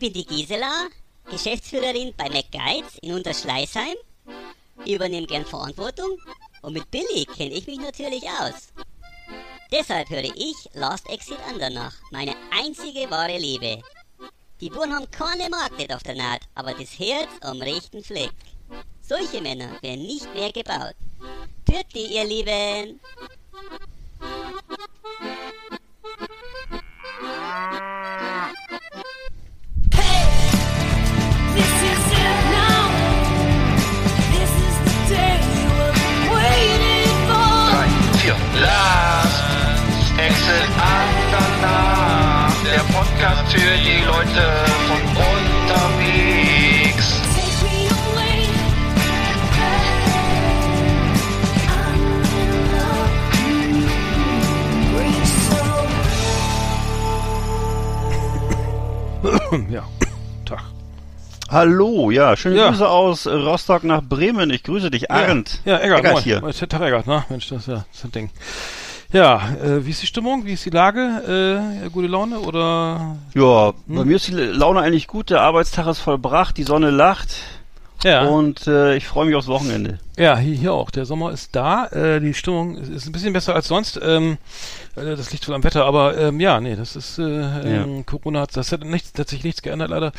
Bin die Gisela, Geschäftsführerin bei McGuides in Unterschleißheim. Übernehme gern Verantwortung und mit Billy kenne ich mich natürlich aus. Deshalb höre ich Last Exit Andernach, meine einzige wahre Liebe. Die Buren haben keine Magnet auf der Naht, aber das Herz am rechten Fleck. Solche Männer werden nicht mehr gebaut. Tüti, ihr Lieben! Exit Andernach. Der Podcast für die Leute von unterwegs. Take me away. I'm in love. Reach so ja. Tag. Hallo, ja, schöne Ja. Grüße aus Rostock nach Bremen. Ich grüße dich, Arndt. Ja, Eggert, Eggert moin. hier. Moin, Tag Eggert, ne? Mensch, das ist ja das ist ein Ding. Ja, äh, wie ist die Stimmung? Wie ist die Lage? Äh, gute Laune oder? Ja, Hm? bei mir ist die Laune eigentlich gut. Der Arbeitstag ist vollbracht, die Sonne lacht Ja. und äh, ich freue mich aufs Wochenende. Ja, hier, hier auch. Der Sommer ist da. Äh, die Stimmung ist, ist ein bisschen besser als sonst. Ähm, äh, das liegt wohl am Wetter, aber ähm, ja, nee, das ist äh, ähm, Corona hat das hat nichts, hat sich nichts geändert leider.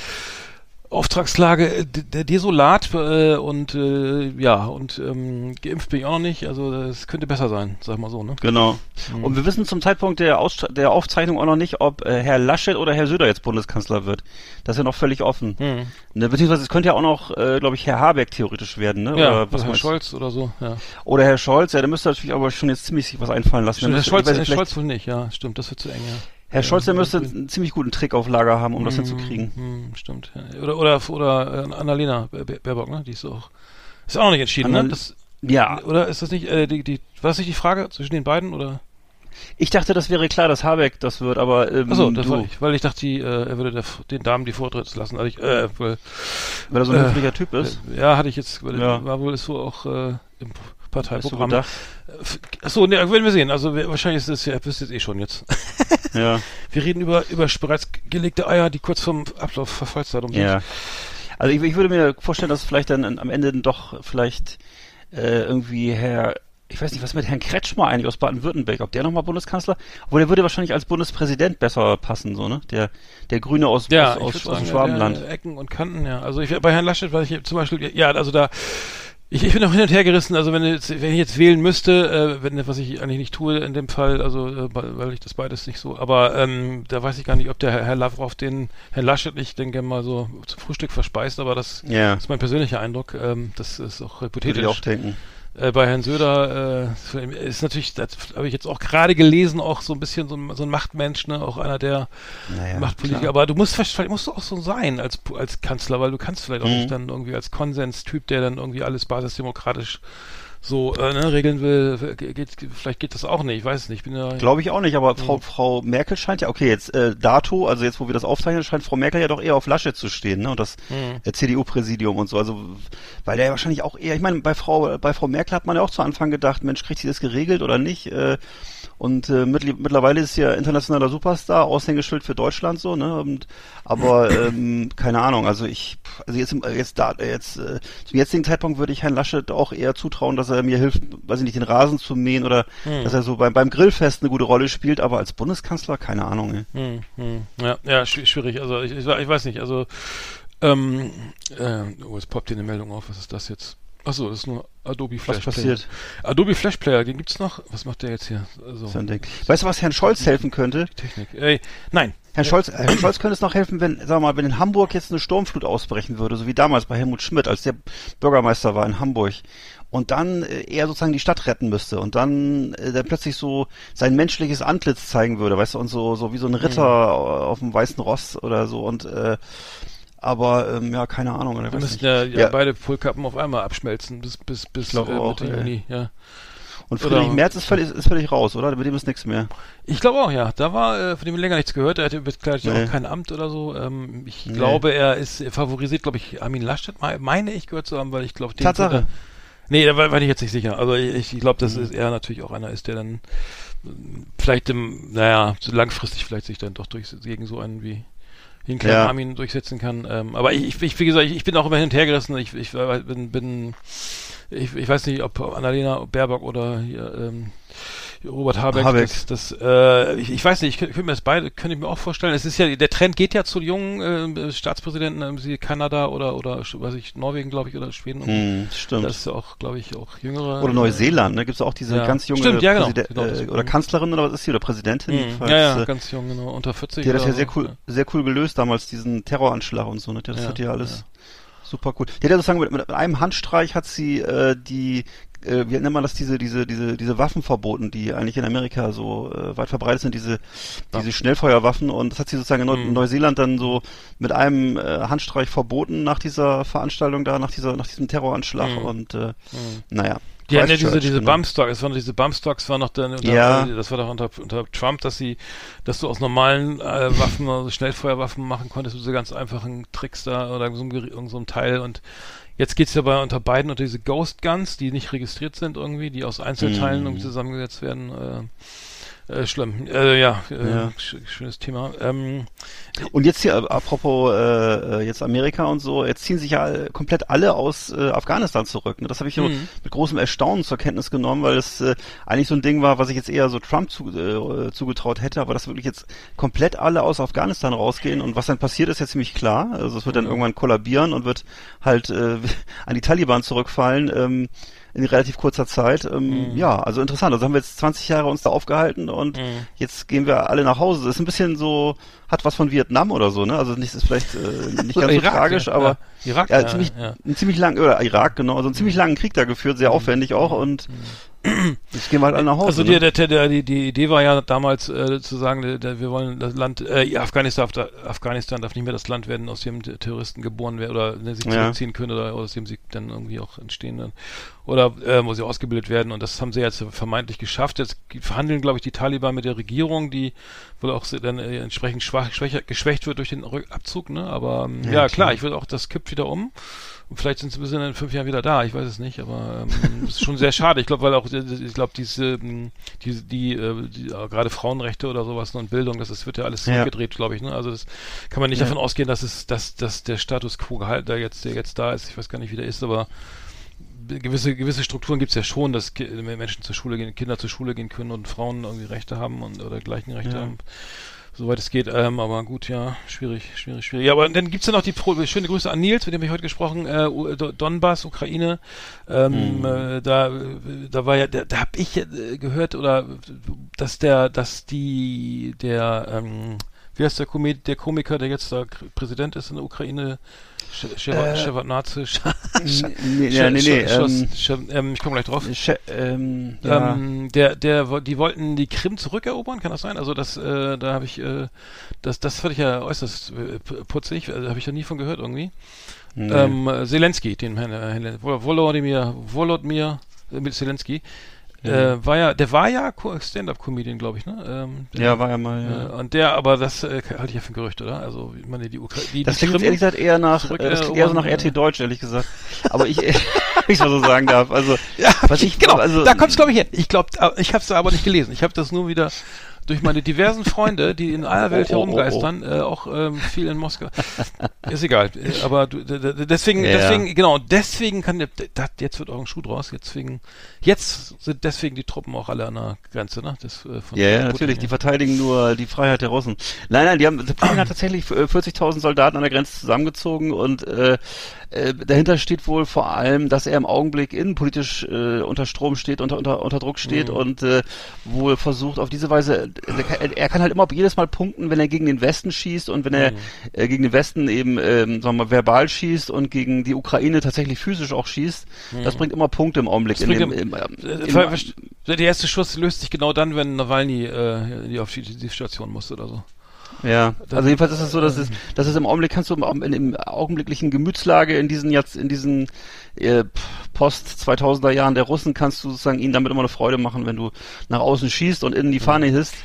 Auftragslage äh, der desolat äh, und äh, ja und ähm, geimpft bin ich auch noch nicht. Also es könnte besser sein, sag mal so. Ne? Genau. Hm. Und wir wissen zum Zeitpunkt der, der Aufzeichnung auch noch nicht, ob äh, Herr Laschet oder Herr Söder jetzt Bundeskanzler wird. Das ist ja noch völlig offen. Hm. Ne, beziehungsweise es könnte ja auch noch, äh, glaube ich, Herr Habeck theoretisch werden, ne? Ja, oder, was Herr? Scholz oder so. Ja. oder Herr Scholz, ja, der müsste natürlich aber schon jetzt ziemlich sich was einfallen lassen. Stimmt, Der Herr Scholz, Herr Scholz wohl nicht. Ja, stimmt. Das wird zu eng. Ja. Herr Scholz, der müsste einen ziemlich guten Trick auf Lager haben, um das hinzukriegen. Hm, stimmt. Oder oder oder äh, Annalena Baer- Baer- Baerbock, ne? Die ist auch ist auch noch nicht entschieden, ne? Annal- Das, Ja, oder ist das nicht äh, die die war das nicht die Frage zwischen den beiden oder? ich dachte, das wäre klar, dass Habeck das wird, aber ähm, Achso, das du, war ich, weil ich dachte, die, äh, er würde der, den Damen die Vortritt lassen. Also ich, äh, weil, weil er so ein Äh, höflicher Typ ist. äh, ja, hatte ich jetzt, weil Ja. war wohl ist so auch äh, im Parteiprogramm. Achso, ne, werden wir sehen. Also wir- wahrscheinlich ist es ja, wisst es eh schon jetzt. Ja, Wir reden über über bereits gelegte Eier, die kurz vom Ablauf Verfallsdatum sind. ja. Also ich, ich würde mir vorstellen, dass vielleicht dann am Ende doch vielleicht äh, irgendwie Herr, ich weiß nicht, was mit Herrn Kretschmer eigentlich aus Baden-Württemberg, ob der nochmal Bundeskanzler, obwohl der würde wahrscheinlich als Bundespräsident besser passen, so, ne? Der, der Grüne aus, Ja, aus, aus, aus dem Schwabenland. äh, Ecken und Kanten, ja. Also ich bei Herrn Laschet, weil ich zum Beispiel, ja, also da ich, ich bin auch hin und her gerissen, also wenn, jetzt, wenn ich jetzt wählen müsste, äh, wenn was ich eigentlich nicht tue in dem Fall, also äh, weil ich das beides nicht so, aber ähm, da weiß ich gar nicht, ob der Herr, Herr Lavrov den Herrn Laschet nicht, denke mal so zum Frühstück verspeist, aber das Ja, ist mein persönlicher Eindruck. Ähm, das ist auch würde hypothetisch. ich auch denken. Äh, bei Herrn Söder äh, ist natürlich, das habe ich jetzt auch gerade gelesen, auch so ein bisschen so ein, so ein Machtmensch, ne, auch einer der Naja, Machtpolitiker. klar. Aber du musst vielleicht musst du auch so sein als als Kanzler, weil du kannst vielleicht auch Mhm. nicht dann irgendwie als Konsenstyp, der dann irgendwie alles basisdemokratisch so äh, ne, regeln will, geht, vielleicht geht das auch nicht, ich weiß es nicht. Ja Glaube ich auch nicht, aber Frau, Mhm. Frau Merkel scheint ja, okay, jetzt äh, dato, also jetzt wo wir das aufzeichnen, scheint Frau Merkel ja doch eher auf Laschet zu stehen, ne? Und das Mhm. äh, CDU-Präsidium und so. Also weil der ja wahrscheinlich auch eher, ich meine, bei Frau, bei Frau Merkel hat man ja auch zu Anfang gedacht, Mensch, kriegt sie das geregelt oder nicht? Äh, und äh, mittl mittlerweile ist ja internationaler Superstar, Aushängeschild für Deutschland so, ne? Und, aber ähm, keine Ahnung, also ich, also jetzt jetzt da jetzt äh, zum jetzigen Zeitpunkt würde ich Herrn Laschet auch eher zutrauen, dass er mir hilft, weiß ich nicht, den Rasen zu mähen oder Hm. dass er so beim, beim Grillfest eine gute Rolle spielt, aber als Bundeskanzler keine Ahnung. Ey. Hm, hm. Ja, ja, schwi- schwierig. Also ich, ich, ich weiß nicht. Also ähm, äh, oh, jetzt poppt hier eine Meldung auf. Was ist das jetzt? Achso, das ist nur Adobe Flash Was passiert? Player. Adobe Flash Player, den gibt's noch? Was macht der jetzt hier? Also, So ein Ding. Weißt du, was Herrn Scholz helfen könnte? Technik. Ey, nein. Herr Scholz, äh, Herr Scholz könnte es noch helfen, wenn, wir mal, wenn in Hamburg jetzt eine Sturmflut ausbrechen würde, so wie damals bei Helmut Schmidt, als der Bürgermeister war in Hamburg. Und dann äh, er sozusagen die Stadt retten müsste und dann äh, der plötzlich so sein menschliches Antlitz zeigen würde, weißt du, und so so wie so ein Ritter Mhm. auf dem weißen Ross oder so und äh, aber ähm, ja, keine Ahnung. Wir müssen ja, ja, Ja. beide Polkappen auf einmal abschmelzen bis bis bis äh, auch, Mitte ey. Juni, ja. Und Friedrich oder- Merz ist völlig, ist völlig raus, oder? Mit dem ist nichts mehr. Ich glaube auch, ja. Da war äh, von dem länger nichts gehört. Er hatte bekleidet ja Nee. auch kein Amt oder so. Ähm, ich Nee. glaube, er ist er favorisiert, glaube ich, Armin Laschet, me- meine ich gehört zu haben, weil ich glaube, den Tatsache. er- Nee, da war, war ich jetzt nicht sicher. Also ich, ich glaube, dass Mhm. er natürlich auch einer ist, der dann ähm, vielleicht im, naja, so langfristig vielleicht sich dann doch durch gegen so einen wie den kleinen Ja. Armin durchsetzen kann. Ähm, aber ich, ich, wie gesagt, ich, ich bin auch immer hin und her gerissen. Ich, ich bin, bin ich, ich weiß nicht, ob Annalena Baerbock oder hier, ähm, Robert Habeck, Habeck. das, das äh, ich, ich weiß nicht, ich könnte könnt mir das beide, könnte ich mir auch vorstellen. Es ist ja, der Trend geht ja zu jungen äh, Staatspräsidenten, sie Kanada oder oder weiß ich, Norwegen, glaube ich, oder Schweden. Hm, stimmt. Das ist ja auch, glaube ich, auch jüngere. Oder Neuseeland, ne? Gibt es auch diese Ja. ganz junge Stimmt, ja, genau. Präsident- Genau, äh, oder Kanzlerin oder was ist sie? Oder Präsidentin? Jedenfalls, Ja, ja, äh, ganz jung, genau, unter 40. Die hat das ja sehr cool, sehr cool gelöst damals, diesen Terroranschlag und so, ne? Das Ja, hat ja alles super cool. Die hat ja sozusagen mit, mit einem Handstreich hat sie äh, die äh, wie nennt man das, diese, diese, diese, diese Waffen verboten, die eigentlich in Amerika so äh, weit verbreitet sind, diese, diese Schnellfeuerwaffen und das hat sie sozusagen in Neu Mhm. Neuseeland dann so mit einem äh, Handstreich verboten nach dieser Veranstaltung da, nach dieser, nach diesem Terroranschlag Mhm. und äh, Mhm. naja. Die hatten ja diese, diese genau. Bumpstocks, es waren diese Bumpstocks, war noch dann, unter, Ja. das war doch unter, unter Trump, dass sie, dass du aus normalen äh, Waffen, also Schnellfeuerwaffen machen konntest, diese ganz einfachen Tricks da oder so einem, so einem Teil und jetzt geht's ja bei unter beiden unter diese Ghost Guns, die nicht registriert sind irgendwie, die aus Einzelteilen Mhm. irgendwie zusammengesetzt werden. Äh, äh, schlimm. Äh, ja, äh, Ja. sch schönes Thema. Ähm, Und jetzt hier, äh, apropos äh, äh, jetzt Amerika und so, jetzt ziehen sich ja komplett alle aus äh, Afghanistan zurück. Ne? Das habe ich Mhm. mit großem Erstaunen zur Kenntnis genommen, weil es äh, eigentlich so ein Ding war, was ich jetzt eher so Trump zu, äh, zugetraut hätte, aber dass wirklich jetzt komplett alle aus Afghanistan rausgehen und was dann passiert, ist ja ziemlich klar. Also es wird dann irgendwann kollabieren und wird halt äh, an die Taliban zurückfallen. Ähm, in relativ kurzer Zeit. Ähm, Ja, also interessant. Also haben wir jetzt 20 Jahre uns da aufgehalten und Mhm. jetzt gehen wir alle nach Hause. Das ist ein bisschen so, hat was von Vietnam oder so, ne? Also nicht, ist vielleicht äh, nicht ganz so Irak, tragisch, ja, aber ja. Irak, ja, ziemlich, ja. einen ziemlich langen, oder Irak, genau, also einen ziemlich langen Krieg da geführt, sehr aufwendig auch und jetzt gehen wir halt alle nach Hause. Also ne? die, der, der, die, die Idee war ja damals äh, zu sagen, der, der, wir wollen das Land, äh, Afghanistan, darf, Afghanistan darf nicht mehr das Land werden, aus dem Terroristen geboren werden oder ne, sich Ja. zurückziehen können oder aus dem sie dann irgendwie auch entstehen dann. Oder äh, wo sie ausgebildet werden und das haben sie jetzt vermeintlich geschafft. Jetzt verhandeln, glaube ich, die Taliban mit der Regierung, die wohl auch dann äh, entsprechend schwach, schwächer, geschwächt wird durch den Abzug, ne? Aber ähm, ja, Ja, klar, klar. ich würde auch, das kippt wieder um. Und vielleicht sind sie bis in fünf Jahren wieder da, ich weiß es nicht, aber ähm, ist schon sehr schade. Ich glaube, weil auch, äh, ich glaube, diese, ähm, die, die, äh, die äh, gerade Frauenrechte oder sowas und Bildung, das ist, wird ja alles Ja. zurückgedreht, glaube ich. Ne? Also das kann man nicht Ja. davon ausgehen, dass es, dass, dass der Status quo gehalt, der jetzt, der jetzt da ist, ich weiß gar nicht, wie der ist, aber gewisse gewisse Strukturen gibt es ja schon, dass Menschen zur Schule gehen, Kinder zur Schule gehen können und Frauen irgendwie Rechte haben und oder gleichen Rechte Ja. haben. Soweit es geht, ähm, aber gut, ja, schwierig, schwierig, schwierig. Ja, aber dann gibt's ja noch die Pro schöne Grüße an Nils, mit dem ich heute gesprochen, äh, Do- Donbass, Ukraine. Ähm, Mhm. äh, da, äh, da war ja, da, da habe ich äh, gehört oder dass der, dass die, der, ähm, wie heißt der, Komik der Komiker, der jetzt da Präsident ist in der Ukraine, Äh, Shevardnadze, nee, nee, nee, ähm, ähm, ich komme gleich drauf. Che- ähm, ja. Ähm, der, der, die wollten die Krim zurückerobern, kann das sein? Also das, äh, da habe ich, äh, das, das fand ich ja äußerst äh, putzig, also, habe ich ja nie von gehört irgendwie. Nee. Ähm, äh, Zelensky, den Herrn, Herrn Vol- Volodymyr, Volodymyr äh, mit Zelensky, äh, war ja, der war ja Co- Stand-up-Comedian, glaube ich, ne? Ähm, der, ja, war ja mal, ja. äh, und der, aber das äh, halte ich ja für ein Gerücht, oder? Also, ich meine, die Ukraine, die, Das klingt ehrlich gesagt eher nach, zurück, äh, das äh, klingt eher so nach RT Deutsch, ehrlich gesagt. Aber ich, wenn ich mal so sagen darf, also, Ja, was ich, genau, also, da kommt's glaube ich her. Ich glaube, ich habe es aber nicht gelesen. Ich habe das nur wieder durch meine diversen Freunde, die in aller Welt Oh, oh, oh, oh. herumgeistern, Äh, auch ähm, viel in Moskau. Ist egal, äh, aber du, deswegen, Ja. deswegen, genau, deswegen kann der, das, jetzt wird auch ein Schuh draus, jetzt wegen, jetzt sind deswegen die Truppen auch alle an der Grenze, ne? Das, äh, Ja, ja, natürlich. Die verteidigen nur die Freiheit der Russen. Nein, nein, die haben, Putin hat tatsächlich äh, 40.000 Soldaten an der Grenze zusammengezogen und äh, äh, dahinter steht wohl vor allem, dass er im Augenblick innenpolitisch äh, unter Strom steht, unter, unter, unter Druck steht Mhm. und äh, wohl versucht auf diese Weise, er kann, er kann halt immer jedes Mal punkten, wenn er gegen den Westen schießt und wenn Mhm. er äh, gegen den Westen eben, ähm, sagen wir mal, verbal schießt und gegen die Ukraine tatsächlich physisch auch schießt. Das bringt immer Punkte im Augenblick. Mhm. Das in dem, im- im, Äh, im, Der erste Schuss löst sich genau dann, wenn Nawalny äh, die auf die, die Station muss oder so. Ja, also jedenfalls ist es so, dass es, dass es im Augenblick kannst du im, in, im augenblicklichen Gemütslage in diesen jetzt in diesen äh, Post 2000er Jahren der Russen kannst du sozusagen ihnen damit immer eine Freude machen, wenn du nach außen schießt und innen die Fahne hisst.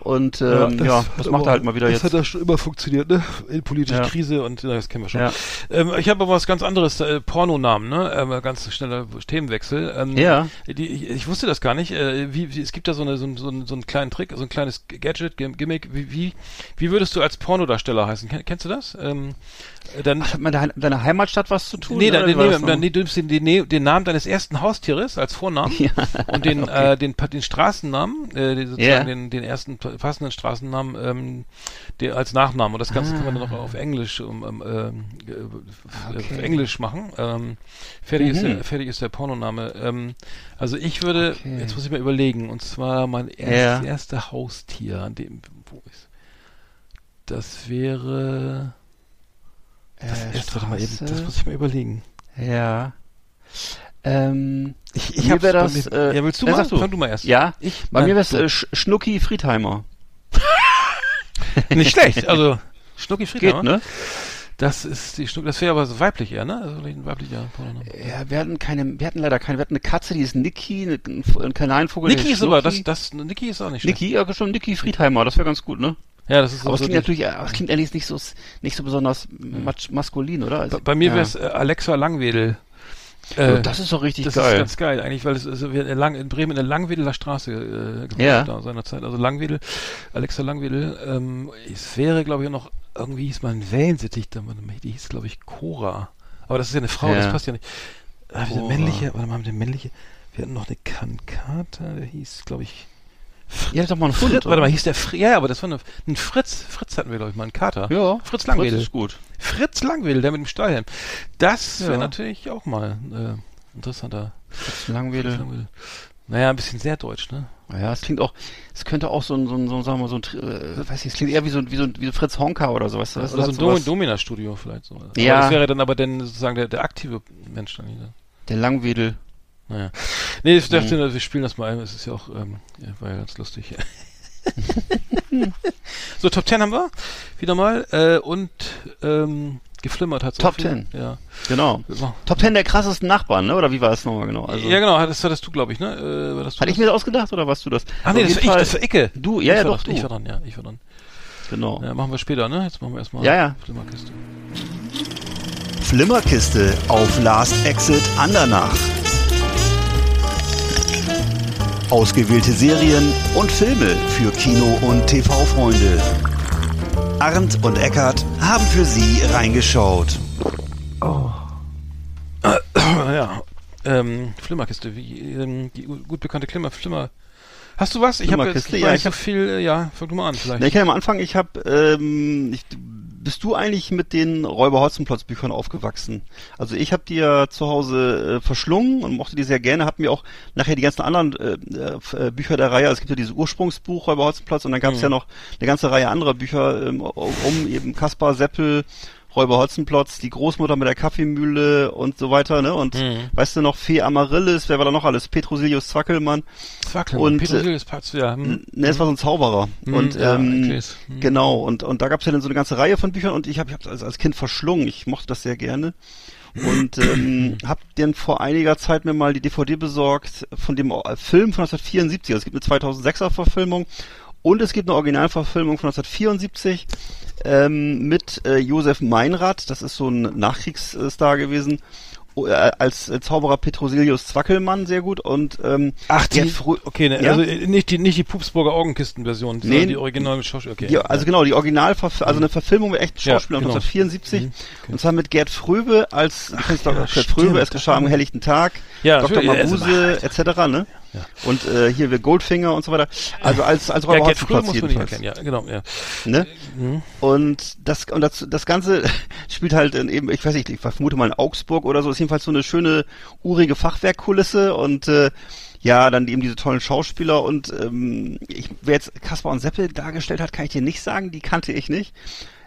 Und ähm, ja, das, macht er halt mal wieder das jetzt. hat ja schon immer funktioniert, ne? In politische Ja. Krise und ja, das kennen wir schon. Ja. Ähm, ich habe aber was ganz anderes, äh, Pornonamen, ne? Ähm, ganz schneller Themenwechsel. Ähm, Ja. Die, ich, ich wusste das gar nicht. Äh, wie, wie, es gibt da so, eine, so, so, einen- so einen kleinen Trick, so ein kleines Gadget, Gim- Gimmick. Wie, wie, wie würdest du als Pornodarsteller heißen? Ken, kennst du das? Ähm, äh, dann, Ach, hat mit deiner, deiner Heimatstadt was zu tun? Nee, dann, nee, dann, nee, du nimmst den, den, den Namen deines ersten Haustieres als Vornamen Ja, und den, okay. äh, den, den Straßennamen, äh, sozusagen Ja. den, den ersten pa- passenden Straßennamen ähm, der, als Nachnamen. Und das Ganze kann man dann noch auf Englisch um, um, äh, Ah, Okay. auf Englisch machen. Ähm, fertig, ist Mhm. der, fertig ist der Pornoname. Ähm, also ich würde, Okay. jetzt muss ich mal überlegen, und zwar mein erst, Ja. erste Haustier, an dem, wo ist, das wäre, das Äh, warte mal eben, das muss ich mal überlegen. Ja. Ähm, Ich, ich bei das, mir- äh, ja, willst du ja, mal? sag du. Fang du mal erst. ja, Ich, bei nein, mir wär's du. äh, Sch Schnucki Friedheimer. Nicht schlecht. Also Schnucki Geht, Friedhammer. ne? Das ist die Schnucki, das wäre aber so weiblich eher, ne? Also ein weiblicher Pornoname. Ja, wir hatten keine, wir hatten leider keine, wir hatten eine Katze, die ist Niki, ein, Kanarienvogel. Niki ist aber, das, das, Niki ist auch nicht schlecht. Niki, ja, schon Niki Friedheimer, das wäre ganz gut, ne? Ja, das ist so, Aber es so klingt natürlich, äh, es klingt ehrlich nicht so, nicht so besonders mas maskulin, oder? Also, bei, bei mir ja. wäre es äh, Alexa Langwedel. Oh, Äh, das ist doch richtig das geil. ist ganz geil, eigentlich, weil es also wir in, Lang, in Bremen in der Langwedeler Straße äh, gewohnt Ja. da seinerzeit. Also Langwedel, Alexa Langwedel. Ähm, es wäre, glaube ich, noch, irgendwie hieß mal ein Wellensittich, die hieß, glaube ich, Cora. Aber das ist ja eine Frau, Ja. das passt ja nicht. Ah, diese Cora. männliche, warte mal, der männliche, wir hatten noch eine Kankata, der hieß, glaube ich, ja, doch mal ein Fritz, warte mal, hieß der Fr ja, aber das war eine, ein Fritz. Fritz hatten wir, glaube ich, mal einen Kater. Ja, Fritz Langwedel. Fritz ist gut. Fritz Langwedel, der mit dem Stahlhelm. Das wäre Ja. natürlich auch mal äh, interessanter. Fritz Fritz Langwedel. Langwedel. Naja, ein bisschen sehr deutsch, ne? Ja, es klingt auch, es könnte auch so ein, so ein, so ein sagen wir mal, so ein, äh, weiß ich, es klingt eher wie so, ein- wie so, ein- wie so Fritz Honka oder sowas. Das Oder so ein Dom Domina-Studio vielleicht so. Aber Ja. das wäre dann aber dann sozusagen der, der aktive Mensch dann wieder. Der Langwedel. Naja. Nee, ich dachte, Mhm. wir spielen das mal ein. Es ist ja auch, ähm, war ja ganz lustig. so, Top 10 haben wir. Wieder mal. Äh, und ähm, geflimmert hat Top viel. 10. Ja. Genau. So. Top 10 der krassesten Nachbarn, ne? Oder wie war es nochmal genau? Also, ja, genau, das hattest du, glaube ich, ne? Äh, war das du Hatte ich mir das ausgedacht oder warst du das? Ach nee, Auf das war ich, das war Icke. Du, ja, ich ja, war doch, dran, Ich du. war dran, ja, ich war dran. Genau. Ja, machen wir später, ne? Jetzt machen wir erstmal Ja, ja. Flimmerkiste. Flimmerkiste auf Last Exit Andernach. Ausgewählte Serien und Filme für Kino- und TV-Freunde. Arndt und Eckart haben für Sie reingeschaut. ja. Ähm, Flimmerkiste, wie ähm, die gu- gut bekannte Klimmer, Flimmer. Hast du was? Ich habe jetzt ich ja, so hab- viel, äh, ja, fang du mal an vielleicht. Na, ich kann ja mal anfangen. Ich habe, ähm, ich, bist du eigentlich mit den Räuber Hotzenplotz Büchern aufgewachsen? Also ich habe die ja zu Hause äh, verschlungen und mochte die sehr gerne. Hab mir auch nachher die ganzen anderen äh, äh, Bücher der Reihe. Also es gibt ja dieses Ursprungsbuch Räuber Hotzenplotz und dann gab es Mhm. ja noch eine ganze Reihe anderer Bücher ähm, um eben Kaspar Seppel. Räuber Hotzenplotz, die Großmutter mit der Kaffeemühle und so weiter, ne? Und Mhm. weißt du noch, Fee Amaryllis, wer war da noch alles? Petrosilius Zwackelmann. Zwackel, und, Petersilie Patz, ja. Hm. Ne, es war so ein Zauberer. Mhm, und ja, ähm. Mhm. genau, und, und da gab's ja dann so eine ganze Reihe von Büchern und ich habe ich hab's als, als Kind verschlungen. Ich mochte das sehr gerne. Und ähm, hab dann vor einiger Zeit mir mal die DVD besorgt von dem äh, Film von 1974. Also es gibt eine 2006er Verfilmung und es gibt eine Originalverfilmung von 1974 ähm, mit äh, Josef Meinrad. Das ist so ein Nachkriegsstar gewesen. äh, als äh, Zauberer Petrosilius Zwackelmann sehr gut und ähm, Ach, Gerd die, okay, ne, Ja? also äh, nicht die, nicht die Pupsburger Augenkisten-Version, Nee. sondern die originale Schauspiel, okay. Die, also genau, die Original, also eine Verfilmung mit echten Ja, Schauspielern genau. 1974. Und zwar mit Gerd Fröbe als, ach, Dr. Gerd stimmt. Fröbe, es geschah am helllichten Tag, Ja, Dr. natürlich, also, Mabuse, etc., ne? Und äh, hier wir Goldfinger und so weiter. Also als, als ja, Räuber Fröbe Hotzenplotz muss man nicht jedenfalls. erkennen, ja, genau, ja. Ne? Mhm. Und das und das, das Ganze spielt halt in eben, ich weiß nicht, ich vermute mal in Augsburg oder so, ist jedenfalls so eine schöne urige Fachwerkkulisse und äh, ja, dann eben diese tollen Schauspieler und ähm, ich, wer jetzt Kaspar und Seppel dargestellt hat, kann ich dir nicht sagen, die kannte ich nicht.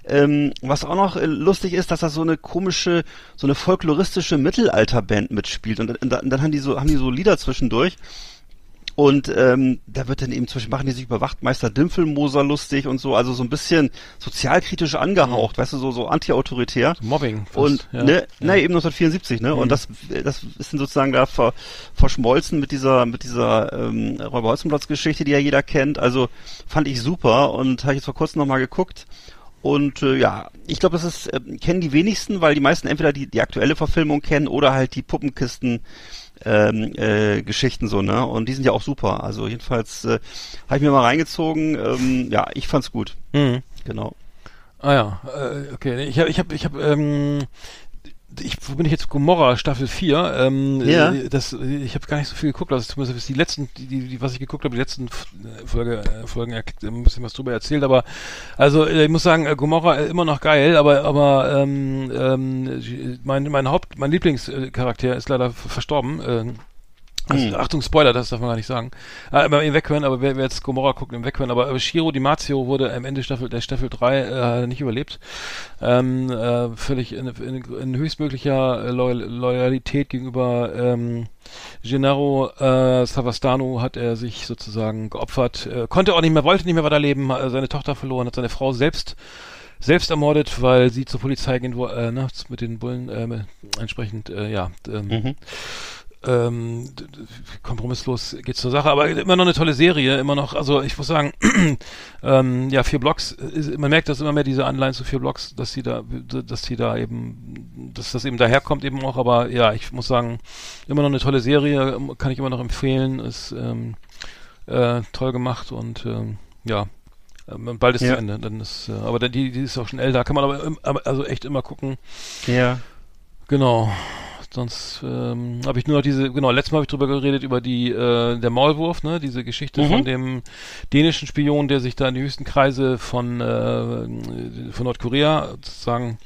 Ähm, was auch noch äh, lustig ist, dass da so eine komische, so eine folkloristische Mittelalterband mitspielt und, dann- dann, dann haben die so, haben die so Lieder zwischendurch. Und ähm, da wird dann eben zwischen machen die sich über Wachtmeister Dimpfelmoser lustig und so, also so ein bisschen sozialkritisch angehaucht, weißt du, so so antiautoritär. Mobbing. fast, Und ja. ne, ja. ne, eben 1974, ne? Und das das ist dann sozusagen da ver, verschmolzen mit dieser mit dieser ähm, Räuber Holzenplatz Geschichte, die ja jeder kennt. Also fand ich super und habe ich jetzt vor kurzem noch mal geguckt. Und äh, ja, ich glaube, das ist äh, kennen die wenigsten, weil die meisten entweder die die aktuelle Verfilmung kennen oder halt die Puppenkisten ähm, äh, Geschichten so, ne? Und die sind ja auch super. Also jedenfalls äh, habe ich mir mal reingezogen. Ähm, ja, ich fand's gut. Mhm. Genau. Ah ja, äh, okay. Ich habe, ich habe, ich habe, ähm, ich, wo bin ich jetzt? Gomorra Staffel 4. Ähm, Ja. äh, Das, ich habe gar nicht so viel geguckt. Also zumindest die letzten, die, die, was ich geguckt habe, die letzten äh, Folge, äh, Folgen, äh, ein bisschen was drüber erzählt. Aber also äh, ich muss sagen, äh, Gomorra äh, immer noch geil. Aber aber ähm, ähm, mein mein Haupt, mein Lieblingscharakter ist leider verstorben. Äh, also, Hm. Achtung, Spoiler, das darf man gar nicht sagen. Äh, im Weghören, aber wer, wer jetzt Gomorra guckt, im Weghören. Aber äh, Shiro Di Marzio wurde am Ende Staffel, der Staffel 3 äh, nicht überlebt. Ähm, äh, völlig in, in, in höchstmöglicher äh, Loyal, Loyalität gegenüber ähm, Gennaro äh, Savastano hat er sich sozusagen geopfert. Äh, konnte auch nicht mehr, wollte nicht mehr weiterleben, äh, seine Tochter verloren, hat seine Frau selbst selbst ermordet, weil sie zur Polizei gehen wo, äh, ne, mit den Bullen äh, entsprechend, äh, ja, ähm, Mhm. Ähm, kompromisslos geht's zur Sache, aber immer noch eine tolle Serie, immer noch, also ich muss sagen, ähm, ja, vier Blocks, äh, ist, man merkt das immer mehr, diese Anleihen zu vier Blocks, dass die da, dass die da eben, dass das eben daherkommt eben auch, aber ja, ich muss sagen, immer noch eine tolle Serie, ähm, kann ich immer noch empfehlen, ist ähm, äh, toll gemacht und ähm, ja, ähm, bald ist Ja. zu Ende, dann ist, äh, aber dann- die, die ist auch schon älter, kann man aber, aber also echt immer gucken, Ja. Genau. Sonst ähm, habe ich nur noch diese, genau, letztes Mal habe ich drüber geredet, über die, äh, der Maulwurf, ne, diese Geschichte Mhm. von dem dänischen Spion, der sich da in die höchsten Kreise von, äh, von Nordkorea sozusagen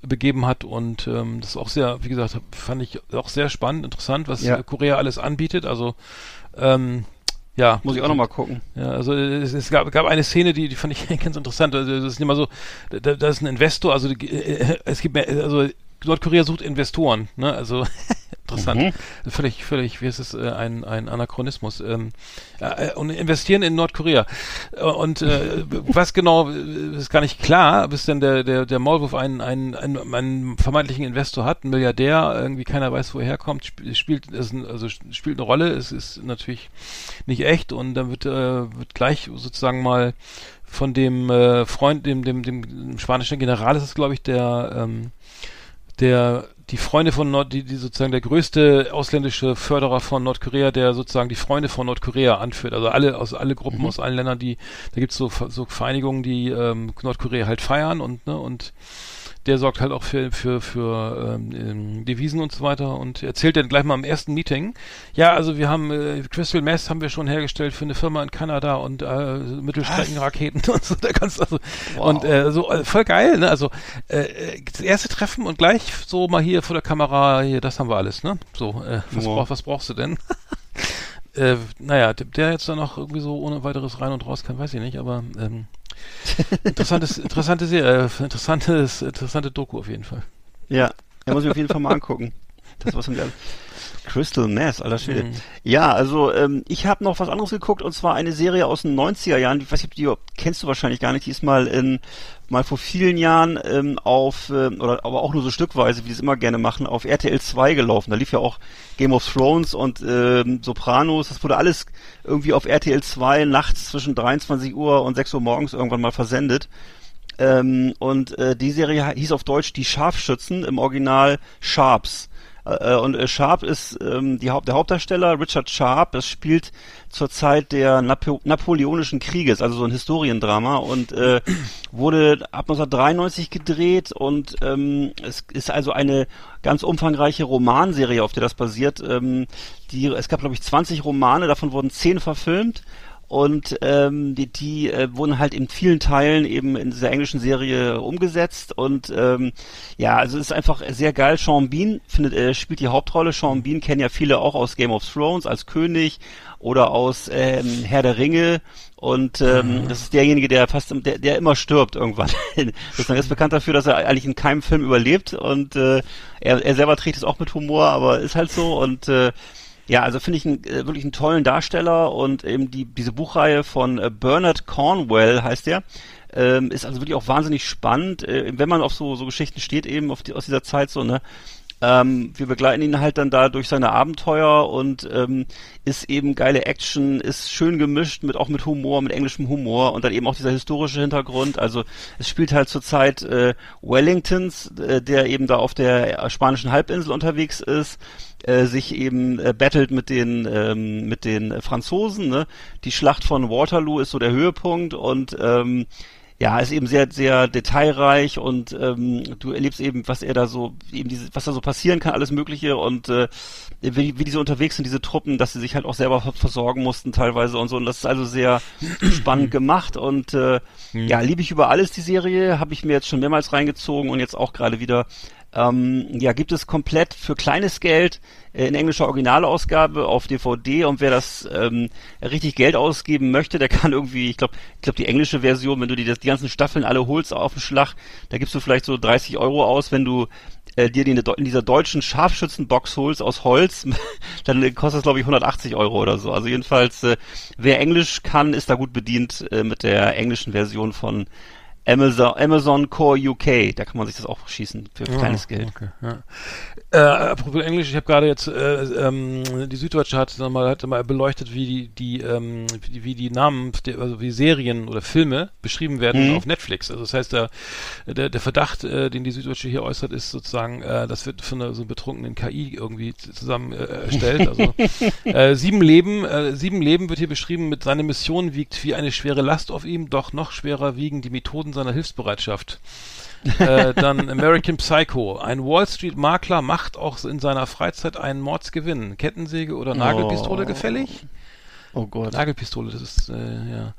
begeben hat und ähm, das ist auch sehr, wie gesagt, fand ich auch sehr spannend, interessant, was Ja. äh, Korea alles anbietet, also ähm, ja. Muss ich auch noch mal gucken. Ja, also es, es gab, gab eine Szene, die, die fand ich ganz interessant. Also das ist immer so, da, da ist ein Investor, also die, äh, es gibt mehr, also Nordkorea sucht Investoren, ne? Also interessant. Völlig, völlig, wie ist es, äh, ein, ein Anachronismus. Ähm, äh, und investieren in Nordkorea. Äh, Und äh, was genau äh, ist gar nicht klar, bis dann der, der, der Maulwurf einen, einen, einen, einen vermeintlichen Investor hat, ein Milliardär, irgendwie keiner weiß, woher er kommt, sp spielt, ist ein, also spielt eine Rolle, es ist natürlich nicht echt und dann wird, äh, wird gleich sozusagen mal von dem äh, Freund, dem, dem, dem spanischen General ist es, glaube ich, der, ähm, der die Freunde von Nord, die, die sozusagen der größte ausländische Förderer von Nordkorea, der sozusagen die Freunde von Nordkorea anführt. Also alle aus alle Gruppen aus allen Ländern, die da gibt's so so Vereinigungen, die ähm, Nordkorea halt feiern und ne und der sorgt halt auch für für für ähm, ähm, Devisen und so weiter und erzählt dann gleich mal im ersten Meeting, ja, also wir haben äh, Crystal Meth haben wir schon hergestellt für eine Firma in Kanada und äh, Mittelstreckenraketen und so, da kannst also und äh, so äh, voll geil, ne? Also äh, das erste Treffen und gleich so mal hier vor der Kamera, hier, das haben wir alles, ne? So, äh, was, Wow. brauch, was brauchst du denn? äh, naja, der, der jetzt da noch irgendwie so ohne weiteres rein und raus kann, weiß ich nicht, aber ähm, interessantes, interessante Serie, äh, interessantes, interessante Doku auf jeden Fall. Ja, ja muss ich auf jeden Fall mal angucken. Das haben wir Crystal Mass, alter Schwede. Mhm. Ja, also ähm, ich habe noch was anderes geguckt und zwar eine Serie aus den 90er Jahren. Ich weiß nicht, die kennst du wahrscheinlich gar nicht. Die ist mal in mal vor vielen Jahren ähm, auf ähm, oder aber auch nur so stückweise, wie die es immer gerne machen, auf RTL 2 gelaufen. Da lief ja auch Game of Thrones und ähm, Sopranos. Das wurde alles irgendwie auf RTL 2 nachts zwischen 23 Uhr und 6 Uhr morgens irgendwann mal versendet. Ähm, und äh, die Serie hieß auf Deutsch Die Scharfschützen, im Original Sharps. Äh, und äh, Sharp ist ähm, die Haupt, der Hauptdarsteller, Richard Sharp, das spielt zur Zeit der Napo Napoleonischen Krieges, also so ein Historiendrama und äh, wurde ab 1993 gedreht und ähm, es ist also eine ganz umfangreiche Romanserie, auf der das basiert. Ähm, die, es gab, glaube ich, 20 Romane, davon wurden 10 verfilmt und ähm, die, die äh, wurden halt in vielen Teilen eben in dieser englischen Serie umgesetzt und ähm, ja, also es ist einfach sehr geil. Sean Bean findet, äh, spielt die Hauptrolle. Sean Bean kennen ja viele auch aus Game of Thrones als König oder aus ähm, Herr der Ringe und ähm, Mhm. das ist derjenige, der fast, der, der immer stirbt irgendwann. das ist bekannt dafür, dass er eigentlich in keinem Film überlebt und äh, er, er selber trägt es auch mit Humor, aber ist halt so und äh, ja, also finde ich einen, äh, wirklich einen tollen Darsteller und eben die diese Buchreihe von äh, Bernard Cornwell heißt der. Ähm, ist also wirklich auch wahnsinnig spannend, äh, wenn man auf so, so Geschichten steht, eben auf die, aus dieser Zeit so, ne? Ähm, wir begleiten ihn halt dann da durch seine Abenteuer und ähm, ist eben geile Action, ist schön gemischt mit auch mit Humor, mit englischem Humor und dann eben auch dieser historische Hintergrund. Also es spielt halt zur Zeit äh, Wellingtons, äh, der eben da auf der spanischen Halbinsel unterwegs ist, äh, sich eben äh, battelt mit den ähm, mit den Franzosen. Ne? Die Schlacht von Waterloo ist so der Höhepunkt und ähm, ja, ist eben sehr, sehr detailreich und ähm, du erlebst eben, was er da so, eben diese, was da so passieren kann, alles Mögliche und äh, wie, wie die so unterwegs sind, diese Truppen, dass sie sich halt auch selber ver- versorgen mussten teilweise und so. Und das ist also sehr spannend gemacht und äh, ja, liebe ich über alles die Serie, habe ich mir jetzt schon mehrmals reingezogen und jetzt auch gerade wieder. Ähm, ja, gibt es komplett für kleines Geld äh, in englischer Originalausgabe auf DVD und wer das ähm, richtig Geld ausgeben möchte, der kann irgendwie, ich glaube, ich glaube die englische Version, wenn du die, das- die ganzen Staffeln alle holst auf den Schlag, da gibst du vielleicht so 30 Euro aus, wenn du äh, dir die in, dieser deutschen Scharfschützenbox holst aus Holz, dann kostet das glaube ich 180 Euro oder so. Also jedenfalls, äh, wer Englisch kann, ist da gut bedient äh, mit der englischen Version von Amazon, Amazon Core UK. Da kann man sich das auch schießen für kleines Geld. Okay, ja. Äh, apropos Englisch, ich habe gerade jetzt, äh, ähm, die Süddeutsche hat mal, hat mal beleuchtet, wie die, die, ähm, wie die, Namen, also wie Serien oder Filme beschrieben werden Mhm. auf Netflix. Also das heißt, der, der, der Verdacht, äh, den die Süddeutsche hier äußert, ist sozusagen, äh, das wird von einer so betrunkenen KI irgendwie zusammen äh, erstellt. Also äh, sieben Leben, äh, sieben Leben wird hier beschrieben mit seiner Mission wiegt wie eine schwere Last auf ihm, doch noch schwerer wiegen die Methoden seiner Hilfsbereitschaft. Äh, dann American Psycho. Ein Wall Street Makler macht auch in seiner Freizeit einen Mordsgewinn. Kettensäge oder Nagelpistole Oh. gefällig? Oh Gott. Nagelpistole, das ist, äh, ja.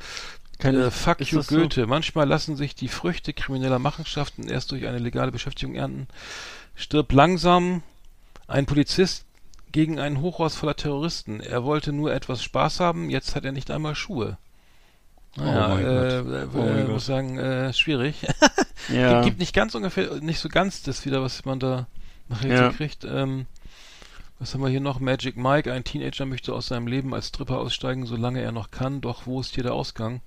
Kann Äh, fuck you das so? Goethe. Manchmal lassen sich die Früchte krimineller Machenschaften erst durch eine legale Beschäftigung ernten. Stirb langsam. Ein Polizist gegen einen Hochhaus voller Terroristen. Er wollte nur etwas Spaß haben, jetzt hat er nicht einmal Schuhe. Naja, Oh äh, äh, Oh äh, muss sagen, äh, schwierig. Ja. Gibt, nicht ganz ungefähr, nicht so ganz das wieder, was man da nachher Ja. kriegt. Ähm, was haben wir hier noch? Magic Mike, ein Teenager möchte aus seinem Leben als Stripper aussteigen, solange er noch kann. Doch wo ist hier der Ausgang?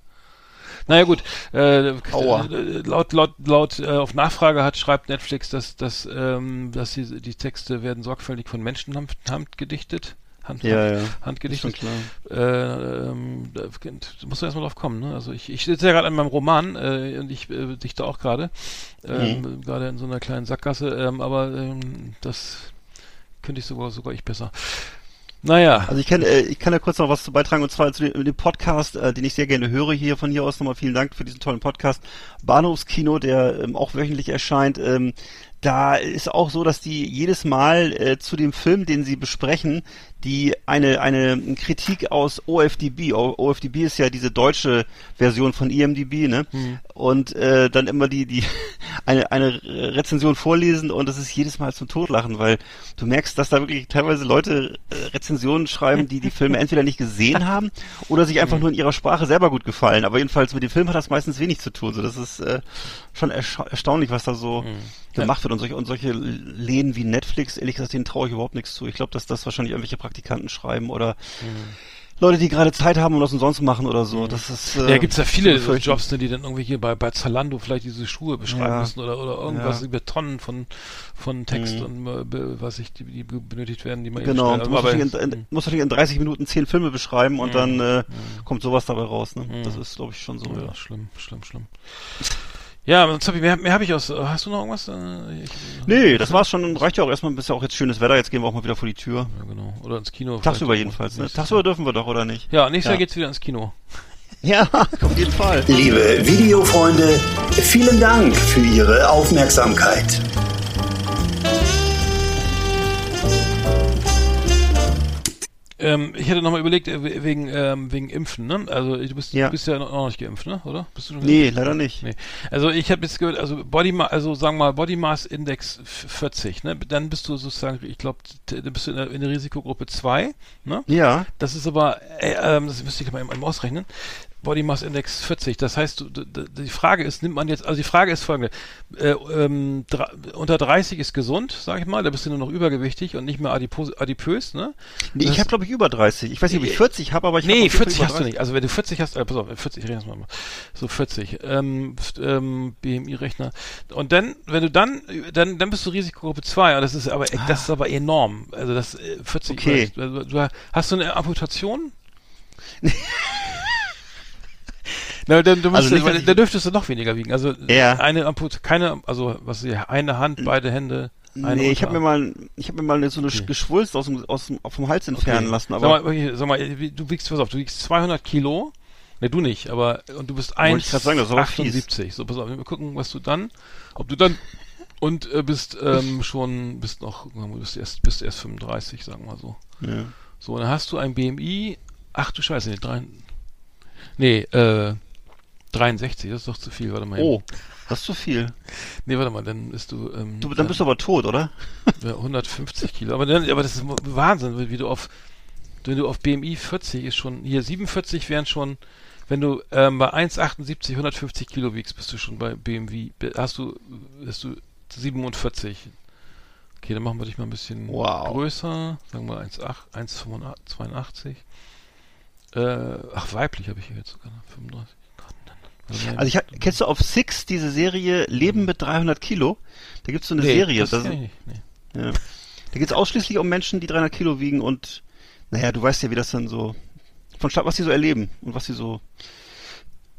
Naja gut, äh, Aua. äh, laut, laut, laut äh, auf Nachfrage hat, schreibt Netflix, dass, dass, ähm, dass die, die Texte werden sorgfältig von Menschen hand, handgedichtet. Hand, Ja, ja. Handgedichtet. Äh, ähm, da da musst du erstmal drauf kommen, ne? Also ich, ich sitze ja gerade an meinem Roman äh, und ich äh, dichte auch gerade. Ähm, Mhm. Gerade in so einer kleinen Sackgasse, ähm, aber ähm, das könnte ich sogar sogar ich besser. Naja. Also ich kann, äh, ich kann da kurz noch was zu beitragen und zwar zu dem, dem Podcast, äh, den ich sehr gerne höre hier von hier aus nochmal vielen Dank für diesen tollen Podcast. Bahnhofskino, der ähm, auch wöchentlich erscheint. Ähm, da ist auch so, dass die jedes Mal äh, zu dem Film, den sie besprechen, die eine eine Kritik aus OFDB. OFDB ist ja diese deutsche Version von IMDb, ne? Und äh, dann immer die die eine eine Rezension vorlesen und das ist jedes Mal zum Totlachen, weil du merkst, dass da wirklich teilweise Leute äh, Rezensionen schreiben, die die Filme entweder nicht gesehen haben oder sich einfach nur in ihrer Sprache selber gut gefallen. Aber jedenfalls mit dem Film hat das meistens wenig zu tun. So, das ist äh, schon ersta erstaunlich, was da so gemacht wird und solche und solche Läden wie Netflix. Ehrlich gesagt, denen traue ich überhaupt nichts zu. Ich glaube, dass das wahrscheinlich irgendwelche Praktikanten schreiben oder Leute, die gerade Zeit haben und das umsonst machen oder so. Das ist äh, Ja, gibt's ja viele befürchten. Jobs, ne, die dann irgendwie hier bei, bei Zalando vielleicht diese Schuhe beschreiben Ja. müssen oder, oder irgendwas Ja. über Tonnen von, von Text Mhm. und äh, was ich, die, die benötigt werden, die man eben Genau, musst aber- natürlich in, in, musst natürlich in 30 Minuten 10 Filme beschreiben und Mhm. dann äh, kommt sowas dabei raus. Ne? Das ist, glaube ich, schon so. ja, Ja. schlimm, schlimm, schlimm. Ja, sonst hab ich, mehr, mehr habe ich aus. Hast du noch irgendwas? Äh, Ich, Nee, das war's schon. Reicht ja auch erstmal, bis ja auch jetzt schönes Wetter. Jetzt gehen wir auch mal wieder vor die Tür. Ja, genau. Oder ins Kino. Tagsüber jedenfalls. Ne? Tagsüber Jahr. dürfen wir doch, oder nicht? Ja, nächstes Jahr Ja. geht's wieder ins Kino. Ja, auf jeden Fall. Liebe Videofreunde, vielen Dank für Ihre Aufmerksamkeit. Ähm, ich hätte nochmal überlegt, äh, we- wegen, ähm, wegen Impfen, ne? Also du bist, Ja. du bist ja noch noch nicht geimpft, ne? Oder? Bist du schon Nee, geimpft? leider nicht. Nee. Also ich habe jetzt gehört, also Body also sagen wir mal Body Mass Index f- 40, ne? Dann bist du sozusagen, ich glaube, dann bist du in der, in der Risikogruppe 2, ne? Ja. Das ist aber, äh, ähm, das müsste ich mal eben ausrechnen. Body Mass Index 40. Das heißt, du, die Frage ist, nimmt man jetzt, also die Frage ist folgende: äh, ähm, dra- unter 30 ist gesund, sag ich mal, da bist du nur noch übergewichtig und nicht mehr adipos, adipös, ne? Nee, ich habe glaube ich über 30. Ich weiß nicht, ob ich 40 habe, aber ich hab Nee, Fall 40 über hast du 30. nicht. Also wenn du 40 hast, äh, pass auf, 40, ich rede jetzt mal. So 40. Ähm, ähm, BMI-Rechner. Und dann, wenn du dann, dann, dann bist du Risikogruppe 2. Und das ist aber, das ist aber enorm. Also das äh, 40. Okay. Also, du, hast du eine Amputation? Na, dann, du Also müsstest, nicht, weil, dass ich- da dürftest du noch weniger wiegen. Also Ja. eine Amput, keine, also was ist, eine Hand, beide Hände. Eine Nee, ich habe mir mal, ich habe mir mal so eine Okay. Geschwulst aus dem, aus dem, vom Hals entfernen lassen, sag aber mal, okay, sag mal, du wiegst, pass auf, du wiegst 200 Kilo. Ne, du nicht, aber, und du bist Wollte ich grad sagen, das ist aber 1,78. So, pass auf, wir gucken, was du dann, ob du dann, und äh, bist ähm, schon, bist noch, du bist erst, bist erst 35, sagen wir mal so. ja. So, dann hast du ein BMI, ach du Scheiße, nee, drei, nee, äh, 63, das ist doch zu viel, warte mal. eben. Oh, das ist zu viel. Nee, warte mal, dann bist du, ähm, Du, dann bist du aber tot, oder? ja, 150 Kilo. Aber, dann, aber das ist Wahnsinn, wie du auf, wenn du auf BMI 40 ist schon, hier 47 wären schon, wenn du ähm, bei 1,78 150 Kilo wiegst, bist du schon bei BMW, hast du, hast du 47. Okay, dann machen wir dich mal ein bisschen Wow. größer, sagen wir 1,8, 1,82. Äh, ach, weiblich habe ich hier jetzt sogar, 35. Gott, dann- warte mal. Also ich hab, kennst du auf Six diese Serie Leben mit 300 Kilo? Da gibt's so eine nee, Serie. das das-. Nee. ja. Da geht's ausschließlich um Menschen, die 300 Kilo wiegen und naja, du weißt ja, wie das dann so von Stadt, was die so erleben und was sie so,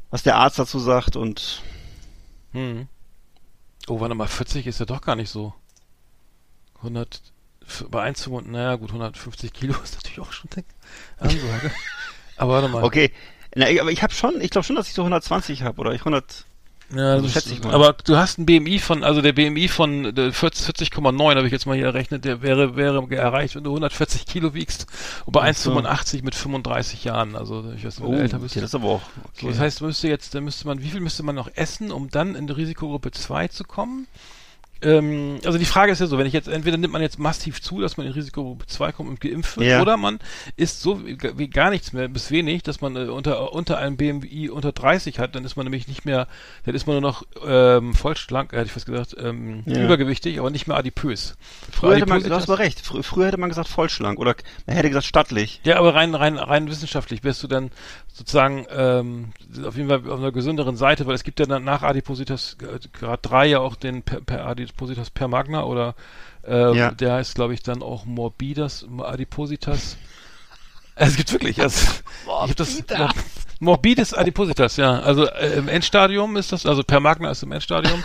was der Arzt dazu sagt und Hm. Oh, warte mal, 40 ist ja doch gar nicht so. 100, f- bei 1 zu, naja gut, 150 Kilo ist natürlich auch schon dick. Ansage. Aber warte mal. okay. Na, aber ich habe schon, ich glaube schon, dass ich so 120 habe oder ich 100. Ja, Also schätze ich mal. Aber du hast ein BMI von, also der BMI von äh, 40 40,9 habe ich jetzt mal hier errechnet, der wäre, wäre erreicht, wenn du 140 Kilo wiegst. Und bei Ach so. 1,85 mit 35 Jahren. Also ich weiß nicht, Oh, du älter bist. okay, das ist aber auch. So, Okay. das heißt, müsste jetzt, müsste man, wie viel müsste man noch essen, um dann in die Risikogruppe 2 zu kommen? Ähm, also die Frage ist ja so, wenn ich jetzt, entweder nimmt man jetzt massiv zu, dass man in Risikogruppe 2 kommt und geimpft wird, Ja. oder man isst so wie, gar nichts mehr, bis wenig, dass man äh, unter, unter einem BMI unter 30 hat, dann ist man nämlich nicht mehr, dann ist man nur noch ähm, voll schlank, äh, hätte ich fast gesagt, ähm, Ja. übergewichtig, aber nicht mehr adipös. Früher hätte man, du hast aber recht, fr früher hätte man gesagt vollschlank oder man hätte gesagt stattlich. Ja, aber rein, rein, rein wissenschaftlich wärst du dann sozusagen ähm, auf jeden Fall auf einer gesünderen Seite, weil es gibt ja dann nach Adipositas äh, Grad 3 ja auch den per, per Adipositas per Magna oder äh, Ja. der heißt, glaube ich, dann auch Morbidas Adipositas. Es gibt wirklich, also, ich hab das Mor Morbides Adipositas, ja. Also äh, im Endstadium ist das, also per Magna ist im Endstadium.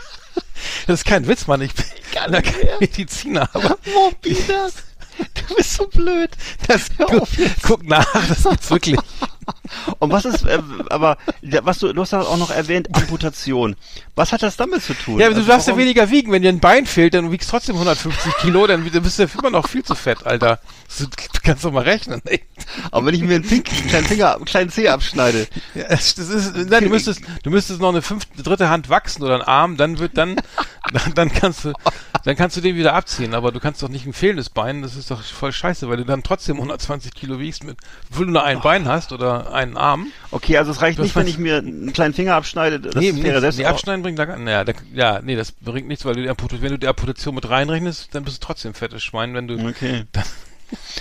das ist kein Witz, Mann. Ich bin kein Mediziner, aber Morbidas. Du bist so blöd. Das hör auf jetzt. guck nach, das gibt's wirklich. Und was ist, äh, aber was du, du hast ja auch noch erwähnt, Amputation. Was hat das damit zu tun? Ja, aber du Also darfst ja weniger wiegen. Wenn dir ein Bein fehlt, dann wiegst du trotzdem 150 Kilo, dann bist du immer noch viel zu fett, Alter. Du kannst doch mal rechnen. ey. Aber wenn ich mir einen, Pink, einen kleinen Finger, einen kleinen Zeh abschneide. Ja, das ist, nein, du müsstest, du müsstest noch eine fünfte, dritte Hand wachsen oder einen Arm, dann wird dann, dann, dann kannst du, dann kannst du den wieder abziehen. Aber du kannst doch nicht ein fehlendes Bein. Das ist doch voll scheiße, weil du dann trotzdem 120 Kilo wiegst, mit, obwohl du nur ein Bein hast oder einen Arm. Okay, also es reicht Das nicht, wenn ich mir einen kleinen Finger abschneide. Das nee, wäre selbst nee, abschneiden bringt da gar, naja, da, ja, nee, das bringt nichts, weil du die Amputation, wenn du die Amputation mit reinrechnest, dann bist du trotzdem fettes Schwein, wenn du, Okay. Also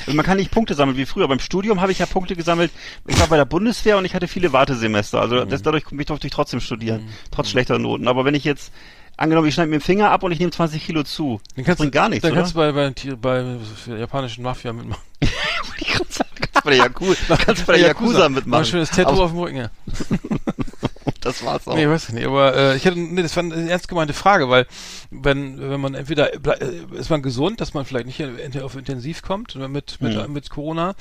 man kann nicht Punkte sammeln wie früher. Beim Studium habe ich ja Punkte gesammelt. Ich war bei der Bundeswehr und ich hatte viele Wartesemester. Also Mhm. das, dadurch durfte ich trotzdem studieren, trotz schlechter Noten. Aber wenn ich jetzt, angenommen, ich schneide mir den Finger ab und ich nehme 20 Kilo zu, Dann kannst bringt du, gar nichts, Dann oder? kannst du bei, bei, bei der japanischen Mafia mitmachen. Kannst bei der Yakuza, kannst bei der Yakuza Mal ein mitmachen. schönes Tattoo Aber auf dem Rücken, ja. das war's auch. Nee, weiß ich nicht, aber äh, ich hatte, nee, das war eine ernst gemeinte Frage, weil wenn, wenn man entweder äh, ist man gesund, dass man vielleicht nicht auf Intensiv kommt mit mit, Mhm. mit Corona,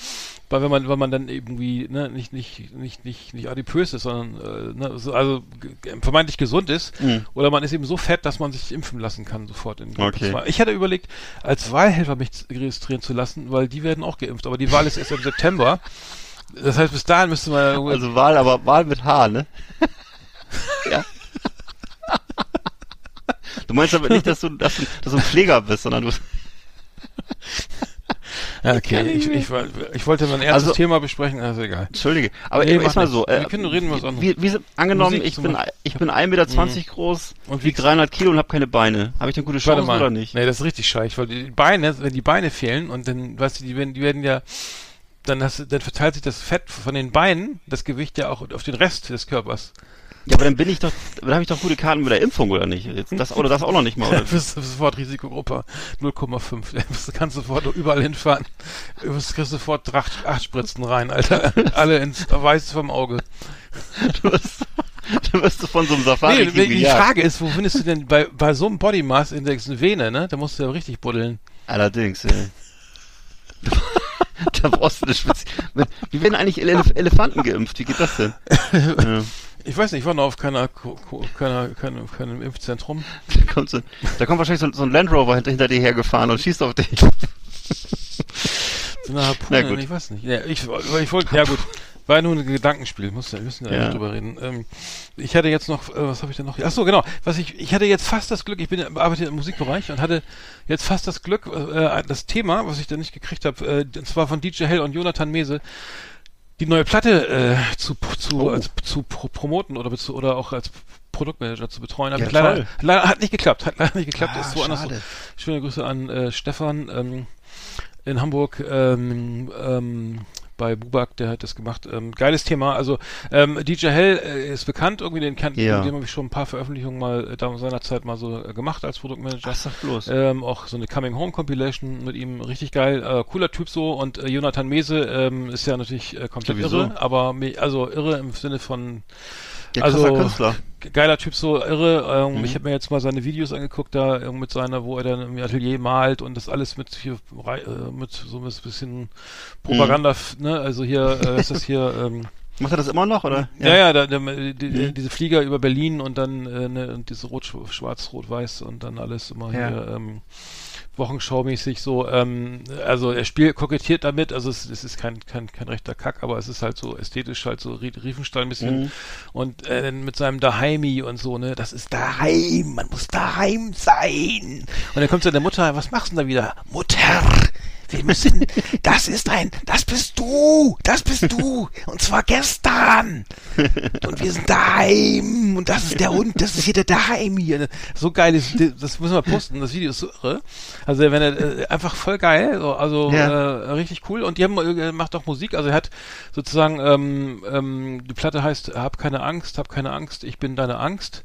weil wenn man wenn man dann irgendwie ne, nicht nicht nicht nicht nicht adipös ist, sondern äh, ne, so, also g- vermeintlich gesund ist, Mhm. oder man ist eben so fett, dass man sich impfen lassen kann sofort. In Okay. Ich hatte überlegt, als Wahlhelfer mich registrieren zu lassen, weil die werden auch geimpft, aber die Wahl ist erst im September. Das heißt, bis dahin müsste man Also Wahl, aber Wahl mit H, ne? ja. Du meinst aber nicht, dass du, dass du, dass du ein Pfleger bist, sondern du. Ja, okay, ich, ich, ich wollte mein erstes Also- Thema besprechen, also egal. Entschuldige. Aber Nee, erstmal nicht. so. äh, Wir können reden was anderes. Wie, wie, angenommen, Musik ich bin, Beispiel. ich bin 1,20 Meter groß Und wiege 300 Kilo und habe keine Beine. Habe ich eine gute Warte Chance mal. oder nicht? Nee, das ist richtig scheiße, weil die Beine, wenn die Beine fehlen und dann, weißt du, die werden, die werden ja, dann hast du, dann verteilt sich das Fett von den Beinen, das Gewicht ja auch auf den Rest des Körpers. Ja, aber dann bin ich doch, dann habe ich doch gute Karten mit der Impfung oder nicht? Jetzt das oder das auch noch nicht mal. Du Oder? bist sofort Risikogruppe 0,5. Du kannst sofort überall hinfahren. Du bist- kriegst sofort acht, acht Spritzen rein, Alter. Alle ins Weiß vom Auge. Du wirst, du wirst von so einem Safari Nee, die Frage ist, wo findest du denn bei, bei so einem Body Mass Index eine Vene, ne? Da musst du ja richtig buddeln. Allerdings, ey. da brauchst du eine Spezi Wie werden eigentlich Elef Elefanten geimpft? Wie geht das denn? ja. Ich weiß nicht, ich war noch auf keiner, keiner, keiner, keinem Impfzentrum. da, kommt so, da kommt wahrscheinlich so, so ein Land Rover hinter, hinter dir hergefahren und schießt auf dich. So eine Harpune, Na gut. ich weiß nicht. Ja, ich, ich wollte, ja gut, war nur ein Gedankenspiel, muss, wir müssen ja, Ja. nicht drüber reden. Ähm, ich hatte jetzt noch, äh, was habe ich denn noch? Ach so, genau, was ich, ich hatte jetzt fast das Glück, ich bin arbeite im Musikbereich und hatte jetzt fast das Glück, äh, das Thema, was ich da nicht gekriegt habe, äh, und zwar von DJ Hell und Jonathan Mese, die neue Platte äh, zu, zu, Oh. als, zu pro promoten oder, zu, oder auch als Produktmanager zu betreuen. Ja, leider, leider hat nicht geklappt, hat leider nicht geklappt, Ah, ist woanders so. Schöne Grüße an äh, Stefan ähm, in Hamburg ähm, ähm, bei Bubak, der hat das gemacht. Ähm, geiles Thema. Also ähm, DJ Hell äh, ist bekannt, irgendwie den kennt, Ja. dem habe ich schon ein paar Veröffentlichungen mal äh, da seinerzeit mal so äh, gemacht als Produktmanager. Ach, sag bloß. Ähm, auch so eine Coming Home Compilation mit ihm, richtig geil, äh, cooler Typ so und äh, Jonathan Mese ähm, ist ja natürlich äh, komplett Sowieso. irre, aber me- also irre im Sinne von Ja, also Künstler. ge- geiler Typ, so irre. Ähm, Mhm. Ich habe mir jetzt mal seine Videos angeguckt, da mit seiner, wo er dann im Atelier malt und das alles mit hier äh, mit so ein bisschen Propaganda, f- ne? Also hier äh, ist das hier. Ähm, Macht er das immer noch, oder? ja, ja, da, da, die, Mhm. diese Flieger über Berlin und dann äh, ne, und diese Rot, Schwarz, Rot, Weiß und dann alles immer Ja. hier ähm, Wochenschau-mäßig so. Ähm, also er spielt, kokettiert damit. Also es, es ist kein, kein kein rechter Kack, aber es ist halt so ästhetisch halt so Rie- Riefenstahl ein bisschen Mhm. und äh, mit seinem Daheimi und so ne. Das ist daheim, man muss daheim sein. Und dann kommt seine Mutter, was machst du denn da wieder? Mutter. Wir müssen, das ist ein, das bist du, das bist du, und zwar gestern. Und wir sind daheim, und das ist der Hund, das ist hier der daheim hier. So geil ist, das müssen wir posten, das Video ist so irre. Also wenn er, äh, einfach voll geil, so, also Ja. äh, richtig cool. Und die haben, äh, macht auch Musik, also er hat sozusagen, ähm, ähm, die Platte heißt, hab keine Angst, hab keine Angst, ich bin deine Angst.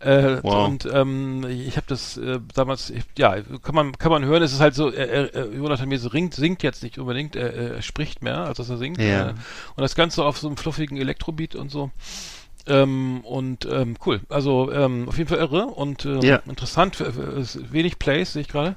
Äh, Wow. Und ähm, ich habe das äh, damals, ich, ja, kann man kann man hören. Es ist halt so, er, er, Jonathan Mese singt, singt jetzt nicht unbedingt, er, er spricht mehr, als dass er singt. Ja. Äh, und das Ganze auf so einem fluffigen Elektrobeat und so. Ähm, und ähm, cool, also ähm, auf jeden Fall irre und ähm, Ja. interessant. F- f- es ist wenig Plays sehe ich gerade.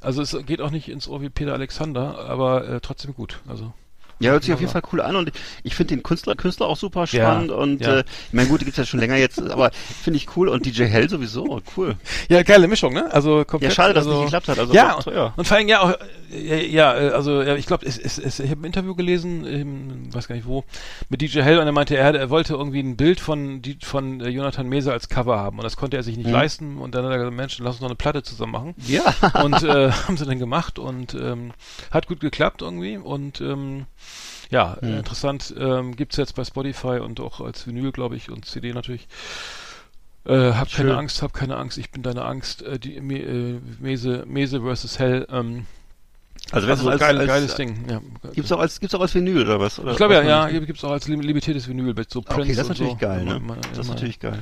Also es geht auch nicht ins Ohr wie Peter Alexander, aber äh, trotzdem gut. Also Ja, hört sich auf jeden Fall cool an und ich finde den Künstler, Künstler auch super spannend und ja. äh, ich meine, gut, die gibt's ja schon länger jetzt, aber finde ich cool und DJ Hell sowieso, cool. Ja, geile Mischung, ne? Also komplett. Ja, schade, dass es also, nicht geklappt hat, also ja, teuer. und vor allem ja auch, ja, ja äh, also ja, ich glaube, es, es, es, ich habe ein Interview gelesen, ähm, weiß gar nicht wo, mit DJ Hell und er meinte, er, er wollte irgendwie ein Bild von die, von äh, Jonathan Mese als Cover haben und das konnte er sich nicht Mhm. leisten und dann hat er gesagt, Mensch, lass uns noch eine Platte zusammen machen. Ja. und äh, haben sie dann gemacht und ähm, hat gut geklappt irgendwie und ähm, ja, Hm. äh, interessant. Ähm, gibt's jetzt bei Spotify und auch als Vinyl, glaube ich, und CD natürlich. Äh, hab Schön. keine Angst, hab keine Angst, ich bin deine Angst. Äh, die Me äh, Mese, Mese versus Hell. Ähm, Also, also als, geil, als, geiles Ding. Ja. Gibt's auch als gibt's auch als Vinyl oder was? Oder Ich glaube ja, ja, man- gibt- gibt's auch als lim- limitiertes Vinyl mit so Prints Okay, das ist natürlich so. geil, ne? Immer- immer- Das ist natürlich geil.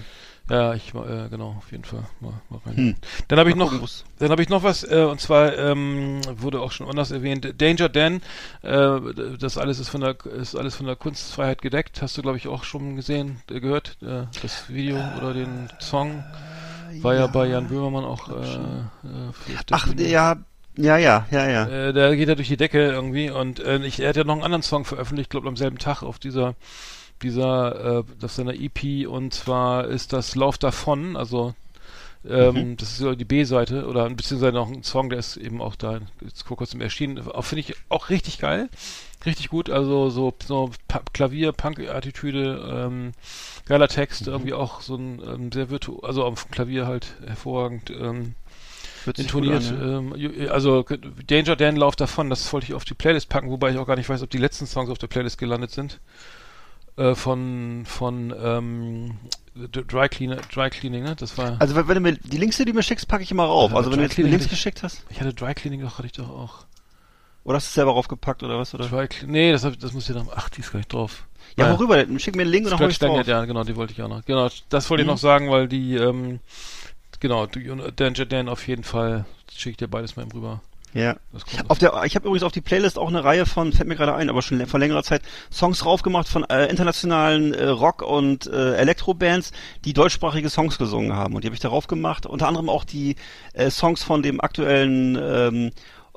Ja, ich äh, genau, auf jeden Fall mal, mal rein. Hm. Dann habe ich noch, dann habe ich noch was äh, und zwar ähm, wurde auch schon anders erwähnt. Danger Dan, äh, das alles ist von der ist alles von der Kunstfreiheit gedeckt. Hast du glaube ich auch schon gesehen, äh, gehört äh, das Video oder den Song war ja, bei Jan Böhmermann auch. Äh, äh, Ach, ja, ja, ja, ja, ja. Äh, da geht er durch die Decke irgendwie und äh, ich, er hat ja noch einen anderen Song veröffentlicht, glaube am selben Tag auf dieser dieser äh, auf seiner EP und zwar ist das Lauf davon, also ähm, das ist die B-Seite oder beziehungsweise noch ein Song, der ist eben auch da jetzt vor kurzem erschienen. Finde ich auch richtig geil, richtig gut. Also so so Pa- Klavier, Punk-Attitüde, ähm, geiler Text, irgendwie auch so ein ähm, sehr virtu, also auf dem Klavier halt hervorragend. Ähm, intoniert. an, ja. ähm, also Danger Dan Lauf davon, das wollte ich auf die Playlist packen, wobei ich auch gar nicht weiß, ob die letzten Songs auf der Playlist gelandet sind. Äh, von von ähm, Dry Cleaner, Dry Cleaning, ne? Das war. Also wenn wenn du mir die Links, die du mir schickst, packe ich immer rauf. Ja, Also wenn du jetzt mir Links ich- geschickt hast, ich hatte Dry Cleaning doch, hatte ich doch auch. oder hast du es selber raufgepackt oder was? Oder? Dry nee, das, hab, das muss ich dann. Ach, die ist gar nicht drauf. Ja, Naja. worüber? denn? Schick mir einen Link und dann Splash ich drauf. Ja, genau, die wollte ich auch noch. Genau, das wollte ich Mhm. noch sagen, weil die, ähm, genau, und Danger Dan auf jeden Fall schicke ich dir beides mal eben rüber. Ja. Auf der, ich habe übrigens auf die Playlist auch eine Reihe von, fällt mir gerade ein, aber schon vor längerer Zeit, Songs raufgemacht von äh, internationalen äh, Rock- und äh, Elektrobands, die deutschsprachige Songs gesungen haben. Und die habe ich darauf gemacht. Unter anderem auch die äh, Songs von dem aktuellen ähm,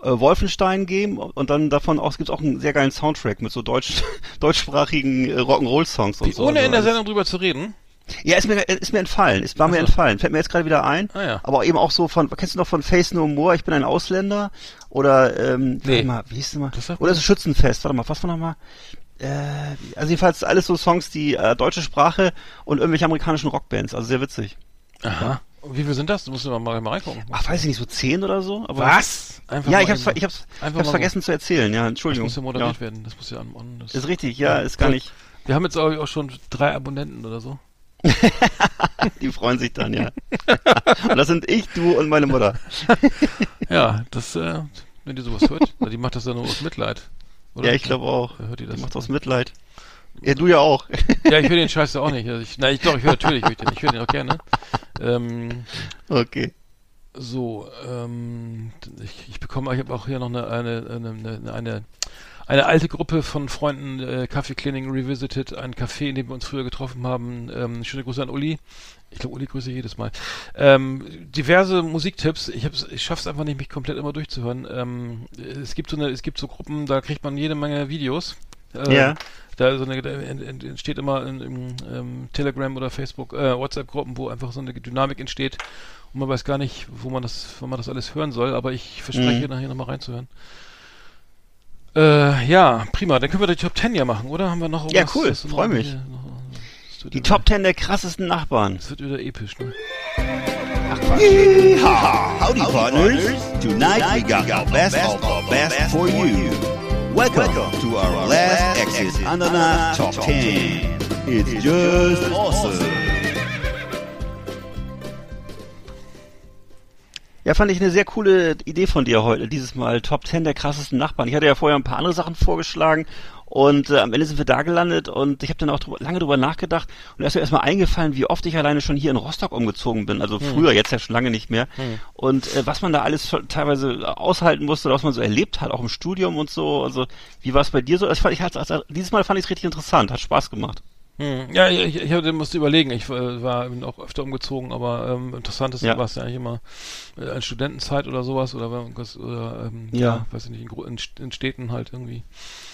äh, Wolfenstein-Game und dann davon auch, es auch einen sehr geilen Soundtrack mit so deutsch, deutschsprachigen äh, Rock'n'Roll-Songs und Wie, so. ohne in der Sendung drüber zu reden. Ja, ist mir, ist mir entfallen. Ist, war mir so. entfallen. Fällt mir jetzt gerade wieder ein. Ah, ja. Aber eben auch so von, kennst du noch von Face No More, ich bin ein Ausländer? Oder, ähm, Nee. warte mal, wie hieß das mal? Das Oder so Schützenfest, warte mal, was war nochmal? Äh, also jedenfalls alles so Songs, die äh, deutsche Sprache und irgendwelche amerikanischen Rockbands, also sehr witzig. Aha. Und wie viel sind das? Du musst mal, mal reingucken. Ach, weiß ich nicht, so zehn oder so? Aber Was? Einfach Ja, ich hab's, ich hab's, ich hab's vergessen zu erzählen, ja, Das Entschuldigung. muss ja moderiert ja. werden. Das muss ja an. an das Ist richtig, ja, ist gar nicht. Wir haben jetzt auch, auch schon drei Abonnenten oder so. Die freuen sich dann, ja. und das sind ich, du und meine Mutter. Ja, das, äh, wenn die sowas hört, die macht das ja nur aus Mitleid. Oder? Ja, ich glaube auch. Hört die Die das? macht aus Mitleid. Ja, du ja auch. Ja, ich höre den Scheiß ja auch nicht. Also ich, na, ich, doch, ich höre natürlich, ich den, ich höre den auch gerne. Ähm, okay. so, ähm, ich, ich bekomme, ich habe auch hier noch eine, eine, eine, eine, eine, eine alte Gruppe von Freunden, äh, Kaffee Cleaning Revisited, ein Café, in dem wir uns früher getroffen haben. Ähm, schöne Grüße an Uli. Ich glaube, Uli grüße ich jedes Mal. Ähm, diverse Musiktipps. Ich, hab's, ich schaff's einfach nicht, mich komplett immer durchzuhören. Ähm, es gibt so eine, es gibt so Gruppen, da kriegt man jede Menge Videos. Äh, Ja. Da, so eine, da ent- ent- entsteht immer in, in ähm, Telegram oder Facebook, äh, WhatsApp-Gruppen, wo einfach so eine Dynamik entsteht und man weiß gar nicht, wo man das, wo man das alles hören soll, aber ich verspreche Mhm. nachher nochmal reinzuhören. Äh, ja, prima. Dann können wir die Top 10 ja machen, oder? Haben wir noch Ja, irgendwas, cool. was du Freu noch mich. Die Top Ten der krassesten Nachbarn. Das wird wieder episch, ne? Yeehaw! Howdy, partners. Tonight we got the best of the best for you. Welcome to our last Exit Ananas Top 10. It's just awesome. Ja, fand ich eine sehr coole Idee von dir heute, dieses Mal Top 10 der krassesten Nachbarn. Ich hatte ja vorher ein paar andere Sachen vorgeschlagen und äh, am Ende sind wir da gelandet und ich habe dann auch drüber, lange drüber nachgedacht und erst erstmal eingefallen, wie oft ich alleine schon hier in Rostock umgezogen bin. Also früher, jetzt ja schon lange nicht mehr. Und äh, was man da alles teilweise aushalten musste, was man so erlebt hat, auch im Studium und so. Also wie war es bei dir so? Ich fand, ich, dieses Mal fand ich es richtig interessant, hat Spaß gemacht. Hm. Ja, ich, ich, ich musste überlegen. Ich äh, war bin auch öfter umgezogen, aber ähm, interessant ist, Ja. war es ja eigentlich immer äh, in Studentenzeit oder sowas oder, oder ähm, Ja. ja. weiß ich nicht, in, in Städten halt irgendwie.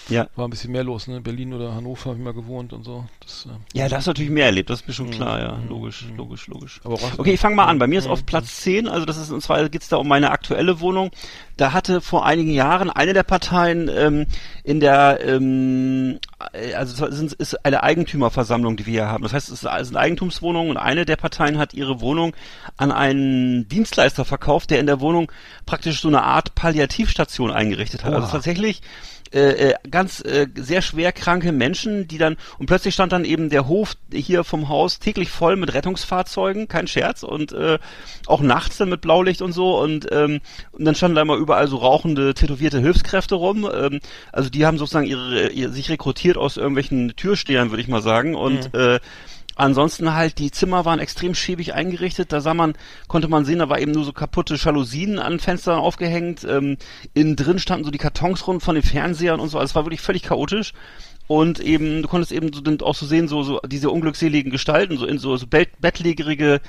Ja. War ein bisschen mehr los, ne? In Berlin oder Hannover habe ich mal gewohnt und so. Das, äh, Ja, da hast du natürlich mehr erlebt, das ist mir schon Mhm. klar, ja. Mhm. Logisch, Mhm. logisch, logisch. aber Okay, ich fange mal an. Bei mir ist auf Platz 10, also das ist, und zwar geht's da um meine aktuelle Wohnung. Da hatte vor einigen Jahren eine der Parteien ähm, in der, ähm, äh, also es sind- ist eine Eigentümerversammlung, die wir hier haben. Das heißt, es ist eine Eigentumswohnung und eine der Parteien hat ihre Wohnung an einen Dienstleister verkauft, der in der Wohnung praktisch so eine Art Palliativstation eingerichtet hat. Also Oha. tatsächlich äh, äh, ganz äh, sehr schwer kranke Menschen, die dann und plötzlich stand dann eben der Hof hier vom Haus täglich voll mit Rettungsfahrzeugen, kein Scherz und äh, auch nachts dann mit Blaulicht und so und ähm, und dann standen da immer überall so rauchende tätowierte Hilfskräfte rum, ähm, also die haben sozusagen ihre, ihr, sich rekrutiert aus irgendwelchen Türstehern, würde ich mal sagen und äh, Ansonsten halt, die Zimmer waren extrem schäbig eingerichtet. Da sah man, konnte man sehen, da war eben nur so kaputte Jalousien an Fenstern aufgehängt. Ähm, innen drin standen so die Kartons rund von den Fernsehern und so. Also es war wirklich völlig chaotisch. Und eben, du konntest eben so, auch so sehen, so, so diese unglückseligen Gestalten, so in so, so bett, bettlägerige,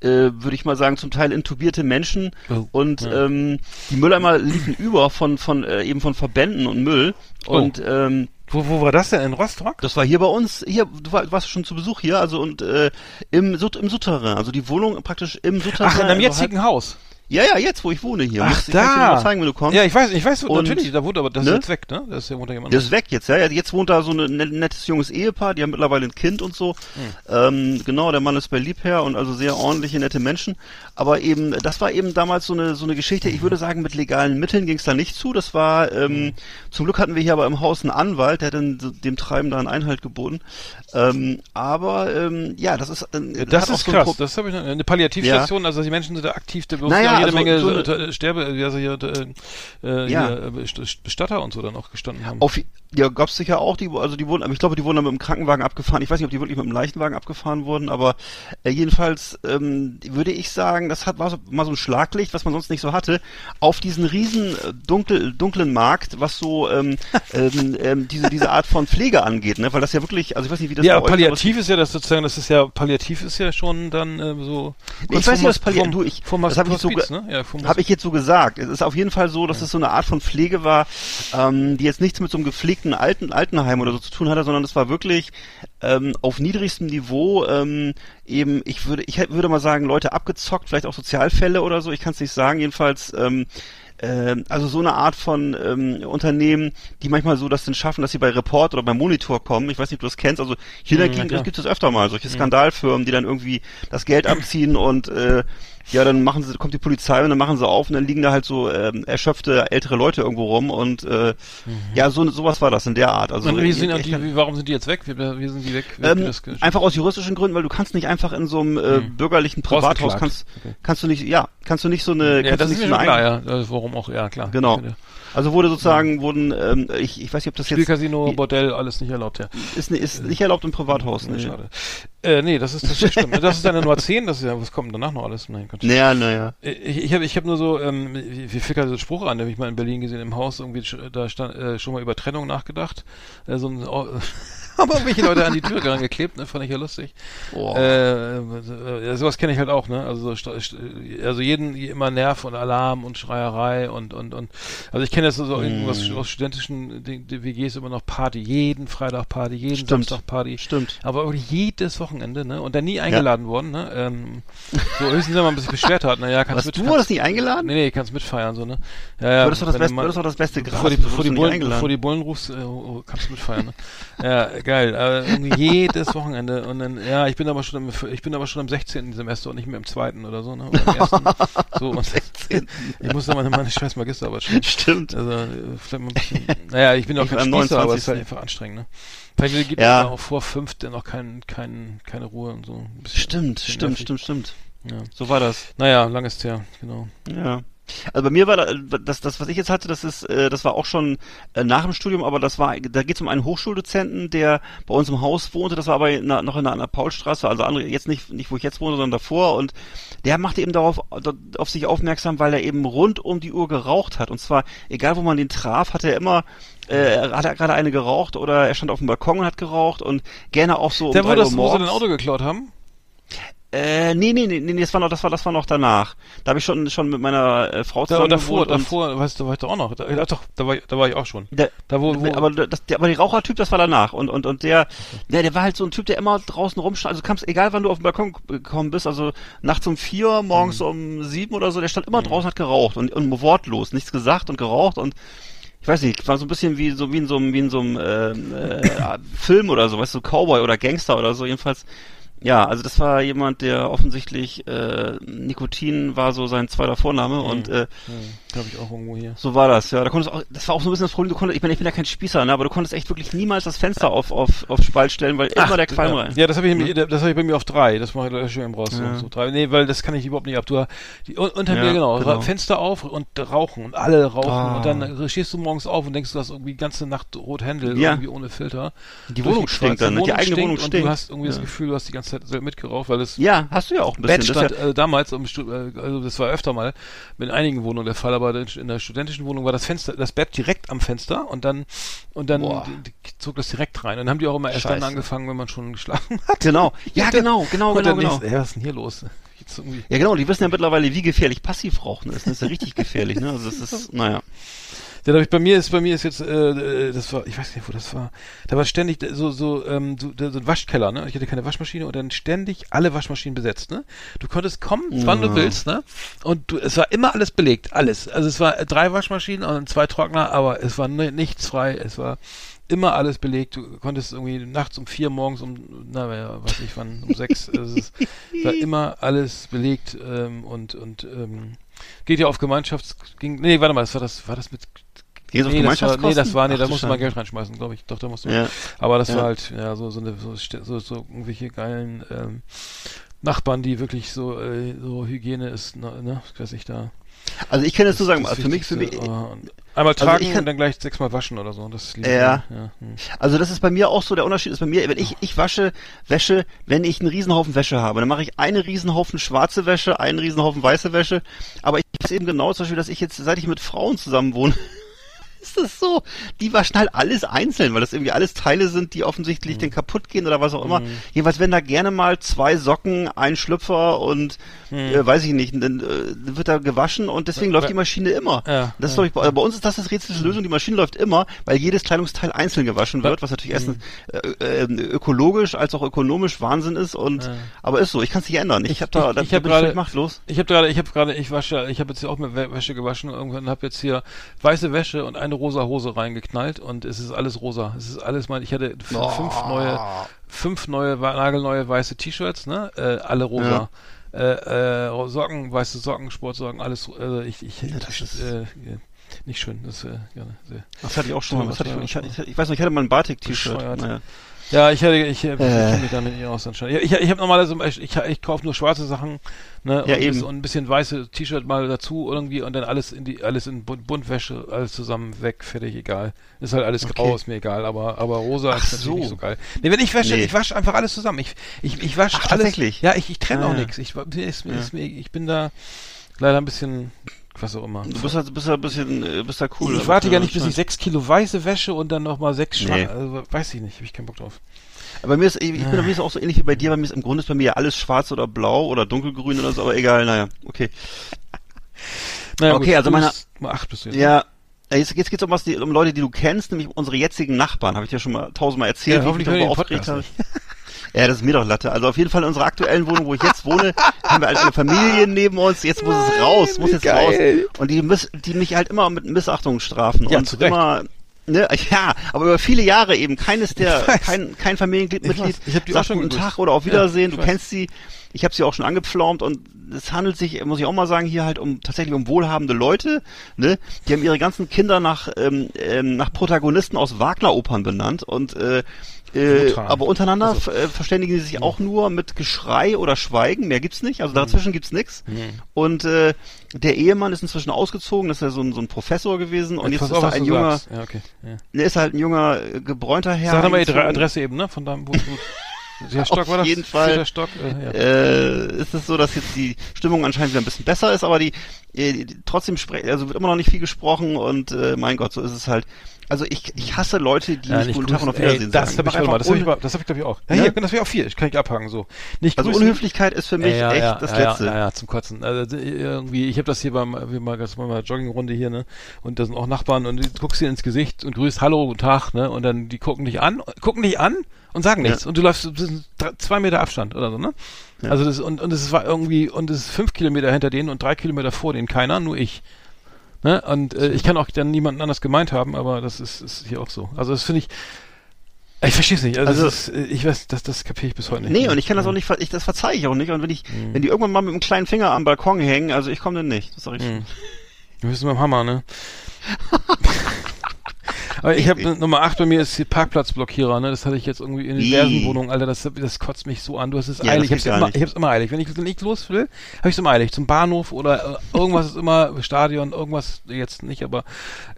äh, würde ich mal sagen, zum Teil intubierte Menschen. Oh, und ja. ähm, die Mülleimer liefen über von, von äh, eben von Verbänden und Müll. Oh. Und ähm, Wo, wo war das denn? In Rostock? das war hier bei uns, hier, du war- warst schon zu Besuch hier, also und äh, im, Sut- im Souterrain, also die Wohnung praktisch im Souterrain. Ach, in deinem also jetzigen Haus. Halt, ja, ja, jetzt, wo ich wohne hier. Ach, Muss- ich kann dir da. mal zeigen, wenn du kommst. Ja, ich weiß, ich weiß, Und- natürlich, da wohnt aber, das ist ne? jetzt weg, ne? Das ist ja wohnt da jemand Der ist weg jetzt, ja. Jetzt wohnt da so ein net- nettes junges Ehepaar, die haben mittlerweile ein Kind und so. Ähm, genau, der Mann ist bei Liebherr und also sehr ordentliche, nette Menschen. Aber eben, das war eben damals so eine so eine Geschichte. Ich würde sagen, mit legalen Mitteln ging es da nicht zu. Das war, ähm, zum Glück hatten wir hier aber im Haus einen Anwalt, der hat dann so dem Treiben da einen Einhalt geboten. Ähm, aber ähm, ja, das ist äh, Das ist so ein krass. Pro- Das habe ich eine Palliativstation, also die Menschen sind da aktiv, da Naja, ja jede also Menge so eine- äh, Sterbe, also hier, äh, äh, Ja. hier, äh, Best- Bestatter und so dann auch gestanden haben. Auf, ja, gab's sicher auch, die, also die wurden, aber ich glaube, die wurden dann mit dem Krankenwagen abgefahren. Ich weiß nicht, ob die wirklich mit dem Leichenwagen abgefahren wurden, aber äh, jedenfalls ähm, würde ich sagen, das hat war so, mal so ein Schlaglicht, was man sonst nicht so hatte, auf diesen riesen äh, dunkel, dunklen Markt, was so ähm, ähm, ähm, diese diese Art von Pflege angeht, ne? Weil das ja wirklich, also ich weiß nicht, wie das ja, bei euch ist, Palliativ ja das sozusagen, das ist ja, Palliativ ist ja schon dann äh, so. Ich weiß nicht, was Palliativ, du, ich, vom das habe ich so, ne? Ja, habe ich jetzt so gesagt. Es ist auf jeden Fall so, dass es so eine Art von Pflege war, ähm, die jetzt nichts mit so einem gepflegten Alten, Altenheim oder so zu tun hatte, sondern es war wirklich ähm, auf niedrigstem Niveau ähm, eben, ich würde, ich würde mal sagen, Leute abgezockt, vielleicht auch Sozialfälle oder so, ich kann es nicht sagen, jedenfalls ähm, ähm, also so eine Art von ähm, Unternehmen, die manchmal so das denn schaffen, dass sie bei Report oder bei Monitor kommen. Ich weiß nicht, ob du das kennst. Also hier Mhm, klar. gibt es öfter mal solche Skandalfirmen, die dann irgendwie das Geld abziehen und äh, ja, dann machen sie, kommt die Polizei und dann machen sie auf und dann liegen da halt so ähm, erschöpfte ältere Leute irgendwo rum und äh, ja, so sowas war das in der Art. Also Mhm. Wie sind die, wie, warum sind die jetzt weg? Wie, wie sind die weg? Wie ähm, einfach aus juristischen Gründen, weil du kannst nicht einfach in so einem äh, bürgerlichen Privathaus kannst Okay. kannst du nicht ja kannst du nicht so eine ja, das ist nicht so klar, ja. Äh, Warum auch, ja, klar. Genau. Ja. Also wurde sozusagen, wurden, ähm, ich, ich weiß nicht, ob das jetzt Spielcasino, Bordell, alles nicht erlaubt, ja. ist, ist nicht erlaubt im Privathaus. Nee. schade. Äh, nee, das ist, das stimmt. Das ist deine Nummer 10, das ist ja, was kommt danach noch alles? Nein. Naja, naja. Ich, ich habe ich hab nur so, ähm, wie, fick so Spruch an, den hab ich mal in Berlin gesehen, im Haus irgendwie, da stand äh, schon mal über Trennung nachgedacht. Äh, so ein, oh, haben irgendwelche Leute an die Tür geklebt, ne, fand ich ja lustig. Oh. Äh, äh, sowas kenne ich halt auch, ne, also also jeden, immer Nerv und Alarm und Schreierei und, und, und, also ich kenne das so, so irgendwas Mm. aus studentischen WGs immer noch Party, jeden Freitag Party, jeden Stimmt. Samstag Party. Stimmt. Aber jedes Wochenende, ne? Und dann nie eingeladen worden, ne? Ähm, so höchstens, wenn man sich beschwert hat, na ja, kannst Was, mit, du wurdest nicht eingeladen? Nee, nee, kannst mitfeiern, so, ne? Ja, ja. Du hattest doch das du hattest doch das beste Bevor die, bevor, die Bullen, bevor die Bullen rufst, äh, oh, oh, kannst du mitfeiern, ne? ja, geil. Aber jedes Wochenende und dann, ja, ich bin aber schon im, ich bin aber schon im 16. Semester und nicht mehr im zweiten oder so, ne? Oder im ersten. so, und 16.. ich muss da meine, meine scheiß Magisterarbeit schreiben. Stimmt. Also, äh, vielleicht mal ein bisschen, naja, ich bin auch Ich kein war Spießer, aber es ist 29.. halt einfach anstrengend, ne? Vielleicht gibt Ja. es auch vor fünf dann noch kein, kein, keine Ruhe und so. Stimmt, stimmt, stimmt, stimmt. Ja. So war das. Naja, lang ist her, genau. Ja. Also bei mir war da, das, das, was ich jetzt hatte, das ist, äh, das war auch schon äh, nach dem Studium, aber das war, da geht es um einen Hochschuldozenten, der bei uns im Haus wohnte. Das war aber in, noch in einer Paulstraße, also andere, jetzt nicht, nicht wo ich jetzt wohne, sondern davor. Und der machte eben darauf, auf sich aufmerksam, weil er eben rund um die Uhr geraucht hat. Und zwar, egal wo man den traf, hat er immer äh, hat er gerade eine geraucht oder er stand auf dem Balkon und hat geraucht und gerne auch so um Der, wo, das, wo sie dein Auto geklaut haben? Äh, nee, nee, nee, nee, das war noch, das war, das war noch danach. Da habe ich schon, schon mit meiner äh, Frau Da, zusammen davor, gewohnt und- davor, weißt du, war ich doch auch noch. Da, doch, da war, da war ich auch schon. Der, Da wo, wo aber das, der, aber der Rauchertyp, das war danach. Und, und, und der, der, der war halt so ein Typ, der immer draußen rumstand. Also kamst, egal wann du auf den Balkon gekommen bist, also nachts um vier, morgens Mhm. um sieben oder so, der stand immer draußen, hat geraucht und, und wortlos, nichts gesagt und geraucht und ich weiß nicht, war so ein bisschen wie so wie in so einem wie in so einem ähm, äh, Film oder so, weißt du, Cowboy oder Gangster oder so jedenfalls. Ja, also das war jemand, der offensichtlich äh, Nikotin war so sein zweiter Vorname und äh, Habe ich auch irgendwo hier. So war das, ja. Da konntest auch, das war auch so ein bisschen das Problem, du konntest, ich meine, ich bin ja kein Spießer, ne, aber du konntest echt wirklich niemals das Fenster auf, auf, auf Spalt stellen, weil immer der Qualm ja. rein. Ja, das habe ich, das habe ich bei mir auf drei. Das mache ich schön raus. Ja. So, so drei. Nee, weil das kann ich überhaupt nicht ab. Du, die, un- unter Ja, mir, genau, genau. Fenster auf und rauchen und alle rauchen. Ah. Und dann stehst du morgens auf und denkst, du hast irgendwie die ganze Nacht Rothändel, Ja. irgendwie ohne Filter. Die Wohnung stinkt dann, ne? Die eigene Wohnung und stinkt. du hast irgendwie das. Gefühl, du hast die ganze Zeit selber mitgeraucht, weil es Ja, hast du ja auch ein bisschen. Bett Das stand äh, damals, im äh, also das war öfter mal in einigen Wohnungen der Fall, aber in der studentischen Wohnung war das Fenster, das Bett direkt am Fenster und dann und dann Boah. die, die, zog das direkt rein. Und dann haben die auch immer erst Scheiße. dann angefangen, wenn man schon geschlafen hat. Genau. Ja, genau, genau, genau, genau. du, ey, was ist denn hier los? Ja, genau, die wissen ja mittlerweile, wie gefährlich Passivrauchen ist. Das ist ja richtig gefährlich, ne? Also das ist, naja. Ja, da hab ich, bei mir ist bei mir ist jetzt äh, äh, das war ich weiß nicht wo das war. Da war ständig so so ähm, so, so ein Waschkeller ne? Ich hatte keine Waschmaschine und dann ständig alle Waschmaschinen besetzt ne? Du konntest kommen wann du willst ne? Und du, es war immer alles belegt alles. Also es war drei Waschmaschinen und zwei Trockner aber es war ni- nichts frei. Es war immer alles belegt. Du konntest irgendwie nachts um vier morgens um na ja, weiß ich wann um sechs. Also es war immer alles belegt ähm, und und ähm, geht ja auf Gemeinschafts ging nee warte mal das war das war das mit Geht's auf nee, das war, nee, das war, nee, Ach da du musste man. Geld reinschmeißen, glaube ich. Doch, da musste man. Ja. Aber das Ja. war halt, ja, so, so eine, so, so, so irgendwelche geilen, ähm, Nachbarn, die wirklich so, äh, so Hygiene ist, ne, ne, weiß ich da. Also ich kann jetzt nur sagen, das für mich, für mich, Wichtigste, äh, und einmal Also tragen ich kann- und dann gleich sechsmal waschen oder so. Das ich Ja. ja hm. Also das ist bei mir auch so, der Unterschied ist bei mir, wenn ich, ich wasche Wäsche, wenn ich einen Riesenhaufen Wäsche habe, dann mache ich einen Riesenhaufen schwarze Wäsche, einen Riesenhaufen weiße Wäsche, aber ich weiß eben genau zum Beispiel, dass ich jetzt, seit ich mit Frauen zusammen wohne, ist das so, die waschen halt alles einzeln, weil das irgendwie alles Teile sind, die Mhm. offensichtlich dann kaputt gehen oder was auch immer. Jedenfalls werden da gerne mal zwei Socken, ein Schlüpfer und äh, weiß ich nicht, dann äh, wird da gewaschen und deswegen läuft die Maschine immer. Mhm. Ja, das ist, ja. glaub ich, bei, bei uns ist das das Rätsel Lösung, die Maschine läuft immer, weil jedes Kleidungsteil einzeln gewaschen wird, was natürlich erstens äh, äh, ökologisch als auch ökonomisch Wahnsinn ist und aber ist so, ich kann es nicht ändern. Ich, habe da, ich, da, ich bin ich machtlos. Ich habe gerade, ich habe gerade, ich wasche, ich habe jetzt hier auch mit Wä- Wäsche gewaschen und irgendwann habe jetzt hier weiße Wäsche und eine rosa Hose reingeknallt und es ist alles rosa. Es ist alles mal, ich hatte f- fünf neue, fünf neue, nagelneue weiße T-Shirts, ne, äh, alle rosa. Äh, äh, Socken, weiße Socken, Sportsocken, alles, äh, ich, ich, das ist- äh, nicht schön, das, äh, gerne, sehr. Das hatte ich auch schon mal. Ja, ich, ich, ich, weiß noch, ich hatte mal ein Batik-T-Shirt. Naja. Ja, ich hätte, ich, ich, ich Äh. mich damit nicht aus anscheinend. Ich, ich habe normalerweise, ich, ich, ich kaufe nur schwarze Sachen, ne, Ja, und, eben. und ein bisschen weiße T-Shirt mal dazu irgendwie und dann alles in die, alles in Bunt, Buntwäsche, alles zusammen weg, fertig, egal. Ist halt alles grau, Okay. ist mir egal, aber, aber rosa Ach ist natürlich so. nicht so geil. Nee, wenn ich wäsche, Nee. ich wasche einfach alles zusammen. Ich, ich, ich wasche alles. tatsächlich? Ja, ich, ich trenne Ah, auch ja. nichts. Ich, ist, ist, ich bin da leider ein bisschen, was auch immer. Du bist halt, bist halt ein bisschen, äh, bist da cool. ich warte ja nicht, bis ich sechs Kilo weiße wäsche und dann nochmal sechs Nee. Schwa- also, weiß ich nicht, habe ich keinen Bock drauf. Aber mir ist, ich, ich bin bei mir ist auch so ähnlich wie bei dir, bei mir ist im Grunde ist bei mir ja alles schwarz oder blau oder dunkelgrün oder so, aber egal, naja, okay. Naja, Okay, also du meine- acht bist du jetzt. Ja, äh, jetzt, jetzt geht's um was, die, um Leute, die du kennst, nämlich unsere jetzigen Nachbarn, habe ich dir schon mal tausendmal erzählt, Ja, wie ich mich darüber aufgeregt habe. Ja, das ist mir doch Latte. Also auf jeden Fall in unserer aktuellen Wohnung, wo ich jetzt wohne, haben wir halt eine Familie neben uns. Jetzt muss es raus, muss jetzt raus. Und die, miss, die mich halt immer mit Missachtung strafen. Ja, und zu immer, ne, ja, aber über viele Jahre eben. Keines der, kein, kein Familienmitglied Ich. Ich hab die auch sagt schon guten. Tag oder auf Wiedersehen. ich du weiß. kennst sie. Ich habe sie auch schon angepflaumt und es handelt sich, muss ich auch mal sagen, hier halt um tatsächlich um wohlhabende Leute, ne? Die haben ihre ganzen Kinder nach ähm, ähm, nach Protagonisten aus Wagner-Opern benannt und äh, äh, aber untereinander Also- äh, verständigen sie sich auch nur mit Geschrei oder Schweigen, mehr gibt's nicht, also dazwischen gibt's nichts. Und äh, der Ehemann ist inzwischen ausgezogen, das ist ja so ein, so ein Professor gewesen und jetzt Pass ist er was ein junger. Ja, okay. Ja. ne, ist halt ein junger äh, gebräunter Herr. Sag mal die. Adresse eben, ne? Von deinem, wo, der Stock Auf war das? jeden Fall. Stock? Äh, ja. äh, ist es so, dass jetzt die Stimmung anscheinend wieder ein bisschen besser ist, aber die, äh, die trotzdem sprechen, also wird immer noch nicht viel gesprochen und äh, mein Gott, so ist es halt. Also ich, ich hasse Leute, die Ja, nicht nicht guten Tag und auf Wiedersehen das sagen. habe ich, Mach warte mal, einfach das habe ich, das hab ich glaube ich auch. Ja, Ja? hier, das wäre auch vier. Ich kann ich abhaken so. Nicht also grüßen. Unhöflichkeit ist für mich ja, echt das Letzte. Ja, ja, zum Kotzen. Also d- irgendwie, ich habe das hier beim, wir mal ganz mal Joggingrunde hier, ne? Und da sind auch Nachbarn und du guckst dir ins Gesicht und grüßt Hallo, guten Tag, ne? Und dann die gucken dich an, gucken dich an und sagen nichts. Und du läufst das zwei Meter Abstand oder so, ne? Also das und und es war irgendwie und es ist fünf Kilometer hinter denen und drei Kilometer vor denen keiner, nur ich. Ne? Und äh, ich kann auch dann niemanden anders gemeint haben, aber das ist, ist hier auch so. Also das finde ich. Ich verstehe es nicht. Also, Also- das ist, äh, ich weiß, das, das kapiere ich bis heute nicht. Nee, und ich kann das auch nicht, ich, das verzeihe ich auch nicht. Und wenn ich, Mhm. wenn die irgendwann mal mit einem kleinen Finger am Balkon hängen, also ich komme dann nicht. Das sag ich. Mhm. Du bist mit dem Hammer, ne? Aber ich habe Nummer 8 bei mir ist die Parkplatzblockierer, ne? Das hatte ich jetzt irgendwie in diversen. Wohnungen, Alter, das, das kotzt mich so an. Du hast es Ja, eilig. Ich hab's, immer, nicht. ich hab's immer eilig. Wenn ich nicht los will, habe ich es immer eilig. Zum Bahnhof oder äh, irgendwas ist immer Stadion, irgendwas jetzt nicht, aber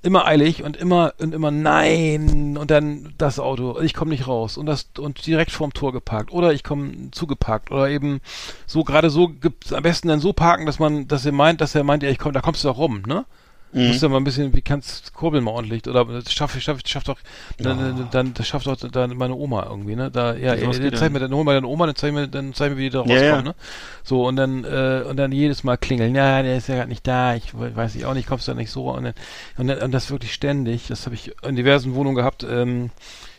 immer eilig und immer und immer nein und dann das Auto. Ich komme nicht raus und das und direkt vorm Tor geparkt oder ich komme zugeparkt oder eben so gerade so gibt's am besten dann so parken, dass man, dass er meint, dass er meint, ja, ich komm, da kommst du doch rum, ne? Du musst ja mal ein bisschen, wie kannst kurbeln mal ordentlich oder das schafft schaff, schaff doch dann, dann das schafft doch dann meine Oma irgendwie, ne? Da ja, geht zeig ja mir dann hol mal deine Oma, dann zeig mir dann zeig mir, wie die da Ja, rauskommen, ja. ne? So und dann äh, und dann jedes Mal klingeln, ja, der ist ja gerade nicht da, ich we- weiß ich auch nicht, kommst du da nicht so und dann, und, dann, und das wirklich ständig, das habe ich in diversen Wohnungen gehabt, ähm,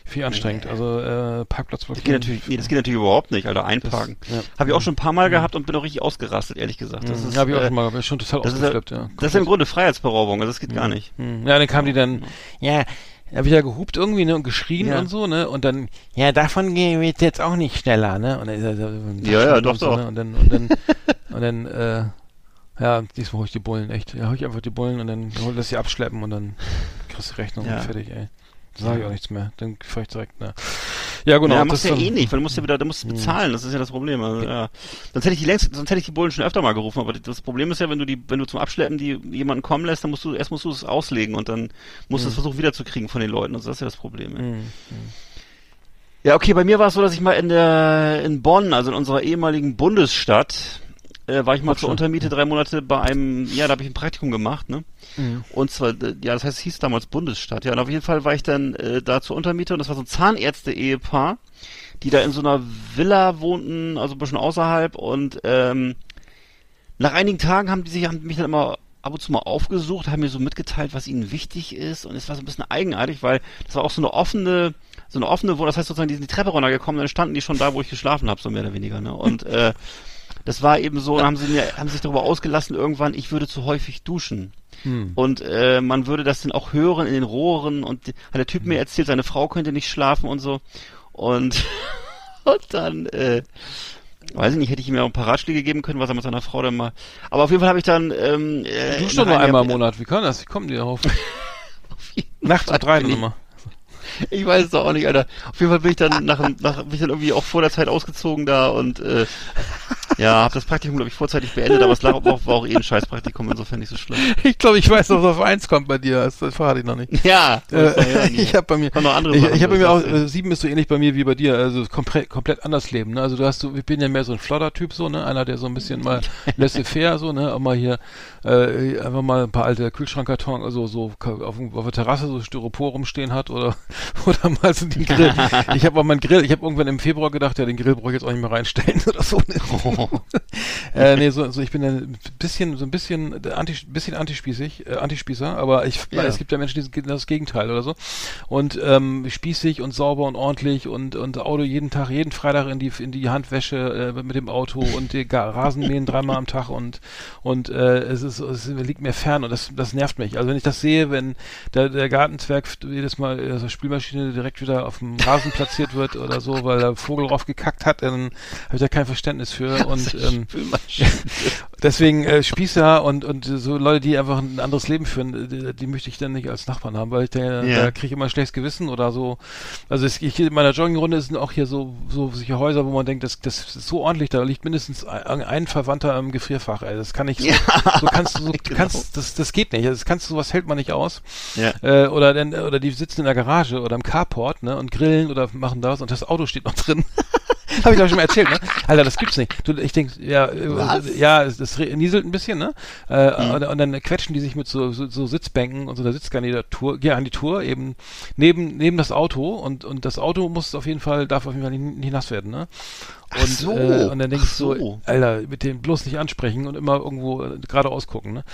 viel anstrengend, also äh, Parkplatz Das geht natürlich, das geht natürlich überhaupt nicht, Alter, einparken. Ja. Habe ich auch schon ein paar Mal gehabt und bin auch richtig ausgerastet, ehrlich gesagt. Das ist, habe ich auch äh, schon mal, bin schon total das ausgeflippt, ja. das ist ja im Grunde Freiheitsberaubung, also das geht gar nicht. Hm. Ja, dann kamen die dann, ja, hab ich ja gehupt irgendwie, ne, und geschrien Ja. und so, ne, und dann, ja, davon geht jetzt auch nicht schneller, ne, und dann, ist er so- Ja, ja, und doch, so, doch. Ne? und dann, und dann, und dann, äh, ja, diesmal hol ich die Bullen, echt, ja, hol ich einfach die Bullen und dann hol das sie abschleppen und dann kriegst du Rechnung Ja. und fertig, ey. Sag ich auch nichts mehr, dann fahr ich direkt, ne. Ja, genau. ja, machst ja eh nicht, weil du musst ja wieder, du musst Hm. bezahlen, das ist ja das Problem. Also, ja. Sonst hätte ich die längst, sonst hätte ich die Bullen schon öfter mal gerufen, aber das Problem ist ja, wenn du die, wenn du zum Abschleppen die jemanden kommen lässt, dann musst du, erst musst du es auslegen und dann musst du es versuchen wiederzukriegen von den Leuten. Und das ist ja das Problem. ey. Hm. Ja, okay, bei mir war es so, dass ich mal in der in Bonn, also in unserer ehemaligen Bundesstadt, äh, war ich mal zur Untermiete drei Monate bei einem, ja, da habe ich ein Praktikum gemacht, ne? Mhm. Und zwar, ja, das heißt, es hieß damals Bundesstadt, ja. Und auf jeden Fall war ich dann äh, da zur Untermiete und das war so ein Zahnärzte-Ehepaar, die da in so einer Villa wohnten, also ein bisschen außerhalb und ähm, nach einigen Tagen haben die sich haben mich dann immer ab und zu mal aufgesucht, haben mir so mitgeteilt, was ihnen wichtig ist und es war so ein bisschen eigenartig, weil das war auch so eine offene, so eine offene, wo das heißt sozusagen, die sind die Treppe runtergekommen, dann standen die schon da, wo ich geschlafen habe, so mehr oder weniger, ne? Und äh, das war eben so, dann haben sie mir, haben sich darüber ausgelassen irgendwann, ich würde zu häufig duschen. Hm. Und äh, man würde das dann auch hören in den Rohren und hat der Typ Hm. mir erzählt, seine Frau könnte nicht schlafen und so. Und, und dann, äh, weiß ich nicht, hätte ich ihm ja auch ein paar Ratschläge geben können, was er mit seiner Frau dann mal. Aber auf jeden Fall habe ich dann. Ähm, äh, Du doch nach nur einmal im Monat, wie kann das? Wie kommen die darauf? jeden Nachts Fall um drei bin ich- weiß es doch auch nicht, Alter. Auf jeden Fall bin ich dann nach, nach bin ich dann irgendwie auch vor der Zeit ausgezogen da und äh, ja, habe das Praktikum glaube ich vorzeitig beendet, aber es lag, war, auch- war auch eh ein Scheißpraktikum, insofern nicht so schlimm. Ich glaube, ich weiß, dass auf eins kommt bei dir. Das, das verrate ich noch nicht. Ja, ja Äh, nie. ich habe bei mir, Kann noch andere ich, Sachen, ich habe bei mir auch, äh, sieben ist so ähnlich bei mir wie bei dir, also komplett, komplett anders leben, ne? Also du hast so, ich bin ja mehr so ein Flodder-Typ, so, ne? Einer, der so ein bisschen mal laissez-faire, so, ne? Auch mal hier, äh, einfach mal ein paar alte Kühlschrankkarton, also so auf, auf der Terrasse so Styropor rumstehen hat oder, oder mal so den Grill. ich habe auch meinen Grill, ich habe irgendwann im Februar gedacht, ja, den Grill brauche ich jetzt auch nicht mehr reinstellen oder so. Ne? äh, nee, so, so, ich bin ein bisschen, so ein bisschen, anti, bisschen antispießig, äh, antispießer, aber ich, Ja. es gibt ja Menschen, die sind das Gegenteil oder so. Und ähm, spießig und sauber und ordentlich und und Auto jeden Tag, jeden Freitag in die in die Handwäsche äh, mit dem Auto und die Rasenmähen dreimal am Tag und und äh, es ist es liegt mir fern und das das nervt mich. Also wenn ich das sehe, wenn der, der Gartenzwerg jedes Mal äh, so Spülmaschine direkt wieder auf dem Rasen platziert wird oder so, weil der Vogel drauf gekackt hat, dann habe ich da kein Verständnis für und ähm. Deswegen äh, Spießer und und so Leute, die einfach ein anderes Leben führen, die, die möchte ich dann nicht als Nachbarn haben, weil ich da, Ja. da kriege ich immer ein schlechtes Gewissen oder so. Also es, ich, in meiner Joggingrunde sind auch hier so so solche Häuser, wo man denkt, das, das ist so ordentlich, da liegt mindestens ein, ein Verwandter im Gefrierfach. Ey. Das kann ich so, so kannst du so, genau. kannst das das geht nicht. Also Das kannst du sowas hält man nicht aus. Ja. Äh, oder denn oder die sitzen in der Garage oder im Carport, ne, und grillen oder machen das und das Auto steht noch drin. Habe ich doch schon mal erzählt, ne? Alter, das gibt's nicht. Du, ich denk, ja, äh, Was? ja, es, es nieselt ein bisschen, ne? Äh, und, und dann quetschen die sich mit so, so, so Sitzbänken und so einer Sitzgarnitur, Garnitur eben neben neben das Auto und und das Auto muss auf jeden Fall darf auf jeden Fall nicht, nicht nass werden, ne? Und, so. äh, und dann denk ich Ach so, so. Alter, mit dem bloß nicht ansprechen und immer irgendwo äh, geradeaus gucken, ne?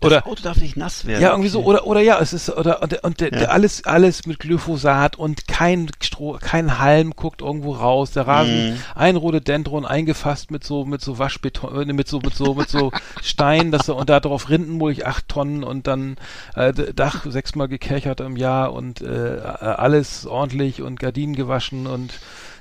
Das Oder Auto darf nicht nass werden. ja, irgendwie so, oder, oder ja, es ist, oder, und, und Ja. der alles, alles mit Glyphosat und kein Stroh, kein Halm guckt irgendwo raus, der Rasen, Mhm. ein Rhododendron eingefasst mit so, mit so Waschbeton, äh, mit so, mit so, mit so Stein, dass er, und da drauf Rindenmulch acht Tonnen und dann, äh, Dach sechsmal gekerchert im Jahr und, äh, alles ordentlich und Gardinen gewaschen und,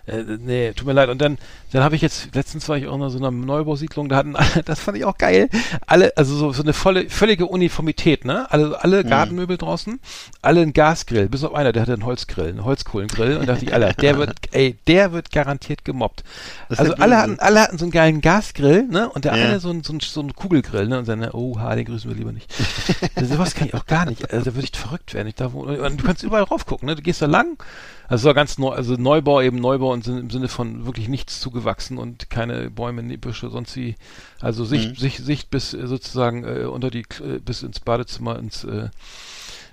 Äh, nee, tut mir leid. Und dann, dann habe ich jetzt, letztens war ich auch in so einer Neubausiedlung, da hatten alle, das fand ich auch geil, alle, also so, so eine volle, völlige Uniformität, ne? Alle, alle Mhm. Gartenmöbel draußen, alle einen Gasgrill, bis auf einer, der hatte einen Holzgrill, einen Holzkohlengrill und dachte ich, Alter, der wird, ey, der wird garantiert gemobbt. Das Also alle hatten, alle hatten so einen geilen Gasgrill, ne? Und der Ja. eine so ein, so ein, so ein Kugelgrill, ne? Und dann, oh, ha, den grüßen wir lieber nicht. Sowas kann ich auch gar nicht. Also, da würde ich verrückt werden. Ich da, und du kannst überall rauf gucken, ne? Du gehst da lang. Also, ganz neu, also Neubau, eben Neubau im Sinne, im Sinne von wirklich nichts zugewachsen und keine Bäume, Büsche, sonst wie, also Sicht, Mhm. Sicht, Sicht bis äh, sozusagen äh, unter die, äh, bis ins Badezimmer, ins, äh,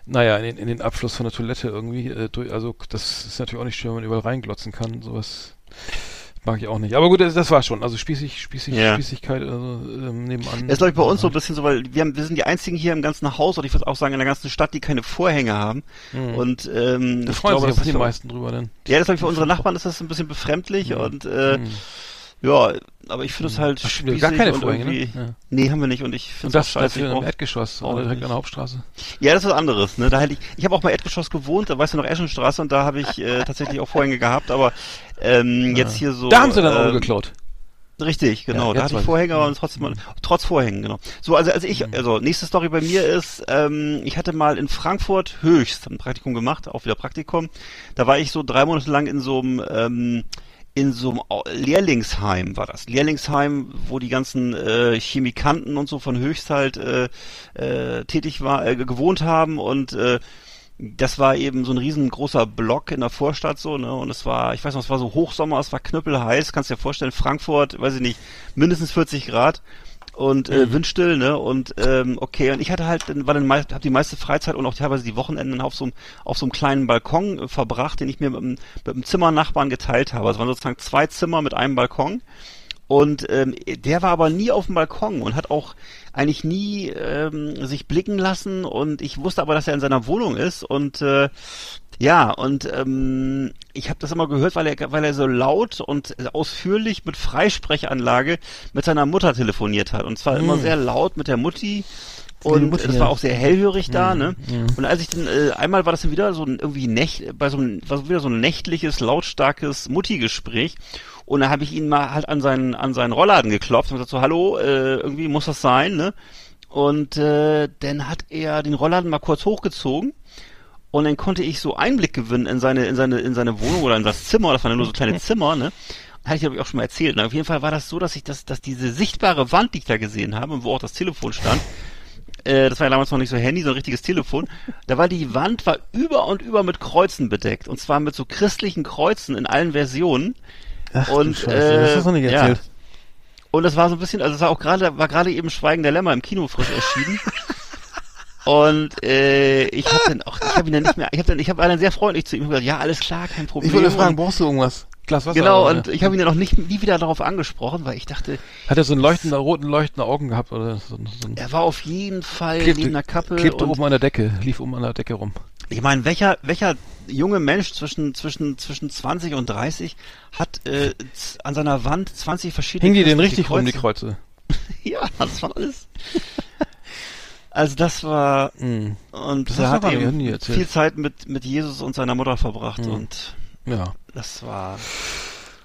naja, in den, in den Abschluss von der Toilette irgendwie. Äh, durch, also, das ist natürlich auch nicht schön, wenn man überall reinglotzen kann. Sowas mag ich auch nicht. Aber gut, das, das war schon. Also spießig, spießig, Ja. Spießigkeit also, ähm, nebenan. Das ist, glaube ich, bei uns so ein bisschen so, weil wir, haben, wir sind die einzigen hier im ganzen Haus, oder ich würde auch sagen in der ganzen Stadt, die keine Vorhänge haben. Und ähm, Da freuen sich das die meisten drüber dann. Ja, das glaube ich für unsere Nachbarn ist das ein bisschen befremdlich und äh, ja, aber ich finde es halt Ach, spießig gar keine und Vorhänge, ne? irgendwie. Ja. Nee, haben wir nicht und ich finde es das, scheiße. Ich im Erdgeschoss oder direkt nicht. an der Hauptstraße. Ja, das ist was anderes, ne? Da hätte ich, ich habe auch mal Erdgeschoss gewohnt, da weißt du noch Eschenstraße und da habe ich äh, tatsächlich auch Vorhänge gehabt, aber ähm, jetzt hier so. Da haben sie dann auch ähm, geklaut. Richtig, genau. Ja, da hatte ich. Vorhänge, aber Mhm. trotzdem, trotz Vorhängen, genau. So, also, also ich, also nächste Story bei mir ist, ähm, ich hatte mal in Frankfurt höchst ein Praktikum gemacht, auch wieder Praktikum. Da war ich so drei Monate lang in so einem, ähm, in so einem Lehrlingsheim war das. Lehrlingsheim, wo die ganzen äh, Chemikanten und so von Höchst halt äh, äh, tätig war, äh, gewohnt haben und äh, das war eben so ein riesengroßer Block in der Vorstadt so, ne? Und es war, ich weiß noch, es war so Hochsommer, es war knüppelheiß, kannst dir vorstellen, Frankfurt, weiß ich nicht, mindestens 40 Grad und äh, windstill, ne? Und ähm, okay, und ich hatte halt, dann war dann meist, hab die meiste Freizeit und auch teilweise die Wochenenden auf so einem auf so einem kleinen Balkon äh, verbracht, den ich mir mit, einem- mit einem Zimmernachbarn geteilt habe. Es waren sozusagen zwei Zimmer mit einem Balkon. Und ähm, der war aber nie auf dem Balkon und hat auch eigentlich nie ähm, sich blicken lassen. Und ich wusste aber, dass er in seiner Wohnung ist. Und äh, ja, und ähm, ich habe das immer gehört, weil er, weil er so laut und ausführlich mit Freisprechanlage mit seiner Mutter telefoniert hat. Und zwar immer sehr laut mit der Mutti. Und Mutti, das ja. war auch sehr hellhörig da, ne? Und als ich dann, äh, einmal war das dann wieder so ein irgendwie nächt, bei so einem, war so wieder so ein nächtliches, lautstarkes Mutti-Gespräch. Und da habe ich ihn mal halt an seinen, an seinen Rollladen geklopft und gesagt so, hallo, äh, irgendwie muss das sein, ne? Und äh, dann hat er den Rollladen mal kurz hochgezogen und dann konnte ich so Einblick gewinnen in seine, in seine, in seine Wohnung oder in das Zimmer. Das waren ja nur so kleine Zimmer, ne? Hatte ich glaube ich auch schon mal erzählt. Na, auf jeden Fall war das so, dass ich das, dass diese sichtbare Wand, die ich da gesehen habe, und wo auch das Telefon stand, äh, das war ja damals noch nicht so Handy, so ein richtiges Telefon. Da war die Wand war über und über mit Kreuzen bedeckt. Und zwar mit so christlichen Kreuzen in allen Versionen. und Scheiße, äh, das hast du nicht ja. erzählt. Und das war so ein bisschen, also es war auch gerade, war gerade eben Schweigen der Lämmer im Kino frisch erschienen. Und äh, ich habe dann auch, ich habe ihn dann nicht mehr, ich habe dann, ich habe dann sehr freundlich zu ihm gesagt, ja alles klar, kein Problem. Ich wollte fragen, brauchst du irgendwas? Glas Wasser? Genau, oder? und ich habe ihn dann auch nicht nie wieder darauf angesprochen, weil ich dachte, Hat er so einen leuchtenden, roten, leuchtenden Augen gehabt? Oder so, so er war auf jeden Fall Klebte- neben der Kappe. klebte und oben an der Decke, lief oben an der Decke rum. Ich meine, welcher, welcher junge Mensch zwischen, zwischen, zwischen 20 und 30 hat äh, an seiner Wand 20 verschiedene Hing die denn christliche richtig rum, die Kreuze? Kreuze? Ja, das war alles. Also das war Mhm. und Das er hat eben viel Zeit mit mit Jesus und seiner Mutter verbracht Mhm. und Ja. das war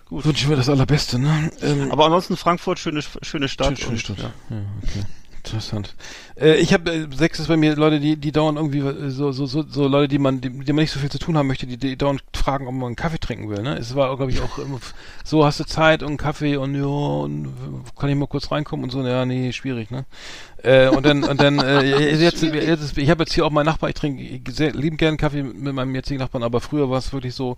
gut. Wünschen wir das Allerbeste, ne? Ähm, Aber ansonsten Frankfurt schöne schöne Stadt. Schöne und, Stadt. Ja. Ja, okay. Interessant. Äh, ich habe äh, sechs ist bei mir Leute, die die dauernd irgendwie äh, so so so, so Leute, die man die, die man nicht so viel zu tun haben möchte, die, die dauernd fragen, ob man einen Kaffee trinken will. Ne, es war glaube ich auch so hast du Zeit und Kaffee und ja und kann ich mal kurz reinkommen und so. Ja, nee, schwierig, ne? Äh, und dann und dann äh, jetzt, jetzt ist, ich habe jetzt hier auch meinen Nachbar, ich trinke sehr lieben gern Kaffee mit, mit meinem jetzigen Nachbarn, aber früher war es wirklich so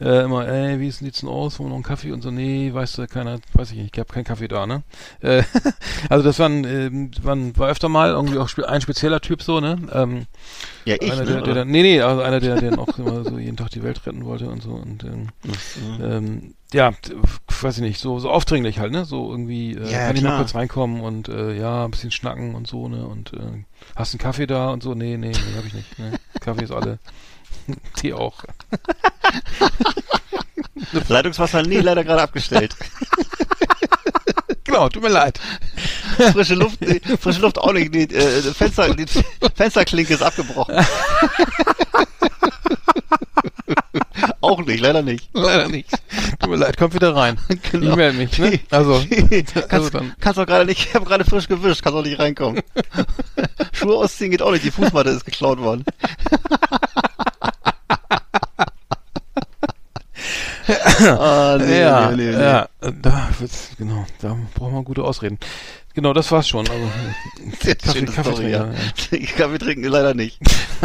äh, immer, ey, wie sieht's denn aus, wollen wir noch einen Kaffee und so, nee, weißt du, keiner, weiß ich nicht, ich habe keinen Kaffee da, ne? Äh, also das waren, ähm, waren, war öfter mal irgendwie auch ein spezieller Typ so, ne? Ähm, Ja, ich, einer, ne, der, der dann, nee, nee, also einer, der, der auch immer so jeden Tag die Welt retten wollte und so und ähm, ähm, ja, weiß ich nicht, so, so aufdringlich halt, ne? So irgendwie, äh, Ja, kann ich mal klar. kurz reinkommen und äh, ja, ein bisschen schnacken und so, ne? Und äh, hast du einen Kaffee da und so? Nee, nee, nee, hab ich nicht. Ne? Kaffee ist alle. Tee auch. Leitungswasser, nee, leider gerade abgestellt. Genau, tut mir leid. frische Luft, nee, frische Luft auch nicht. Die, äh, Fenster, die Fensterklinke ist abgebrochen. auch nicht, leider nicht. Leider nicht. Tut mir leid, kommt wieder rein. Genau. Ich melde mich, ne? Also, also kannst, dann. kannst doch gerade nicht, ich habe gerade frisch gewischt, kannst doch nicht reinkommen. Schuhe ausziehen geht auch nicht, die Fußmatte ist geklaut worden. Ah, nee, ja, nee, nee, nee. ja, da wird's, genau, da brauchen wir gute Ausreden. Genau, das war's schon. Also, Kaffee, Kaffee Story, trinken, ja. Kaffee trinken leider nicht.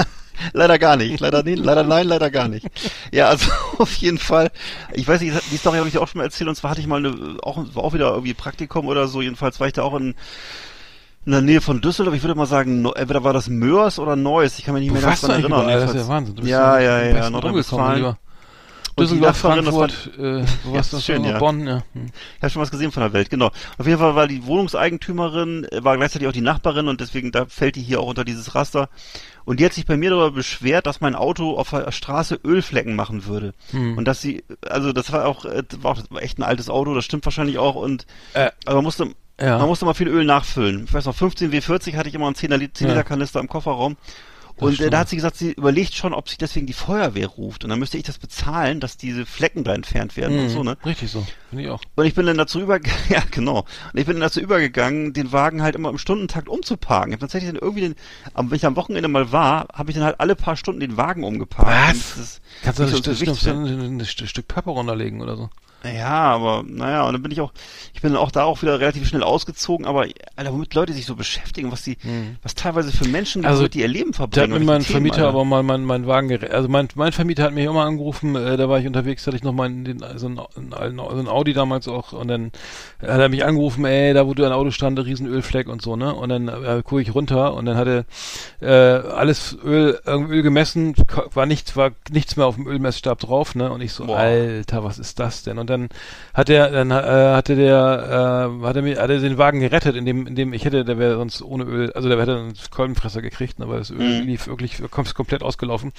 leider gar nicht. Leider nicht. Leider nein, leider gar nicht. Ja, also auf jeden Fall. Ich weiß nicht, die Story habe ich auch schon mal erzählt. Und zwar hatte ich mal eine, auch, war auch wieder irgendwie Praktikum oder so. Jedenfalls war ich da auch in, in der Nähe von Düsseldorf. Ich würde mal sagen, entweder war das Mörs oder Neuss. Ich kann mich nicht Du mehr ganz doch erinnern. überall, das ist ja Wahnsinn. Du bist Ja, ja ja, ja, Nordrhein-Westfalen. rumgekommen, lieber. Und die Düsseldorf, das war- Frankfurt, äh, wo warst du? schön, ja. Bonn, ja. Hm. Ich habe schon was gesehen von der Welt, genau. Auf jeden Fall war die Wohnungseigentümerin, äh, war gleichzeitig auch die Nachbarin und deswegen da fällt die hier auch unter dieses Raster. Und die hat sich bei mir darüber beschwert, dass mein Auto auf der Straße Ölflecken machen würde. Hm. Und dass sie, also das war auch, äh, war auch echt ein altes Auto, das stimmt wahrscheinlich auch. Und Äh, aber man musste, ja. man musste mal viel Öl nachfüllen. Ich weiß noch, 15 W40 hatte ich immer einen 10 Liter, 10 Ja. Liter Kanister im Kofferraum. Und äh, da hat sie gesagt, sie überlegt schon, ob sich deswegen die Feuerwehr ruft. Und dann müsste ich das bezahlen, dass diese Flecken da entfernt werden und Hm, so, ne? Richtig so, finde ich auch. Und ich bin dann dazu übergegangen, ja genau, und ich bin dann dazu übergegangen, den Wagen halt immer im Stundentakt umzuparken. Ich habe tatsächlich dann irgendwie, den, wenn ich am Wochenende mal war, habe ich dann halt alle paar Stunden den Wagen umgeparkt. Was? Und Kannst du ein, so ein, Stück Pappe runterlegen oder so? Ja, aber naja, und dann bin ich auch, ich bin dann auch da auch wieder relativ schnell ausgezogen, aber Alter, womit Leute sich so beschäftigen, was die, was teilweise für Menschen, Also, die ihr Leben Da verbringen. hat mir mein Themen, Vermieter Alter. aber mal mein, mein Wagen gerettet. Also mein, mein Vermieter hat mich immer angerufen, äh, da war ich unterwegs, hatte ich noch mal den, so, ein, ein, so ein Audi damals auch und dann hat er mich angerufen, ey, da wo du dein Auto stand, der riesen Ölfleck und so, ne? Und dann äh, gucke ich runter und dann hatte äh, alles Öl, Öl gemessen, war nichts, war nichts mehr auf dem Ölmessstab drauf, ne? Und ich so, Boah. Alter, was ist das denn? Und dann hat er, dann äh, hatte der, äh, hat er mir, hat er den Wagen gerettet, in dem, in dem ich hätte, der wäre sonst ohne Öl, also der hätte einen Kolbenfresser gekriegt, ne, weil das Öl Mhm. lief wirklich kom komplett ausgelaufen.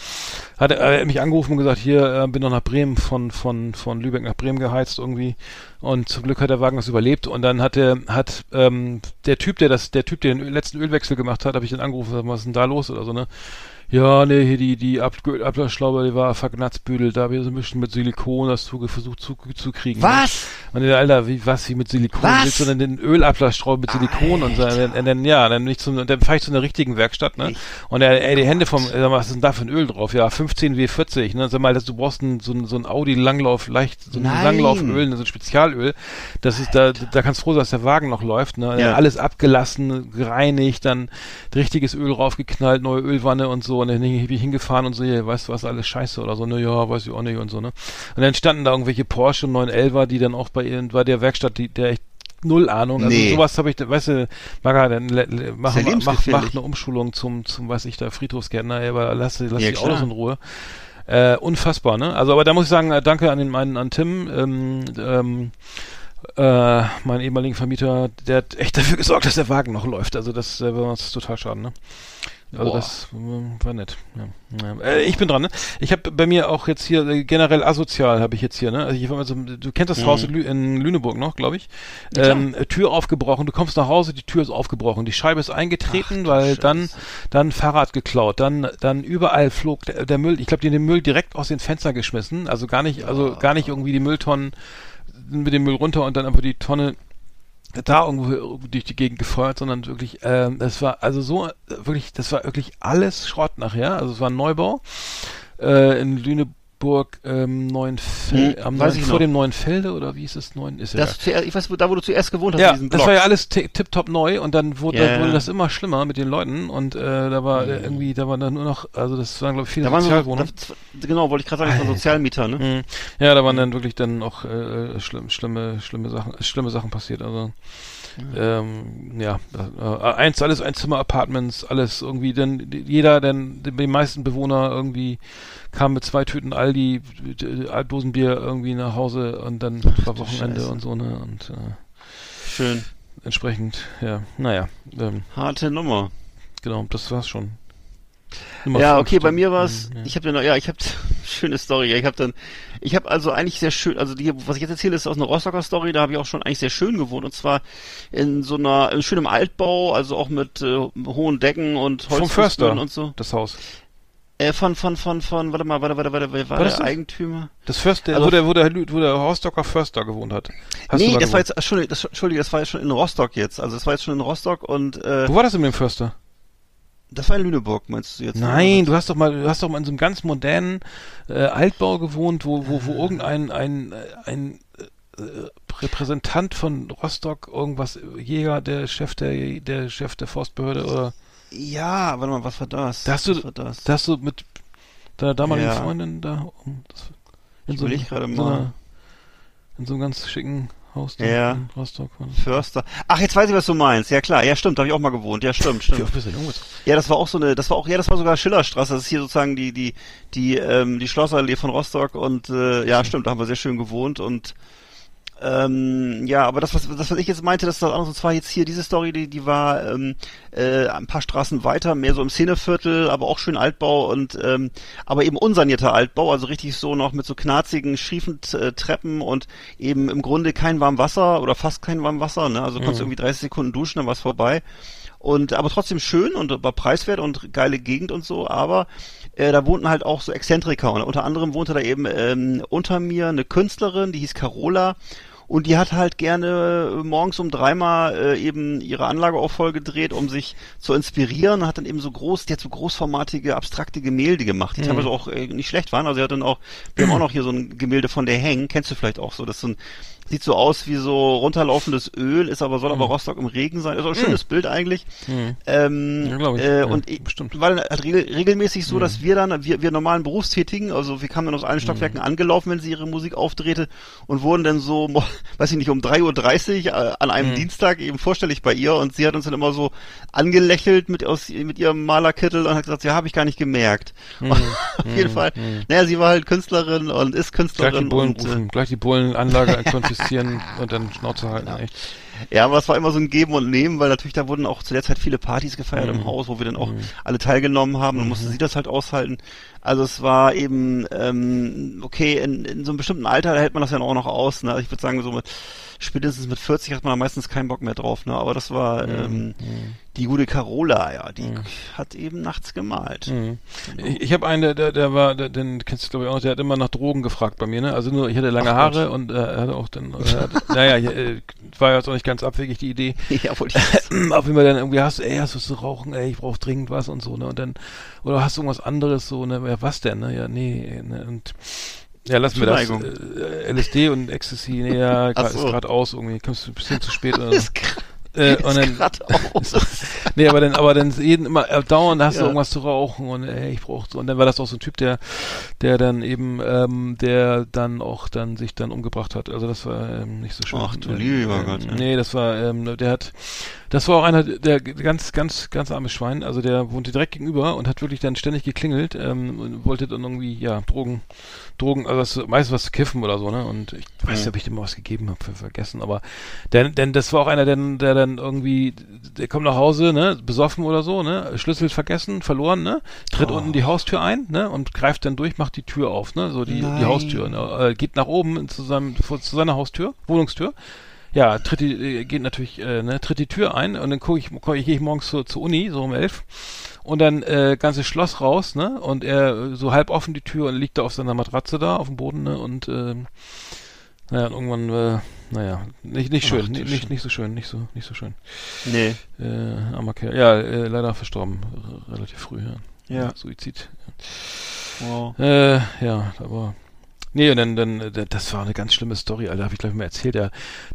Hat er äh, mich angerufen und gesagt, hier, äh, bin noch nach Bremen, von, von, von Lübeck nach Bremen geheizt irgendwie. Und zum Glück hat der Wagen das überlebt. Und dann hat der, hat ähm, der Typ, der das, der Typ, der den letzten Ölwechsel gemacht hat, habe ich den angerufen, was ist denn da los oder so, ne? Ja, nee, hier die, die Ab Ablassschlauber, die war verknatzbüdelt, da habe ich so ein bisschen mit Silikon das zu, versucht zu, zu kriegen. ne? Was? Und der Alter, wie, was, wie mit Silikon? Was? Willst du denn den Ölablassschrauber mit Silikon und so, und dann, ja, dann nicht zum, dann fahre ich zu einer richtigen Werkstatt, ne? Und er, ey, die Hände vom, sag mal, was ist denn da für ein Öl drauf? Ja, 15 W40, ne? Sag mal, das, du brauchst ein, so ein, so ein Audi Langlauf, leicht, so ein Nein. Langlauföl, so ein Spezialöl. Das ist, da, da kannst du froh sein, dass der Wagen noch läuft, ne? Ja. Alles abgelassen, gereinigt, dann richtiges Öl raufgeknallt, neue Ölwanne und so, und dann bin ich hingefahren und so, hier, weißt du was, alles scheiße oder so, ne, ja, weiß ich auch nicht und so, ne? Und dann standen da irgendwelche Porsche 911er, die dann auch bei, bei der Werkstatt, die, der echt null Ahnung. Also Nee. sowas habe ich, weißt du, Maga, dann mach, ja mach, mach, eine Umschulung zum, zum, weiß ich, da Friedhofsgärtner, aber lass, lass Ja, die. Autos in Ruhe. Äh, unfassbar, ne? Also, aber da muss ich sagen, äh, danke an den meinen, an Tim, ähm, ähm, äh, meinen ehemaligen Vermieter, der hat echt dafür gesorgt, dass der Wagen noch läuft. Also das äh, war uns total schade, ne? Also Boah. das äh, war nett. Ja. Ja. Äh, ich bin dran, ne? Ich habe bei mir auch jetzt hier äh, generell asozial habe ich jetzt hier, ne? Also ich war mal so, du kennst das Mhm. Haus in, Lü in Lüneburg noch, glaube ich. Ja, ähm, äh, Tür aufgebrochen, du kommst nach Hause, die Tür ist aufgebrochen, die Scheibe ist eingetreten, weil dann dann Fahrrad geklaut, dann dann überall flog der, der Müll, ich glaube, die haben den Müll direkt aus den Fenstern geschmissen, also gar nicht, also gar nicht irgendwie die Mülltonnen mit dem Müll runter und dann einfach die Tonne da irgendwo durch die Gegend gefeuert, sondern wirklich, ähm, das war also so, äh, wirklich, das war wirklich alles Schrott nachher. Also es war ein Neubau äh, in Lüneburg ähm, Neuenfelde, Hm, am Neuen, vor noch. dem Neuenfelde oder wie ist es neun? Ist ja Das, zuerst- ich weiß, da wo du zuerst gewohnt hast, ja, das war ja alles ti- tipptopp neu und dann wurde, Ja, dann wurde ja. das immer schlimmer mit den Leuten und äh, da war äh, irgendwie, da waren dann nur noch, also das waren glaube ich viele da Sozialwohnungen. da, genau, wollte ich gerade sagen, das waren Sozialmieter, ne? Mhm. Ja, da waren dann wirklich dann auch äh, schlimm, schlimme, schlimme Sachen, schlimme Sachen passiert. Also ähm, ja, äh, eins, alles Einzimmer-Apartments, alles irgendwie, denn jeder, denn die meisten Bewohner irgendwie kamen mit zwei Tüten Aldi, Dosenbier irgendwie nach Hause und dann war Wochenende Scheiße. und so ne und äh, Schön. entsprechend, ja, naja, ähm, Harte Nummer. genau, das war's schon. Nummer ja, okay, bei mir war's. Mhm, ja. Ich habe ja noch, ja, ich habe schöne Story. Ich habe dann, ich habe also eigentlich sehr schön, also die, was ich jetzt erzähle, ist aus einer Rostocker Story. Da habe ich auch schon eigentlich sehr schön gewohnt und zwar in so einer in schönem Altbau, also auch mit äh, hohen Decken und Förster, und so. das Haus. Äh, von, von, von, von, warte mal, warte, warte, warte, wer war War der das? Eigentümer? Das Förster, Also- wo der, wo der, wo der Rostocker Förster gewohnt hat. Hast nee, da das war gewohnt? jetzt, Entschuldigung, das, Entschuldigung, das war jetzt schon in Rostock jetzt. Also das war jetzt schon in Rostock und äh, Wo war das denn mit dem Förster? das war in Lüneburg, meinst du jetzt? Nein, du hast doch mal, du hast doch mal in so einem ganz modernen äh, Altbau gewohnt, wo, wo, wo irgendein ein, ein äh, Repräsentant von Rostock, irgendwas, Jäger, der Chef der, der Chef der Forstbehörde oder Ja, warte mal, was war das? da hast du, was war das? da hast du mit deiner damaligen Ja. Freundin da um, das, in, Ich so, einem- überleg gerade so mal. einer, in so einem ganz schicken Haus da Ja. in Rostock. Förster. Ach, jetzt weiß ich, was du meinst. Ja klar, ja stimmt, da habe ich auch mal gewohnt. Ja, stimmt, Wie stimmt. oft bist du denn umgezogen? Ja, das war auch so eine, das war auch, ja, das war sogar Schillerstraße. Das ist hier sozusagen die, die, die, ähm, die Schlossallee von Rostock und äh, ja, stimmt, da haben wir sehr schön gewohnt und ähm, ja, aber das, was, das, was ich jetzt meinte, das ist das andere, und zwar jetzt hier diese Story, die, die war ähm, äh, ein paar Straßen weiter, mehr so im Szeneviertel, aber auch schön Altbau und ähm, aber eben unsanierter Altbau, also richtig so noch mit so knarzigen, schiefen äh, Treppen und eben im Grunde kein warm Wasser oder fast kein warm Wasser, ne? Also du konntest irgendwie 30 Sekunden duschen, dann war's vorbei. Und aber trotzdem schön und war preiswert und geile Gegend und so, aber äh, da wohnten halt auch so Exzentriker und unter anderem wohnte da eben ähm, unter mir eine Künstlerin, die hieß Carola und die hat halt gerne äh, morgens um dreimal äh, eben ihre Anlage auch voll gedreht, um sich zu inspirieren und hat dann eben so groß, die hat so großformatige, abstrakte Gemälde gemacht, die teilweise auch äh, nicht schlecht waren. Also sie hat dann auch, wir haben auch noch hier so ein Gemälde von der Hängen, kennst du vielleicht auch so, das ist so ein Sieht so aus wie so runterlaufendes Öl, ist aber soll aber Rostock im Regen sein. Ist auch ein schönes Bild eigentlich. Ähm, Ja, glaub ich. Äh, Ja, und ich, bestimmt. war dann halt regel, regelmäßig so, dass wir dann, wir, wir normalen Berufstätigen, also wir kamen dann aus allen Stockwerken angelaufen, wenn sie ihre Musik aufdrehte und wurden dann so, weiß ich nicht, um 3.30 Uhr äh, an einem Dienstag eben vorstellig bei ihr und sie hat uns dann immer so angelächelt mit, aus, mit ihrem Malerkittel und hat gesagt, ja, habe ich gar nicht gemerkt. Auf jeden Fall. Naja, sie war halt Künstlerin und ist Gleich die Künstlerin Bullen und, äh, rufen, gleich die Bullenanlage konfiszieren und dann Schnauze halten, echt. Ja, aber es war immer so ein Geben und Nehmen, weil natürlich da wurden auch zu der Zeit viele Partys gefeiert Mhm. im Haus, wo wir dann auch alle teilgenommen haben. Dann musste sie das halt aushalten. Also es war eben, ähm, okay, in, in so einem bestimmten Alter hält man das ja auch noch aus. Ne? Also ich würde sagen, so mit spätestens mit 40 hat man da meistens keinen Bock mehr drauf. Ne? Aber das war Mhm. ähm, die gute Carola, ja, die hat eben nachts gemalt. Mhm. Ich, ich habe einen, der, der, der war, der, den kennst du glaube ich auch, noch, der hat immer nach Drogen gefragt bei mir, ne? Also nur, ich hatte lange Ach Haare und äh, er hatte auch dann, äh, naja, ich, äh, war jetzt auch nicht ganz abwegig die Idee. ja, wollte ich Auf jeden Fall dann irgendwie hast du, ey, hast du zu rauchen, ey, ich brauche dringend was und so, ne? Und dann, oder hast du irgendwas anderes so, ne? Ja, was denn, ne? Ja, nee, ne? Und ja, lassen wir das. Äh, LSD und Ecstasy, nee, ja, so. ist gerade aus irgendwie, kommst du ein bisschen zu spät. Oder, ist grad- äh, und dann, nee, aber dann, aber dann jeden immer äh, dauernd hast du Ja. irgendwas zu rauchen und ey, ich brauch so. Und dann war das auch so ein Typ, der, der dann eben, ähm, der dann auch dann sich dann umgebracht hat. Also das war ähm, nicht so schön. Ach du lieber äh, Gott, ja. Nee, das war, ähm, der hat, das war auch einer, der ganz, ganz, ganz armes Schwein. Also der wohnte direkt gegenüber und hat wirklich dann ständig geklingelt ähm, und wollte dann irgendwie, ja, Drogen, Drogen, also was, meistens was zu kiffen oder so, ne? Und ich weiß nicht, ob ich dem mal was gegeben habe, vergessen, aber denn, denn das war auch einer, der, der dann irgendwie, der kommt nach Hause, ne, besoffen oder so, ne, Schlüssel vergessen, verloren, ne, tritt Oh. unten die Haustür ein, ne, und greift dann durch, macht die Tür auf, ne, so die, die. Haustür, ne, äh, geht nach oben zu seinem, zu seiner Haustür, Wohnungstür, ja, tritt die, äh, geht natürlich, äh, ne, tritt die Tür ein und dann gucke ich, guck ich, gehe ich morgens zur, zur Uni, so um elf, und dann äh, ganzes Schloss raus, ne, und er äh, so halb offen die Tür und liegt da auf seiner Matratze da auf dem Boden, ne, und ähm, naja, und irgendwann, äh, naja, nicht, nicht schön, Ach, nicht, nicht, nicht so schön, nicht so, nicht so schön. Nee. Äh, armer Kerl. Ja, äh, leider verstorben, relativ früh, ja. Ja. Suizid. Wow. Äh, ja, aber. Nee, und dann, dann, äh, das war eine ganz schlimme Story, Alter, habe ich gleich mal erzählt. Der,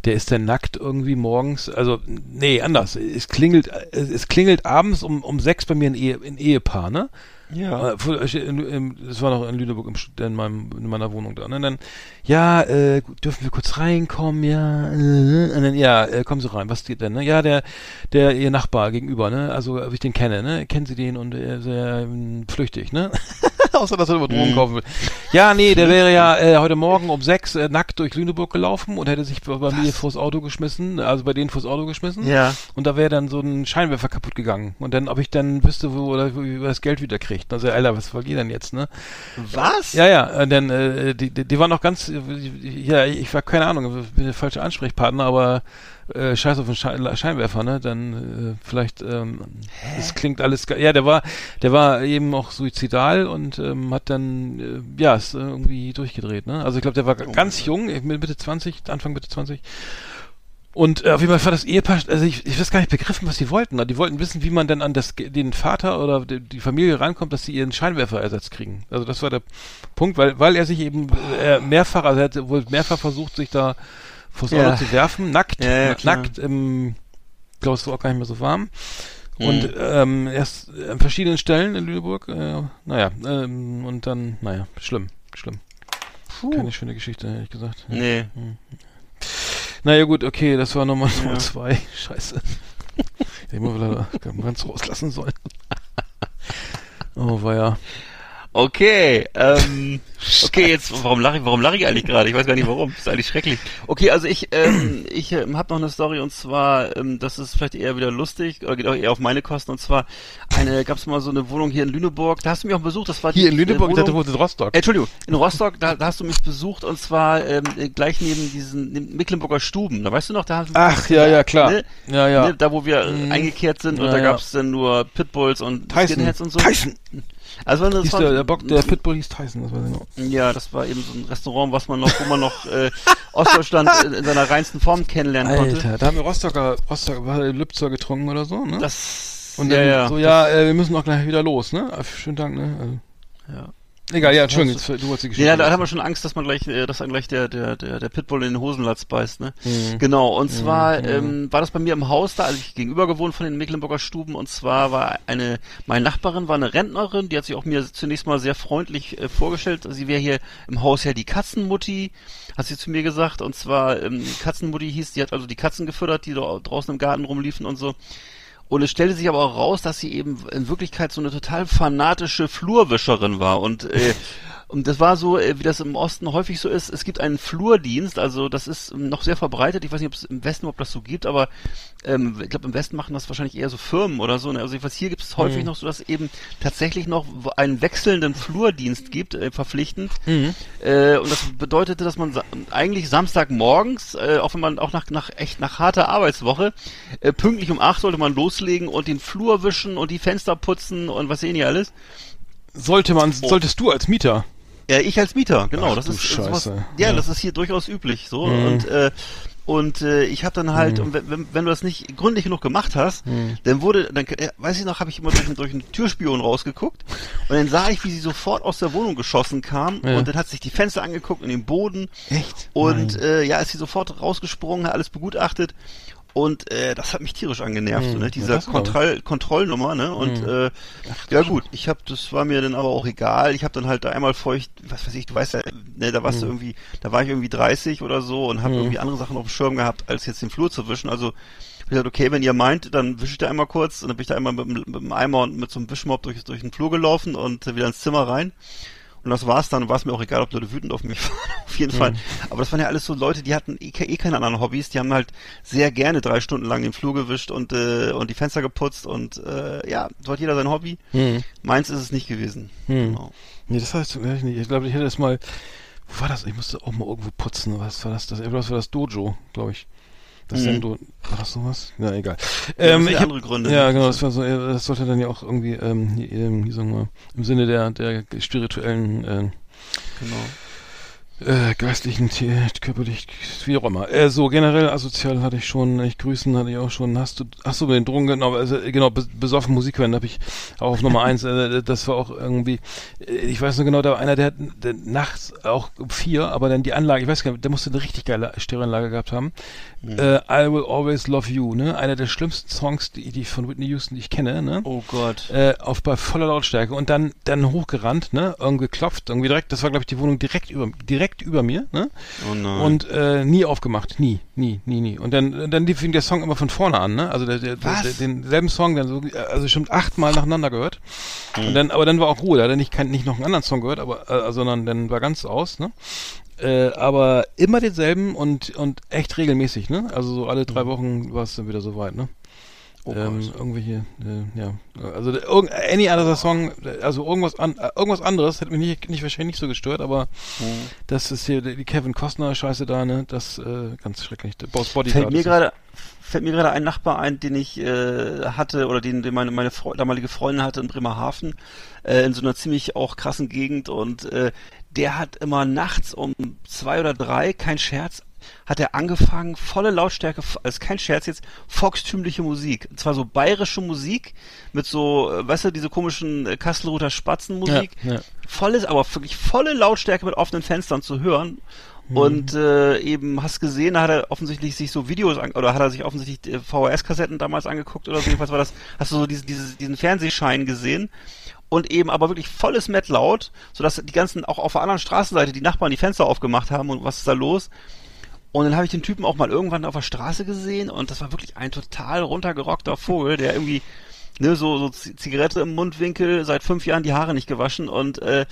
der ist dann nackt irgendwie morgens, also, nee, anders. Es klingelt, äh, es klingelt abends um, um sechs bei mir ein, Ehe, ein Ehepaar, ne? Ja. Äh, äh, im- Das war noch in Lüneburg im, in, meinem, in meiner Wohnung da. ne? Und dann, ja, äh, dürfen wir kurz reinkommen, ja, äh, und dann, ja, äh, kommen Sie rein, was geht denn, ne? Ja, der, der, Ihr Nachbar gegenüber, ne? Also, ob ich den kenne, ne? Kennen Sie den und er ist sehr ähm, flüchtig, ne? Außer, dass er über Drogen Mhm. kaufen will. Ja, nee, der wäre ja äh, heute Morgen um sechs äh, nackt durch Lüneburg gelaufen und hätte sich bei bei mir vors Auto geschmissen, also bei denen vors Auto geschmissen. Ja. Und da wäre dann so ein Scheinwerfer kaputt gegangen. Und dann, ob ich dann wüsste, wo, oder wo ich das Geld wieder kriege. Gekriegt. Also, Alter, was vergeht denn jetzt, ne? Was? Ja, ja, äh, denn äh, die, die, die waren noch ganz, ja, ich war keine Ahnung, ich bin der falsche Ansprechpartner, aber äh, scheiß auf den Schein, Scheinwerfer, ne? Dann äh, vielleicht, ähm, das klingt alles, ja, der war, der war eben auch suizidal und ähm, hat dann, äh, ja, ist irgendwie durchgedreht, ne? Also ich glaube, der war Oh ganz jung, Mitte 20, Anfang Mitte 20. Und äh, auf jeden Fall war das Ehepaar, also ich, ich weiß gar nicht begriffen, was die wollten. Die wollten wissen, wie man denn an das, den Vater oder die, Familie rankommt, dass sie ihren Scheinwerferersatz kriegen. Also das war der Punkt, weil, weil er sich eben äh, mehrfach, also er hat wohl mehrfach versucht, sich da vors Auto Ja. zu werfen, nackt, Ja, ja, klar. nackt, im, ich glaube, es war auch gar nicht mehr so warm. Mhm. Und ähm, erst an verschiedenen Stellen in Lüneburg, äh, naja, ähm, und dann, naja, schlimm, schlimm. Keine schöne Geschichte, ehrlich gesagt. Nee. Naja gut, okay, das war Nummer, Ja. Nummer zwei. Scheiße. Ich hätte mal wieder ganz rauslassen sollen. Oh, war ja. Okay, ähm, okay, jetzt, warum lache ich, warum lache ich eigentlich gerade? Ich weiß gar nicht warum. ist eigentlich schrecklich. Okay, also ich, ähm, ich ähm, habe noch eine Story und zwar, ähm, das ist vielleicht eher wieder lustig, oder geht auch eher auf meine Kosten und zwar eine, gab's mal so eine Wohnung hier in Lüneburg, da hast du mich auch besucht, das war die Hier in Lüneburg, äh, ich dachte, Wohnung, in Rostock. äh, Entschuldigung, in Rostock, da, da hast du mich besucht und zwar ähm, äh, gleich neben diesen neben Mecklenburger Stuben. Da weißt du noch, da hast du Ach, ja, ja, klar. Ne? Ja, ja. Ne, da wo wir Mhm. eingekehrt sind und Ja, da ja. gab's dann nur Pitbulls und Tyson. Skinheads und so. Tyson. Also das Hieß war, der, der Bock, der Pitbull hieß Tyson, das ich noch. ja, das war eben so ein Restaurant, was man noch, wo man noch äh, Ostdeutschland in, in seiner reinsten Form kennenlernen konnte. Alter, da haben wir Rostocker, Rostocker, war Lübzer getrunken oder so, ne? Das Und ja, dann ja, so, ja, äh, wir müssen auch gleich wieder los, ne? Schönen Dank, ne? Also, ja. Egal, ja, Entschuldigung, jetzt, du hast die Geschichte. Ja, da haben wir schon Angst, dass man gleich, äh, dass dann gleich der, der, der, der Pitbull in den Hosenlatz beißt, ne? Mhm. Genau, und zwar Mhm. ähm, war das bei mir im Haus da, also ich gegenüber gewohnt von den Mecklenburger Stuben, und zwar war eine, meine Nachbarin war eine Rentnerin, die hat sich auch mir zunächst mal sehr freundlich äh, vorgestellt. Sie wäre hier im Haus ja die Katzenmutti, hat sie zu mir gesagt, und zwar ähm, Katzenmutti hieß, die hat also die Katzen gefüttert, die da draußen im Garten rumliefen und so. Und es stellte sich aber auch raus, dass sie eben in Wirklichkeit so eine total fanatische Flurwischerin war. Und, äh, und das war so, äh, wie das im Osten häufig so ist. Es gibt einen Flurdienst, also das ist ähm, noch sehr verbreitet. Ich weiß nicht, ob es im Westen ob das so gibt, aber ähm, ich glaube, im Westen machen das wahrscheinlich eher so Firmen oder so. Ne? Also jedenfalls hier gibt es häufig noch so, dass es eben tatsächlich noch einen wechselnden Flurdienst gibt, äh, verpflichtend. Äh, und das bedeutete, dass man sa eigentlich Samstagmorgens, äh, auch wenn man auch nach, nach echt nach harter Arbeitswoche, äh, pünktlich um acht sollte man loslegen und den Flur wischen und die Fenster putzen und was sehen die alles. Sollte man, solltest du als Mieter. Ja, ich als Mieter, genau. Ach das ist Scheiße. sowas, ja, Ja. das ist hier durchaus üblich so Mhm. und äh, und äh, ich habe dann halt, und wenn, wenn- du das nicht gründlich genug gemacht hast, Mhm. dann wurde, dann äh, weiß ich noch, habe ich immer durch, einen- durch einen Türspion rausgeguckt und dann sah ich, wie sie sofort aus der Wohnung geschossen kam Ja. und dann hat sich die Fenster angeguckt und den Boden Echt? und äh, ja, ist sie sofort rausgesprungen, hat alles begutachtet und äh, das hat mich tierisch angenervt, Hm, ne? Dieser. Kontroll Kontrollnummer, ne? Und Hm. äh, ja gut, ich habe, das war mir dann aber auch egal. Ich habe dann halt da einmal feucht, was weiß ich, du weißt ja, ne, da warst du Hm. irgendwie, da war ich irgendwie 30 oder so und habe irgendwie andere Sachen auf dem Schirm gehabt, als jetzt den Flur zu wischen. Also ich hab gesagt, okay, wenn ihr meint, dann wische ich da einmal kurz und dann bin ich da einmal mit, dem- mit dem Eimer und mit so einem Wischmopp durch, durch den Flur gelaufen und äh, wieder ins Zimmer rein. Und das war's dann, war es mir auch egal, ob Leute wütend auf mich waren, auf jeden Fall. Aber das waren ja alles so Leute, die hatten eh, eh keine anderen Hobbys, die haben halt sehr gerne drei Stunden lang den Flur gewischt und, äh, und die Fenster geputzt und äh, ja, so hat jeder sein Hobby. Hm. Meins ist es nicht gewesen. Hm. Genau. Nee, das heißt ich nicht. Ich glaube, ich hätte das mal. Wo war das? Ich musste auch mal irgendwo putzen. Was war das? Das, das war das Dojo, glaube ich. Das Mhm. Sendo. War das sowas? Ja, egal. Ja, Ähm, sind ich ja hab, andere Gründe. Ja, genau. Das war so. äh, Das sollte dann ja auch irgendwie, ähm, hier, ähm, wie sagen wir, im Sinne der der spirituellen. Äh, Genau. Äh, geistlichen, körperlich, wie auch immer. Äh, so generell asozial hatte ich schon, ich grüßen hatte ich auch schon. Hast du, hast du mit den Drogen genau, also genau bes- besoffen Musik hören, habe ich auch auf Nummer eins. Äh, das war auch irgendwie, äh, ich weiß nur genau, da war einer, der hat der nachts auch um vier, aber dann die Anlage, ich weiß gar nicht, der musste eine richtig geile Stereoanlage gehabt haben. Äh, I Will Always Love You, ne, einer der schlimmsten Songs, die, die von Whitney Houston, die ich kenne, ne Oh Gott. äh, auf bei voller Lautstärke und dann dann hochgerannt, ne, irgendwie geklopft, irgendwie direkt, das war glaube ich die Wohnung direkt über direkt über mir, ne? Oh. Und äh, nie aufgemacht, nie, nie, nie, nie. Und dann dann ihm der Song immer von vorne an, ne? Also der, der, der, Was? der denselben Song dann so also schon achtmal nacheinander gehört. Hm. Und dann aber dann war auch Ruhe, da hat er nicht kein, nicht noch einen anderen Song gehört, aber äh, sondern dann war ganz aus, ne? Äh, aber immer denselben und und echt regelmäßig, ne? Also so alle drei Wochen war es dann wieder soweit, ne? Oh ähm, irgendwelche, äh, ja, also irgend, any other Song, also irgendwas an, äh, irgendwas anderes hätte mich nicht, nicht wahrscheinlich nicht so gestört, aber Mhm. das ist hier die Kevin Costner Scheiße da, ne, das äh, ganz schrecklich. Boss Body Fällt mir gerade fällt mir gerade ein Nachbar ein, den ich äh, hatte oder den, den meine meine Freu damalige Freundin hatte in Bremerhaven äh, in so einer ziemlich auch krassen Gegend und äh, der hat immer nachts um zwei oder drei, kein Scherz, hat er angefangen, volle Lautstärke, also kein Scherz jetzt, volkstümliche Musik. Und zwar so bayerische Musik mit so, äh, weißt du, diese komischen äh, Kastelruther Spatzenmusik. Ja, ja. Volles, aber wirklich volle Lautstärke mit offenen Fenstern zu hören. Und äh, eben hast gesehen, da hat er offensichtlich sich so Videos an, oder hat er sich offensichtlich äh, VHS-Kassetten damals angeguckt oder so. Jedenfalls war das, hast du so diesen, diesen, diesen Fernsehschein gesehen und eben aber wirklich volles Met laut, sodass die ganzen auch auf der anderen Straßenseite die Nachbarn die Fenster aufgemacht haben und was ist da los? Und dann habe ich den Typen auch mal irgendwann auf der Straße gesehen und das war wirklich ein total runtergerockter Vogel, der irgendwie ne, so, so Zigarette im Mundwinkel, seit fünf Jahren die Haare nicht gewaschen und äh,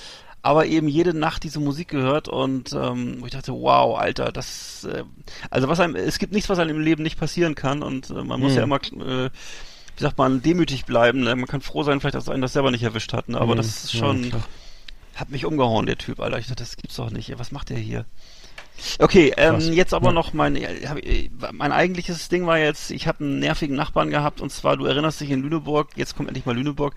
aber eben jede Nacht diese Musik gehört und ähm, wo ich dachte, wow, Alter, das äh, also was einem, es gibt nichts, was einem im Leben nicht passieren kann und äh, man muss Mhm. ja immer äh, wie sagt man, demütig bleiben. Ne? Man kann froh sein, vielleicht, dass einen das selber nicht erwischt hat. Ne? Aber Mhm. das ist Ja, schon, klar. hat mich umgehauen, der Typ, Alter. Ich dachte, das gibt's doch nicht. Was macht der hier? Okay, ähm, jetzt aber Ja. noch mein, hab ich- mein eigentliches Ding war jetzt, ich habe einen nervigen Nachbarn gehabt und zwar, du erinnerst dich in Lüneburg, jetzt kommt endlich mal Lüneburg,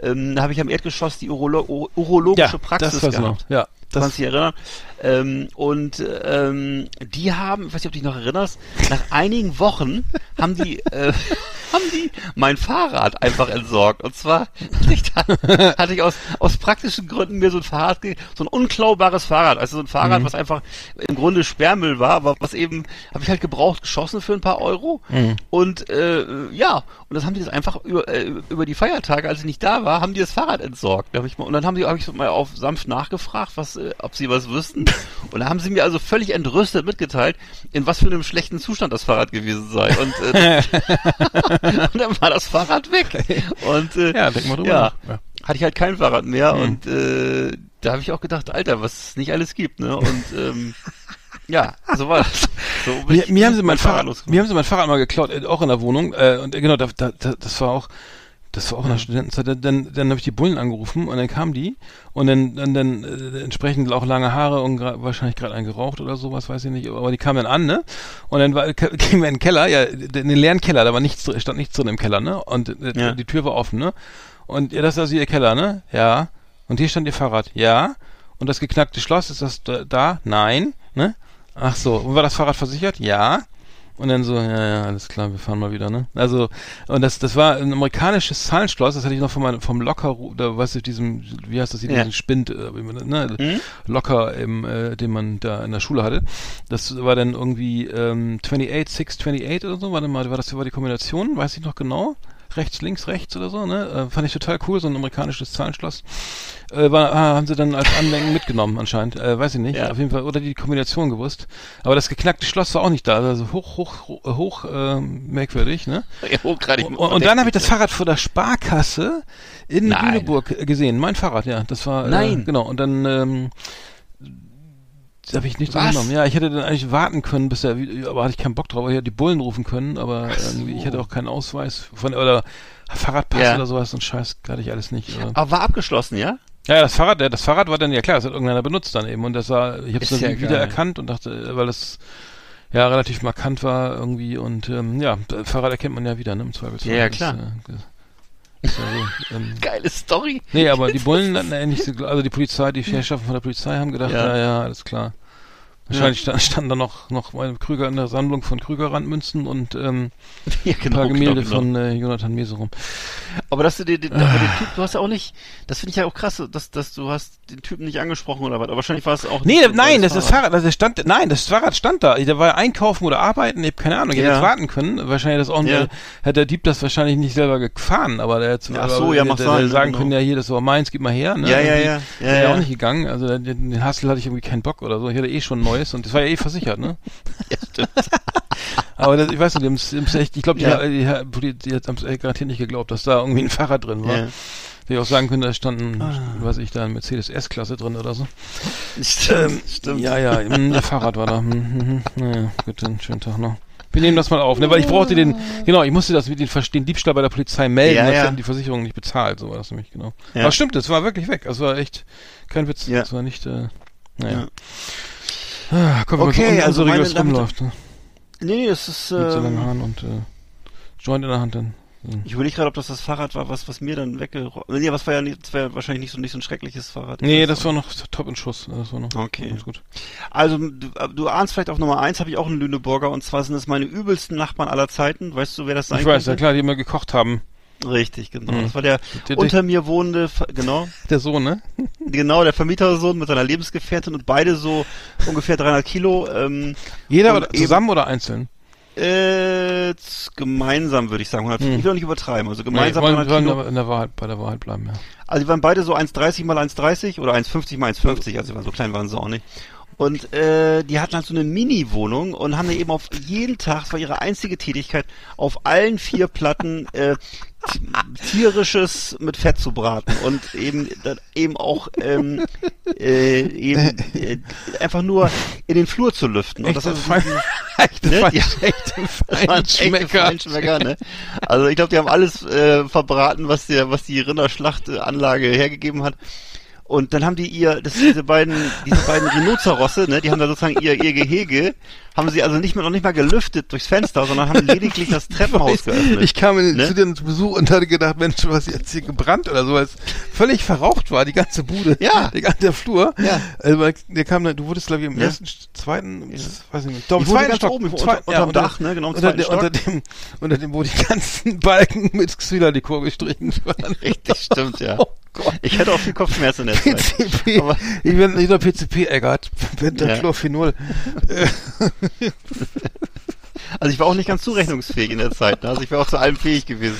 ähm, da habe ich am Erdgeschoss die Urolo Ur- urologische ja, Praxis das gehabt. noch. Ja, Du kannst das, dich erinnern. Ähm, und ähm, die haben, ich weiß nicht, ob du dich noch erinnerst, nach einigen Wochen haben die, äh, haben die mein Fahrrad einfach entsorgt. Und zwar hatte ich, da, hatte ich aus, aus praktischen Gründen mir so ein Fahrrad, so ein unklaubares Fahrrad, also so ein Fahrrad, Mhm. was einfach im Grunde Sperrmüll war, aber was eben, habe ich halt gebraucht geschossen für ein paar Euro. Mhm. Und äh, ja, und das haben die das einfach über, äh, über die Feiertage, als ich nicht da war, haben die das Fahrrad entsorgt. Da hab ich mal, und dann haben die, habe ich so mal auf sanft nachgefragt, was, äh, ob sie was wüssten. Und da haben sie mir also völlig entrüstet mitgeteilt, in was für einem schlechten Zustand das Fahrrad gewesen sei. Und, äh, und dann war das Fahrrad weg. Und äh, ja, denk mal drüber ja. Ja. hatte ich halt kein Fahrrad mehr Mhm. und äh, da habe ich auch gedacht, Alter, was es nicht alles gibt, ne? Und ähm, ja, so war das. So Mir, mir haben sie mein Fahrrad, losgefahren. mir haben sie mein Fahrrad mal geklaut, auch in der Wohnung. Äh, und genau, da, da, das war auch, das war auch in der Studentenzeit. Dann, dann, dann habe ich die Bullen angerufen und dann kamen die und dann, dann, dann äh, entsprechend auch lange Haare und gra wahrscheinlich gerade einen geraucht oder sowas, weiß ich nicht. Aber die kamen dann an, ne? Und dann war, gingen wir in den Keller, ja, in den leeren Keller, da war nichts, drin- stand nichts drin im Keller, ne? Und äh, Ja. die Tür war offen, ne? Und ja, das ist also ihr Keller, ne? Ja. Und hier stand ihr Fahrrad, ja. Und das geknackte Schloss, ist das da? da? Nein, ne? Ach so, und war das Fahrrad versichert? Ja. Und dann so, ja, ja, alles klar, wir fahren mal wieder, ne? Also, und das, das war ein amerikanisches Zahlenschloss, das hatte ich noch von meinem, vom Locker, da, weißt du, diesem, wie heißt das hier, Ja. diesen Spind, äh, ne? Mhm. Locker, im, äh, den man da in der Schule hatte. Das war dann irgendwie, ähm, 28, 628 oder so, warte mal, war das, war die Kombination, weiß ich noch genau? Rechts, links, rechts oder so, ne? Äh, fand ich total cool, so ein amerikanisches Zahlenschloss. Äh, war, ah, haben sie dann als Andenken mitgenommen anscheinend. Äh, weiß ich nicht. Ja. Auf jeden Fall. Oder die Kombination gewusst. Aber das geknackte Schloss war auch nicht da. Also hoch, hoch, hoch, hoch ähm, merkwürdig, ne? Ja, hochgradig Und, und dann habe ich das Fahrrad vor der Sparkasse in Nein. Lüneburg äh, gesehen. Mein Fahrrad, ja. Das war. Äh, Nein. genau. Und dann ähm, habe ich nichts Was? unternommen. Ja, ich hätte dann eigentlich warten können, bis er wieder, aber hatte ich keinen Bock drauf. Ich hätte die Bullen rufen können, aber irgendwie, ich hätte auch keinen Ausweis von oder Fahrradpass Ja. oder sowas und Scheiß hatte ich alles nicht. Oder. Aber war abgeschlossen, ja? Ja, das Fahrrad, das Fahrrad war dann ja klar, das hat irgendeiner benutzt dann eben und das war, ich habe es dann ja wieder erkannt und dachte, äh, weil das ja relativ markant war irgendwie und ähm, ja, Fahrrad erkennt man ja wieder, ne, im Zweifelsfall. Ja, ja, klar. äh, das ist ja so, ähm, Geile Story. nee, aber die Bullen hatten ähnlich, so- also die Polizei, die Herrschaften von der Polizei haben gedacht, Ja. ja, ja, alles klar. Wahrscheinlich sta- standen da noch, noch meine Krüger in der Sammlung von Krüger-Randmünzen und ähm, Ja, ein genau. paar Gemälde genau, genau. von äh, Jonathan Mese rum. Aber dass du den, den, aber den Typ, du hast ja auch nicht, das finde ich ja auch krass, dass, dass du hast den Typen nicht angesprochen oder was. Aber wahrscheinlich war es auch Nee, nicht ein nein, das ist Fahrrad, also das stand, nein, das Fahrrad stand da. Der war einkaufen oder arbeiten, ich habe keine Ahnung, ich hätte Ja. jetzt warten können. Wahrscheinlich das auch, Ja. ja. hätte der Dieb das wahrscheinlich nicht selber gefahren, aber der hätte Ach so, ja, der, sagen genau. können, ja hier, das war meins, gib mal her. Ne? Ja, ja, ja. Ja, wäre ja. auch nicht gegangen. Also den, den Hassel hatte ich irgendwie keinen Bock oder so. Ich hatte eh schon ein neues und das war ja eh versichert, ne? Ja, stimmt. Aber das, ich weiß nicht, die haben's echt, ich glaube, die, Ja. die, die, die, haben es garantiert nicht geglaubt, dass da irgendwie ein Fahrrad drin war. Ja. Hätte ich auch sagen können, da stand ein, Ah. weiß ich, da ein Mercedes S-Klasse drin oder so. Stimmt, stimmt. Ja, ja, mm, der Fahrrad war da. Hm, hm, hm. Naja, gut, dann schönen Tag noch. Wir nehmen das mal auf, ne? Weil ich brauchte den, genau, ich musste das mit den, den Diebstahl bei der Polizei melden, Ja, dass ja. die Versicherung nicht bezahlt, so war das nämlich, genau. Ja. Aber stimmt, das war wirklich weg. Das war echt kein Witz. Ja. Das war nicht, äh, naja. Ja. Ah, komm, Okay, so also meine rumläuft, ne? Nee, nee, das ist, Mit so langen ähm, Haaren und, äh, Joint in der Hand dann. ich überlege gerade, ob das das Fahrrad war, was, was mir dann weggerollt, nee, was war ja nicht, das war ja wahrscheinlich nicht so, nicht so ein schreckliches Fahrrad. Nee, das war noch top in Schuss. Das war noch Okay. ganz gut. Also, du, du ahnst vielleicht auf Nummer eins habe ich auch einen Lüneburger und zwar sind es meine übelsten Nachbarn aller Zeiten. Weißt du, wer das sein Ich weiß, ja könnte? klar, die immer gekocht haben. Richtig, genau. Mhm. Das war der, Der- unter mir wohnende, genau, Der Sohn, ne? genau, der Vermietersohn mit seiner Lebensgefährtin und beide so ungefähr 300 Kilo. Ähm, Jeder oder eben- zusammen oder einzeln? äh, gemeinsam würde ich sagen. 100, Hm. Ich will auch nicht übertreiben. Also Nee, gemeinsam wollen, 300 wollen Kilo. aber in der Wahrheit, bei der Wahrheit bleiben, ja. Also die waren beide so 1,30 mal 1,30 oder 1,50 mal 1,50, also so klein waren sie auch nicht. Und äh, die hatten halt so eine Mini-Wohnung und haben da eben auf jeden Tag, das war ihre einzige Tätigkeit, auf allen vier Platten äh, tierisches mit Fett zu braten und eben eben auch ähm, äh, eben äh, einfach nur in den Flur zu lüften. Und das ist Fein- echte Ne? Ja. Feinschmecker. Feinschmecker, ne? Also ich glaube, die haben alles äh, verbraten, was der, was die Rinderschlachtanlage hergegeben hat. Und dann haben die ihr, das diese beiden, diese beiden Rhinozerosse, ne, die haben da sozusagen ihr, ihr Gehege, haben sie also nicht mehr, noch nicht mal gelüftet durchs Fenster, sondern haben lediglich das Treppenhaus geöffnet. Ich kam Ne? zu dir zu Besuch und hatte gedacht, Mensch, was jetzt hier gebrannt oder so, weil es völlig verraucht war, die ganze Bude. Ja. Der ganze Flur. Ja. Also, der kam, du wurdest, glaube ich, im Ja. ersten, zweiten, weiß ich nicht, doch, im zweiten Stock. oben, ich wohnte Zweiten- unter- Dach, ne, genau, im unter, der, unter dem, unter dem, wo die ganzen Balken mit Xyladekor gestrichen waren. Richtig, stimmt, ja. Gott. Ich hatte auch viel Kopfschmerzen in der Zeit. PCP, Aber- ich bin nicht nur PCP Eggert, Pentachlorphenol. Also ich war auch nicht ganz zurechnungsfähig in der Zeit, ne? also ich wäre auch zu allem fähig gewesen.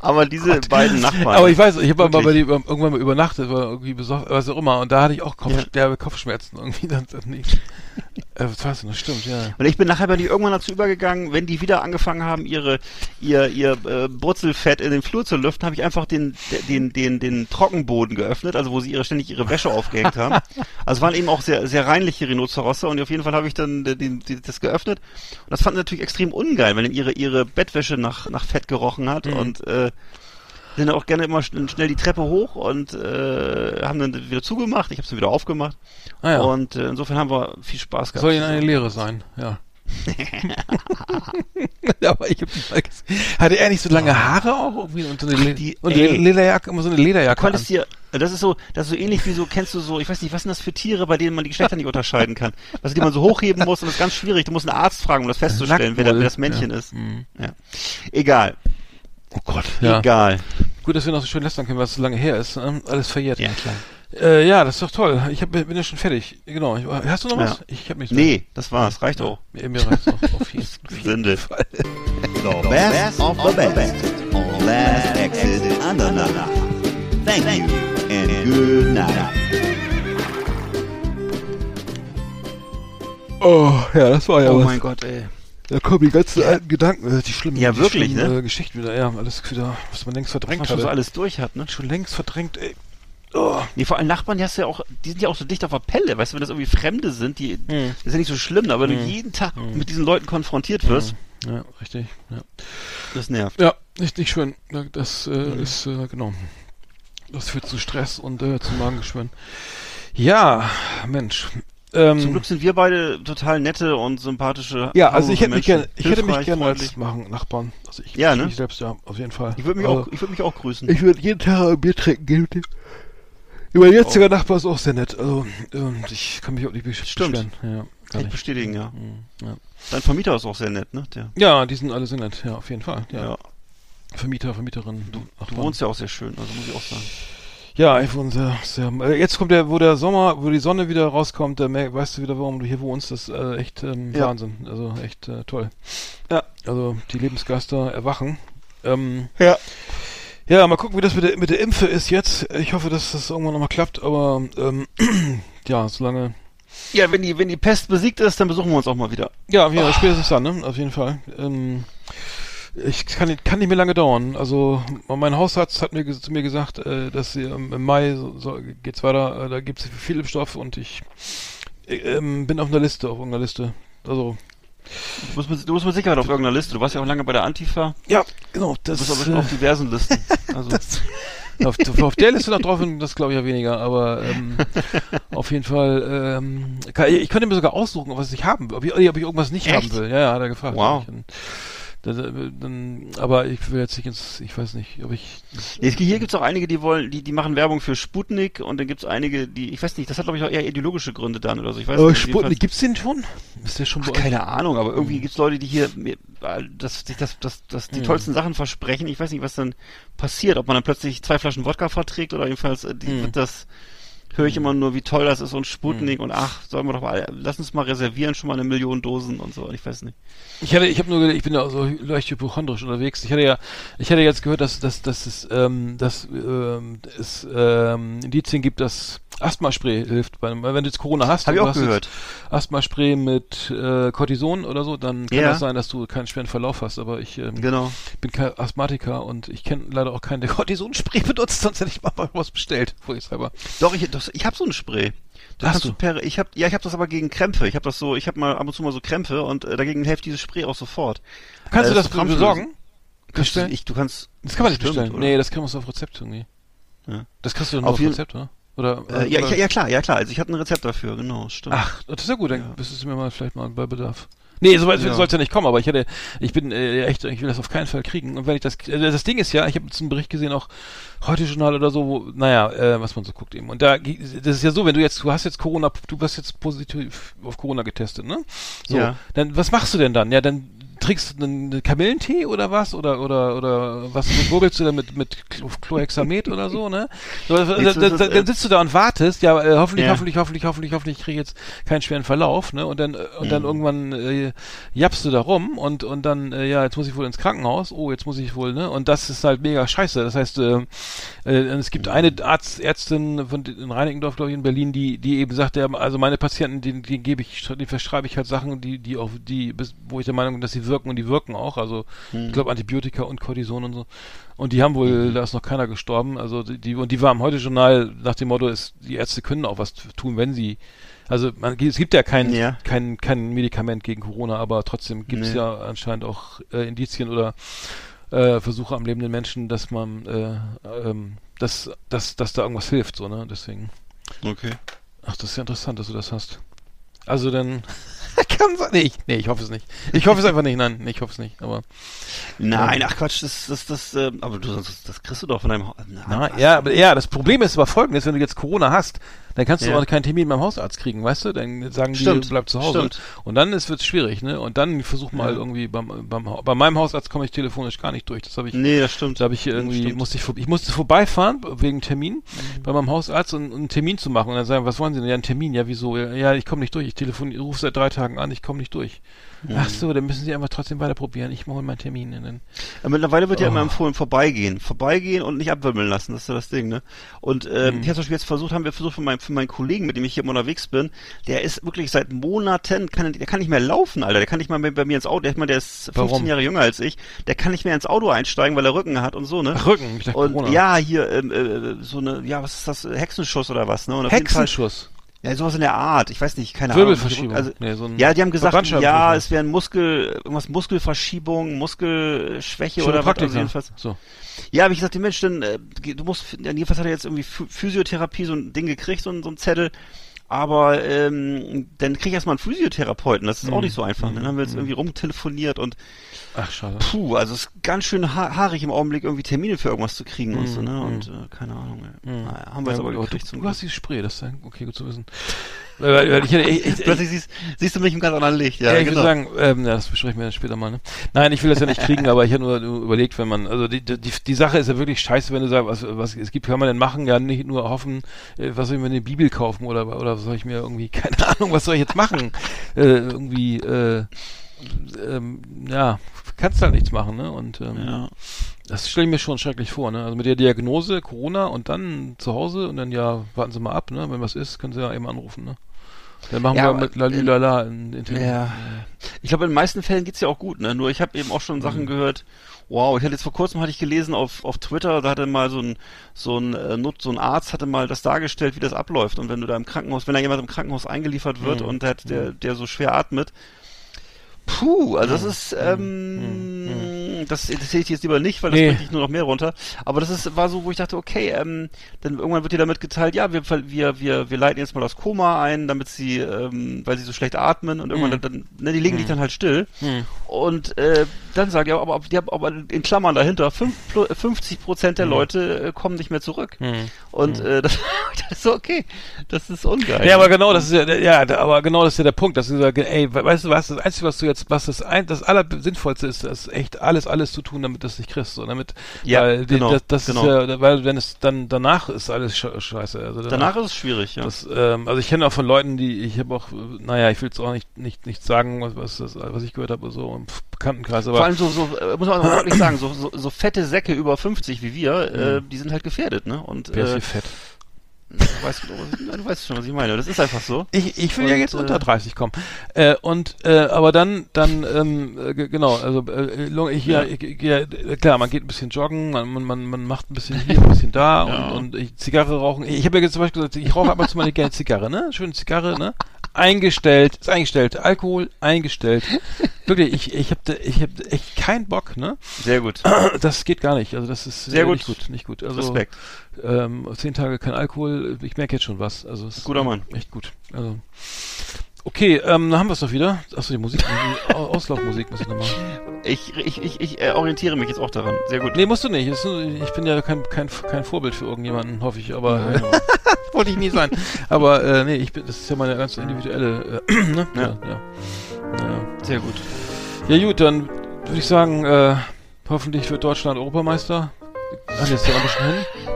Aber diese beiden Nachbarn. Aber ich weiß, ich habe mal bei dir über- irgendwann mal übernachtet, war irgendwie besoffen, was auch immer, und da hatte ich auch Kopf, Ja. derbe Kopfschmerzen irgendwie. Dann, dann nicht. Äh, was weißt du, das stimmt, ja. Und ich bin nachher bei die irgendwann dazu übergegangen, wenn die wieder angefangen haben, ihre ihr ihr äh, Brutzelfett in den Flur zu lüften, habe ich einfach den den den den Trockenboden geöffnet, also wo sie ihre ständig ihre Wäsche aufgehängt haben. Also es waren eben auch sehr sehr reinliche Rhinozerosse und auf jeden Fall habe ich dann den, den, den, das geöffnet und das fanden sie natürlich extrem ungeil, wenn ihre ihre Bettwäsche nach nach Fett gerochen hat und äh, sind auch gerne immer schn- schnell die Treppe hoch und äh, haben dann wieder zugemacht. Ich habe sie wieder aufgemacht Ah, ja. und äh, insofern haben wir viel Spaß gehabt. Soll ihnen eine Lehre sein, ja. Aber ich hab die mal gesehen. Hatte er nicht so lange Haare auch irgendwie und so eine, Le die- und ey. Lederjacke, immer so eine Lederjacke. Du konntest dir, das ist so, das ist so ähnlich wie so, kennst du so, ich weiß nicht, was sind das für Tiere, bei denen man die Geschlechter nicht unterscheiden kann? Also die man so hochheben muss und das ist ganz schwierig. Du musst einen Arzt fragen, um das festzustellen, wer, wer das Männchen Ja. ist. Mhm. Ja. Egal, Oh Gott, ja. egal. Gut, dass wir noch so schön lästern können, weil es so lange her ist. Ähm, alles verjährt. Ja, klar. Äh, ja, das ist doch toll. Ich hab, bin ja schon fertig. Genau. Ich, hast du noch was? Ja. Ich habe nichts Nee, das war's, reicht auch. Mir, mir reicht's auch. Auf jeden, Sünde. Fall. The best of the best on Last Exit Andernach. Thank you and good night. Oh, ja, das war ja Oh was. mein Gott, ey. Da kommen die ganzen alten Gedanken, äh, die schlimmen, Ja, die wirklich, schlimmen, ne? äh, Geschichten wieder. Ja, alles wieder, was man längst Was verdrängt man schon so alles durch hat, ne? Schon längst verdrängt, ey. Oh. Nee, vor allem Nachbarn, die hast du ja auch, die sind ja auch so dicht auf der Pelle, weißt du, wenn das irgendwie Fremde sind, die, Hm. das ist ja nicht so schlimm, aber wenn du jeden Tag mit diesen Leuten konfrontiert wirst, Ja, richtig. Ja, das nervt. ja nicht, nicht schön. Ja, Das äh, Mhm. ist, äh, genau. Das führt zu Stress und äh, zu Magengeschwüren. Ja, Mensch. Ähm, Zum Glück sind wir beide total nette und sympathische. ja, also ich hätte mich gerne, ich hätte mich gerne als machen Nachbarn. Also ich, Ja, ich ne? mich selbst ja, auf jeden Fall. Ich würde mich Also, auch, ich würde mich auch grüßen. Ich würde jeden Tag ein Bier trinken gehen mit dem. Mein jetziger Nachbar ist auch sehr nett. Also ähm, ich kann mich auch nicht besch- Stimmt. beschweren. Ja, Kann ich bestätigen, ja. Mhm, ja. Dein Vermieter ist auch sehr nett, ne? Der, ja, die sind alle sehr nett. Ja, auf jeden Fall. Ja. ja. Vermieter, Vermieterin. Du Nachbarn. wohnst ja auch sehr schön, also muss ich auch sagen. Ja, ich wohne sehr, sehr. Äh, jetzt kommt der, wo der Sommer, wo die Sonne wieder rauskommt, da weißt du wieder, warum du hier wohnst. Das ist äh, echt ähm, Ja. Wahnsinn. Also echt äh, toll. Ja. Also die Lebensgeister erwachen. Ähm, Ja. ja, mal gucken, wie das mit der, mit der Impfe ist jetzt. Ich hoffe, dass das irgendwann nochmal klappt, aber ähm, ja, solange. Ja, wenn die, wenn die Pest besiegt ist, dann besuchen wir uns auch mal wieder. Ja, jeden Fall, spätestens dann, ne? Auf jeden Fall. Ähm, ich kann, kann nicht mehr lange dauern. Also mein Hausarzt hat mir zu mir gesagt, äh, dass sie im, im Mai so, so geht's weiter, äh, da gibt's viel Impfstoff und ich äh, ähm, bin auf einer Liste, auf irgendeiner Liste. Also Du musst, mit, du musst mit Sicherheit auf irgendeiner Liste. Du warst ja auch lange bei der Antifa. Ja, genau. Du Das, bist aber auf äh, diversen Listen. Also, auf, auf der Liste noch drauf, das glaube ich ja weniger, aber ähm, auf jeden Fall, ähm, kann, ich könnte mir sogar aussuchen, was ich haben will, ob ich, ob ich irgendwas nicht Echt? haben will. Ja, ja, hat er gefragt. Wow. Und, da- da- dann, aber ich will jetzt nicht ins, ich weiß nicht, ob ich. Nee, hier gibt's auch einige, die wollen, die, die machen Werbung für Sputnik und dann gibt's einige, die, ich weiß nicht, das hat glaube ich auch eher ideologische Gründe dann oder so. Ich weiß Aber nicht. Sputnik, gibt's den schon? Ist der schon Ach, keine Ahnung, aber irgendwie gibt's Leute, die hier äh, das, sich das, das, das die Hm. tollsten Sachen versprechen. Ich weiß nicht, was dann passiert, ob man dann plötzlich zwei Flaschen Wodka verträgt oder jedenfalls äh, die, Hm. wird das höre ich immer nur, wie toll das ist und Sputnik und ach, sollen wir doch mal, lass uns mal reservieren, schon mal eine Million Dosen und so. Ich weiß nicht. Ich hatte, ich habe nur, ich bin ja so leicht hypochondrisch unterwegs. Ich hatte ja, ich hatte jetzt gehört, dass, dass, dass es, ähm, dass ähm, es ähm, Indizien gibt, dass Asthmaspray hilft. Bei, einem- wenn du jetzt Corona hast, Hab ich auch gehört. Asthmaspray mit äh, Cortison oder so, dann kann Ja. das sein, dass du keinen schweren Verlauf hast. Aber ich ähm, Genau. bin kein Asthmatiker und ich kenne leider auch keinen, der Cortisonspray benutzt, sonst hätte ich mal was bestellt, vorsichtshalber. Doch, ich, das, ich habe so ein Spray. Das Hast du? Per, ich habe ja, ich habe das aber gegen Krämpfe. Ich habe das so, ich habe mal ab und zu mal so Krämpfe und äh, dagegen hilft dieses Spray auch sofort. Kannst Äh, du das krampflösend. besorgen? Kannst du, ich, du kannst. Das kann man nicht Stimmt, bestellen. oder? Nee, das kann man so auf Rezept irgendwie. Ja. Das kriegst du doch nur Auf auf, Rezept, oder? Oder, Äh, ja, oder ja, ja, klar, ja klar. Also ich hatte ein Rezept dafür, genau, stimmt. Ach, das ist ja gut, dann bist du mir mal vielleicht mal bei Bedarf. Nee, so weit Ja. soll es ja nicht kommen, aber ich hätte, ich bin äh, echt, ich will das auf keinen Fall kriegen. Und wenn ich das, äh, das Ding ist ja, ich habe jetzt einen Bericht gesehen, auch heute Journal oder so, wo, naja, äh, was man so guckt eben. Und da, das ist ja so, wenn du jetzt, du hast jetzt Corona, du wirst jetzt positiv auf Corona getestet, ne? So, Ja. dann, was machst du denn dann? Ja, dann trinkst du einen Kamillentee oder was? Oder, oder, oder was gurgelst du denn mit, mit Chl- Chlorhexamet oder so, ne? So, da, da, da, äh, dann sitzt du da und wartest, ja, äh, hoffentlich, Ja. hoffentlich, hoffentlich, hoffentlich, hoffentlich kriege ich jetzt keinen schweren Verlauf, ne? Und dann, äh, und Mhm. dann irgendwann äh, jappst du da rum und, und dann, äh, ja, jetzt muss ich wohl ins Krankenhaus, oh, jetzt muss ich wohl, ne? Und das ist halt mega scheiße. Das heißt, äh, äh, es gibt eine Arzt, Ärztin von in Reinickendorf, glaube ich, in Berlin, die, die eben sagt, ja, also meine Patienten, die, die gebe ich, die verschreibe ich halt Sachen, die, die auch, die, bis, wo ich der Meinung bin, dass sie wirken und die wirken auch. Also ich glaube Antibiotika und Cortison und so. Und die haben wohl, da ist noch keiner gestorben. Also die, die und die war im Heute-Journal nach dem Motto, ist, die Ärzte können auch was tun, wenn sie also man, es gibt ja kein, Ja. kein, kein Medikament gegen Corona, aber trotzdem gibt es Nee. ja anscheinend auch äh, Indizien oder äh, Versuche am lebenden Menschen, dass man, äh, ähm, dass, dass, dass da irgendwas hilft, so, ne? Deswegen. Okay. Ach, das ist ja interessant, dass du das hast. Also dann. Kann sein. Nee ich, nee, ich hoffe es nicht. Ich hoffe es einfach nicht, nein, nee, ich hoffe es nicht, aber. Nein, ach Quatsch, das, das, das, ähm, aber du, das, das kriegst du doch von deinem. Ha- Na, ja, aber ja, das Problem ist aber folgendes, wenn du jetzt Corona hast, dann kannst du Ja. auch keinen Termin beim Hausarzt kriegen, weißt du? Dann sagen die, Stimmt, bleib zu Hause. stimmt. Und dann ist wird's schwierig, ne? Und dann versuch mal Ja. irgendwie beim, beim bei meinem Hausarzt komme ich telefonisch gar nicht durch. Das habe ich Nee, das stimmt. da habe ich irgendwie, Stimmt. musste ich, ich musste vorbeifahren wegen Termin Mhm. bei meinem Hausarzt und, und einen Termin zu machen und dann sagen, was wollen Sie denn? Ja, einen Termin, ja, wieso? Ja, Ja, ich komme nicht durch. Ich telefoniere, rufe seit drei Tagen an, ich komme nicht durch. Ach so, dann müssen Sie einfach trotzdem weiter probieren. Ich mache meinen Termin. Und dann, Ja, mittlerweile wird ja Oh. immer empfohlen, vorbeigehen. Vorbeigehen und nicht abwimmeln lassen, das ist ja das Ding, ne? Und ähm, Mhm. ich habe zum Beispiel jetzt versucht, haben wir versucht für, mein, für meinen Kollegen, mit dem ich hier immer unterwegs bin, der ist wirklich seit Monaten, kann, der kann nicht mehr laufen, Alter. Der kann nicht mal bei, bei mir ins Auto, der, ist 15 Warum? Jahre jünger als ich, der kann nicht mehr ins Auto einsteigen, weil er Rücken hat und so, ne? Ach, Rücken, ich dachte Und Corona. ja, hier, ähm, äh, so eine, ja, was ist das, Hexenschuss oder was, ne? Und Hexenschuss. Ja, sowas in der Art. Ich weiß nicht, keine Wirbelverschiebung. Ahnung. Also, Nee, so ja, die haben gesagt, ja, es wäre ein Muskel, irgendwas Muskelverschiebung, Muskelschwäche oder was. Also jedenfalls. So. Ja, habe ich gesagt, Mensch, dann, äh, du musst, jedenfalls hat er jetzt irgendwie Phy- Physiotherapie, so ein Ding gekriegt, so ein, so ein Zettel. Aber ähm, dann krieg ich erstmal einen Physiotherapeuten, das ist auch Mhm. nicht so einfach. Dann haben wir jetzt Mhm. irgendwie rumtelefoniert und Ach, schade. puh, also es ist ganz schön ha haarig im Augenblick, irgendwie Termine für irgendwas zu kriegen und Mhm. so, ne? Mhm. Und äh, keine Ahnung. Mhm. Naja, haben wir jetzt Ja, aber gut, gekriegt du, zum du hast dieses Spray, das ist ja okay, gut zu wissen. Weil, weil ich, ich, ich, Plötzlich siehst, siehst du mich im ganz anderen Licht, ja, Ja, ich genau. würde sagen, ähm, ja, das besprechen wir dann später mal, ne? Nein, ich will das ja nicht kriegen, aber ich habe nur, nur überlegt, wenn man, also die, die, die Sache ist ja wirklich scheiße, wenn du sagst, was, was es gibt, kann man denn machen, ja nicht nur hoffen, äh, was soll ich mir eine Bibel kaufen oder oder soll ich mir irgendwie, keine Ahnung, was soll ich jetzt machen? äh, irgendwie, äh, ähm, ja, kannst halt nichts machen, ne? Und ähm, ja. das stelle ich mir schon schrecklich vor, ne? Also mit der Diagnose Corona und dann zu Hause und dann ja, warten Sie mal ab, ne? Wenn was ist, können Sie ja eben anrufen, ne? Dann machen Ja, wir aber, mit Lalülala in, in Ja. Ich glaube, in den meisten Fällen geht's ja auch gut, ne? Nur ich habe eben auch schon Mhm. Sachen gehört. Wow, ich hatte jetzt vor kurzem hatte ich gelesen auf auf Twitter, da hatte mal so ein so ein äh, so ein Arzt hatte mal das dargestellt, wie das abläuft und wenn du da im Krankenhaus, wenn da jemand im Krankenhaus eingeliefert wird Mhm. und der, der der so schwer atmet, Puh, also das ist, ähm, das, das sehe ich jetzt lieber nicht, weil das Nee. bringt dich nur noch mehr runter. Aber das ist, war so, wo ich dachte, okay, ähm, dann irgendwann wird dir damit geteilt, ja, wir, wir, wir, wir leiten jetzt mal das Koma ein, damit sie, ähm, weil sie so schlecht atmen und irgendwann dann, ne, die legen dich dann halt still. Und äh, dann sage ich, aber, aber, die haben, aber in Klammern dahinter, fünf, plu- 50 Prozent der Leute äh, kommen nicht mehr zurück. Und äh, das, das ist so, okay, das ist ungeil. Ja, aber genau, das ist ja, ja, aber genau das ist ja der Punkt, dass du sagst, ey, we- weißt du was, das Einzige, was du jetzt, was das ein, das Allersinnvollste ist, das ist echt alles, alles zu tun, damit du es nicht kriegst, so, damit, Ja, weil, genau, das, das genau. ist ja, weil wenn es dann, danach ist alles sche- scheiße, also Danach ist es schwierig, ja. das, ähm, also ich kenne auch von Leuten, die, ich habe auch, äh, naja, ich will jetzt auch nicht, nicht, nicht sagen, was, was, das, was ich gehört habe, so im Bekanntenkreis, aber Vor allem so, so äh, muss man auch wirklich sagen, so, so, so fette Säcke über 50 wie wir, äh, die sind halt gefährdet, ne? Und wer ist äh, fett? Du, weißt, du, weißt schon, was ich meine. Das ist einfach so. Ich, ich will ja Und, jetzt äh, unter 30 kommen. Äh, und äh, aber dann, dann, ähm, äh, ge- genau, also äh, ich, ja. Ich, ich- ja, klar, man geht ein bisschen joggen, man, man, man, macht ein bisschen hier, ein bisschen da Ja. und, und Zigarre rauchen. Ich habe ja jetzt zum Beispiel gesagt, ich rauche ab und zu mal nicht gerne Zigarre, ne? Schöne Zigarre, ne? Eingestellt, ist eingestellt, Alkohol eingestellt. Wirklich, ich, ich habe ich hab echt keinen Bock, ne? Sehr gut. Das geht gar nicht. Also das ist Sehr äh, gut. nicht gut, nicht gut. Also Respekt. Ähm, zehn Tage kein Alkohol, ich merke jetzt schon was. Also ist Guter Mann. Echt gut. Also okay, ähm, dann haben wir es doch wieder. Achso, die Musik, die Au- Auslaufmusik muss ich noch machen. Ich, ich, ich, ich äh, orientiere mich jetzt auch daran. Sehr gut. Nee, musst du nicht. Ist- Ich bin ja kein, kein, kein Vorbild für irgendjemanden, hoffe ich, aber Nein, aber- wollte ich nie sein. Aber äh, nee, ich bin, das ist ja meine ganz individuelle, äh, ne? Ja. Ja. ja. Naja. Sehr gut. Ja gut, dann würde ich sagen, äh, hoffentlich wird Deutschland Europameister. Ach, jetzt ja auch ein bisschen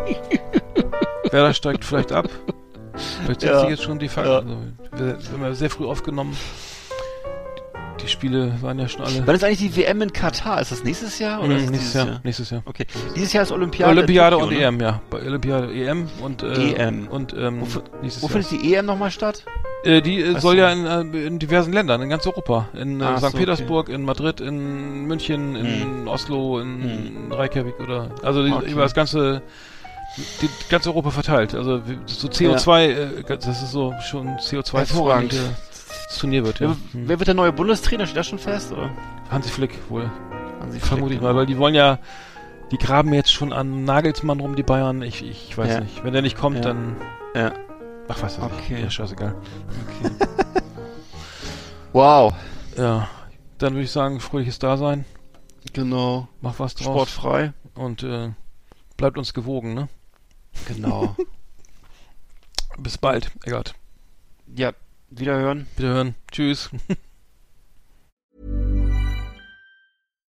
hin. Werder steigt vielleicht ab. Vielleicht sind Ja. sie jetzt schon die Fakten. Ja. Also, wir, wir haben ja sehr früh aufgenommen. Die Spiele waren ja schon alle. Wann ist eigentlich die WM in Katar? Ist das nächstes Jahr? Oder Mhm, nächstes dieses Jahr, nächstes Jahr. Okay. Dieses Jahr ist Olympiade. Olympiade in und Tokio, ne? EM, ja. Bei Olympiade EM und äh, EM. und ähm, Wo, wo Jahr. findet die EM nochmal statt? Äh, die äh, soll du? ja in, äh, in diversen Ländern, in ganz Europa. In äh, Ach St. so, Petersburg, in Madrid, in München, in Oslo, in Reykjavik oder also Okay. über das ganze die, ganz Europa verteilt. Also so CO2, äh, das ist so schon CO2 Hervorragend. Freundliche Turnier wird. Ja. Wer, wer wird der neue Bundestrainer? Steht das schon fest? Oder? Hansi Flick wohl. Hansi Vermute ich Flick, mal, weil die wollen ja, die graben jetzt schon an Nagelsmann rum, die Bayern. Ich, ich weiß Ja. nicht. Wenn der nicht kommt, Ja. dann. Ja. Ach, was weiß Okay. ich. Ja, scheißegal. Wow. Ja. Dann würde ich sagen, fröhliches Dasein. Genau. Mach was draus. Sportfrei. Und äh, bleibt uns gewogen, ne? Genau. Bis bald, Eggert. ja, wiederhören. Wiederhören. Tschüss.